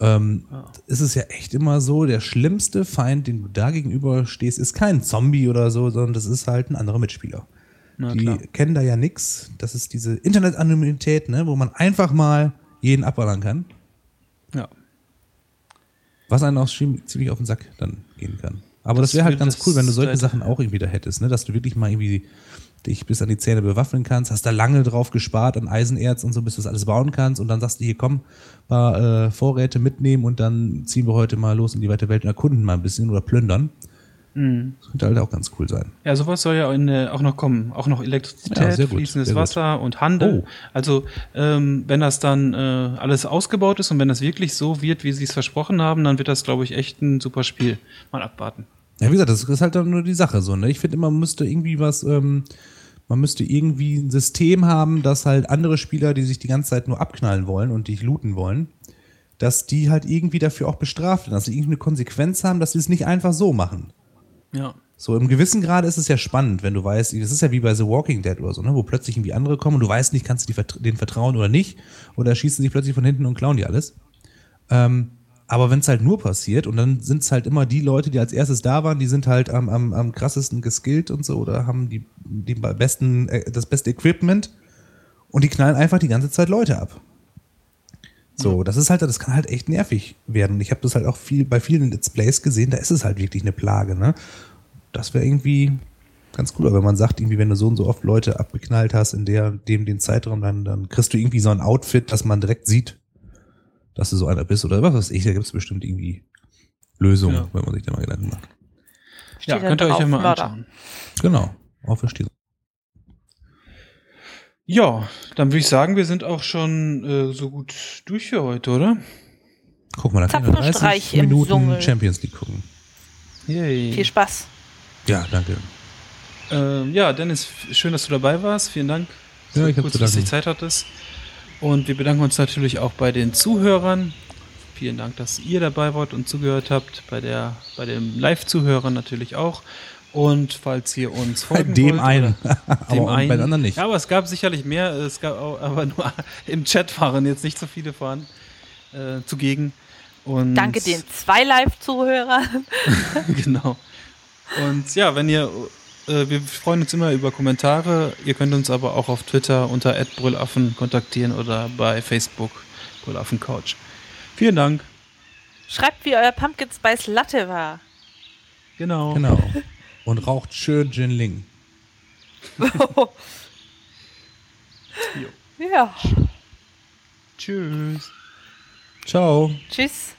Ähm, Ja. ist es ja echt immer so, der schlimmste Feind, den du da gegenüber stehst, ist kein Zombie oder so, sondern das ist halt ein anderer Mitspieler. Na, die klar. kennen da ja nix. Das ist diese Internet-Anonymität, ne, wo man einfach mal jeden abballern kann. Ja. Was einen auch ziemlich auf den Sack dann gehen kann. Aber das, Das wäre halt ganz cool, wenn du solche Sachen auch irgendwie da hättest, ne? dass du wirklich mal irgendwie dich bis an die Zähne bewaffnen kannst, hast da lange drauf gespart an Eisenerz und so, bis du das alles bauen kannst und dann sagst du hier, komm, mal äh, Vorräte mitnehmen und dann ziehen wir heute mal los in die weite Welt und erkunden mal ein bisschen oder plündern. Mhm. Das könnte halt auch ganz cool sein. Ja, sowas soll ja in, äh, auch noch kommen. Auch noch Elektrizität, Ja, gut, fließendes. Wasser und Handel. Oh. Also ähm, wenn das dann äh, alles ausgebaut ist und wenn das wirklich so wird, wie sie es versprochen haben, dann wird das, glaube ich, echt ein super Spiel. Mal abwarten. Ja, wie gesagt, das ist halt dann nur die Sache so, ne? Ich finde immer, man müsste irgendwie was, ähm, man müsste irgendwie ein System haben, dass halt andere Spieler, die sich die ganze Zeit nur abknallen wollen und dich looten wollen, dass die halt irgendwie dafür auch bestraft werden, dass sie irgendwie eine Konsequenz haben, dass sie es nicht einfach so machen. Ja. So im gewissen Grade ist es ja spannend, wenn du weißt, das ist ja wie bei The Walking Dead oder so, ne, wo plötzlich irgendwie andere kommen und du weißt nicht, kannst du die denen vertrauen oder nicht, oder schießen sich plötzlich von hinten und klauen die alles. Ähm, aber wenn es halt nur passiert und dann sind es halt immer die Leute, die als erstes da waren, die sind halt am, am, am krassesten geskillt und so oder haben die, die besten, äh, das beste Equipment und die knallen einfach die ganze Zeit Leute ab. So, das ist halt, das kann halt echt nervig werden. Ich habe das halt auch viel bei vielen Let's Plays gesehen, da ist es halt wirklich eine Plage, ne? Das wäre irgendwie ganz cool, aber wenn man sagt, irgendwie, wenn du so und so oft Leute abgeknallt hast in der, dem den Zeitraum, dann, dann kriegst du irgendwie so ein Outfit, dass man direkt sieht, dass du so einer bist oder was weiß ich, da gibt es bestimmt irgendwie Lösungen, Ja. wenn man sich da mal Gedanken macht. Ja, Steht da könnt ihr euch ja mal anschauen. Genau, auch verstehe. Ja, dann würde ich sagen, wir sind auch schon äh, so gut durch für heute, oder? Guck mal, da können wir Zapfenstreich 30 im Minuten. Champions League gucken. Yay. Viel Spaß. Ja, danke. Ähm, ja, Dennis, schön, dass du dabei warst. Vielen Dank, Ja, so ich kurzfristig danken. Zeit hattest. Und wir bedanken uns natürlich auch bei den Zuhörern. Vielen Dank, dass ihr dabei wart und zugehört habt. Bei der, bei den Live-Zuhörern natürlich auch. Und falls ihr uns folgen dem wollt, einen. oder aber und bei den anderen nicht. Ja, aber es gab sicherlich mehr. Es gab auch, aber nur im Chat waren jetzt nicht so viele vorhanden äh, zugegen. Und Danke den zwei Live-Zuhörern. genau. Und ja, wenn ihr, äh, wir freuen uns immer über Kommentare. Ihr könnt uns aber auch auf Twitter unter @brüllaffen kontaktieren oder bei Facebook Brüllaffen-Couch. Vielen Dank. Schreibt, wie euer Pumpkin Spice Latte war. Genau. Genau. Und raucht schön Jinling. ja. Tschüss. Ciao. Tschüss.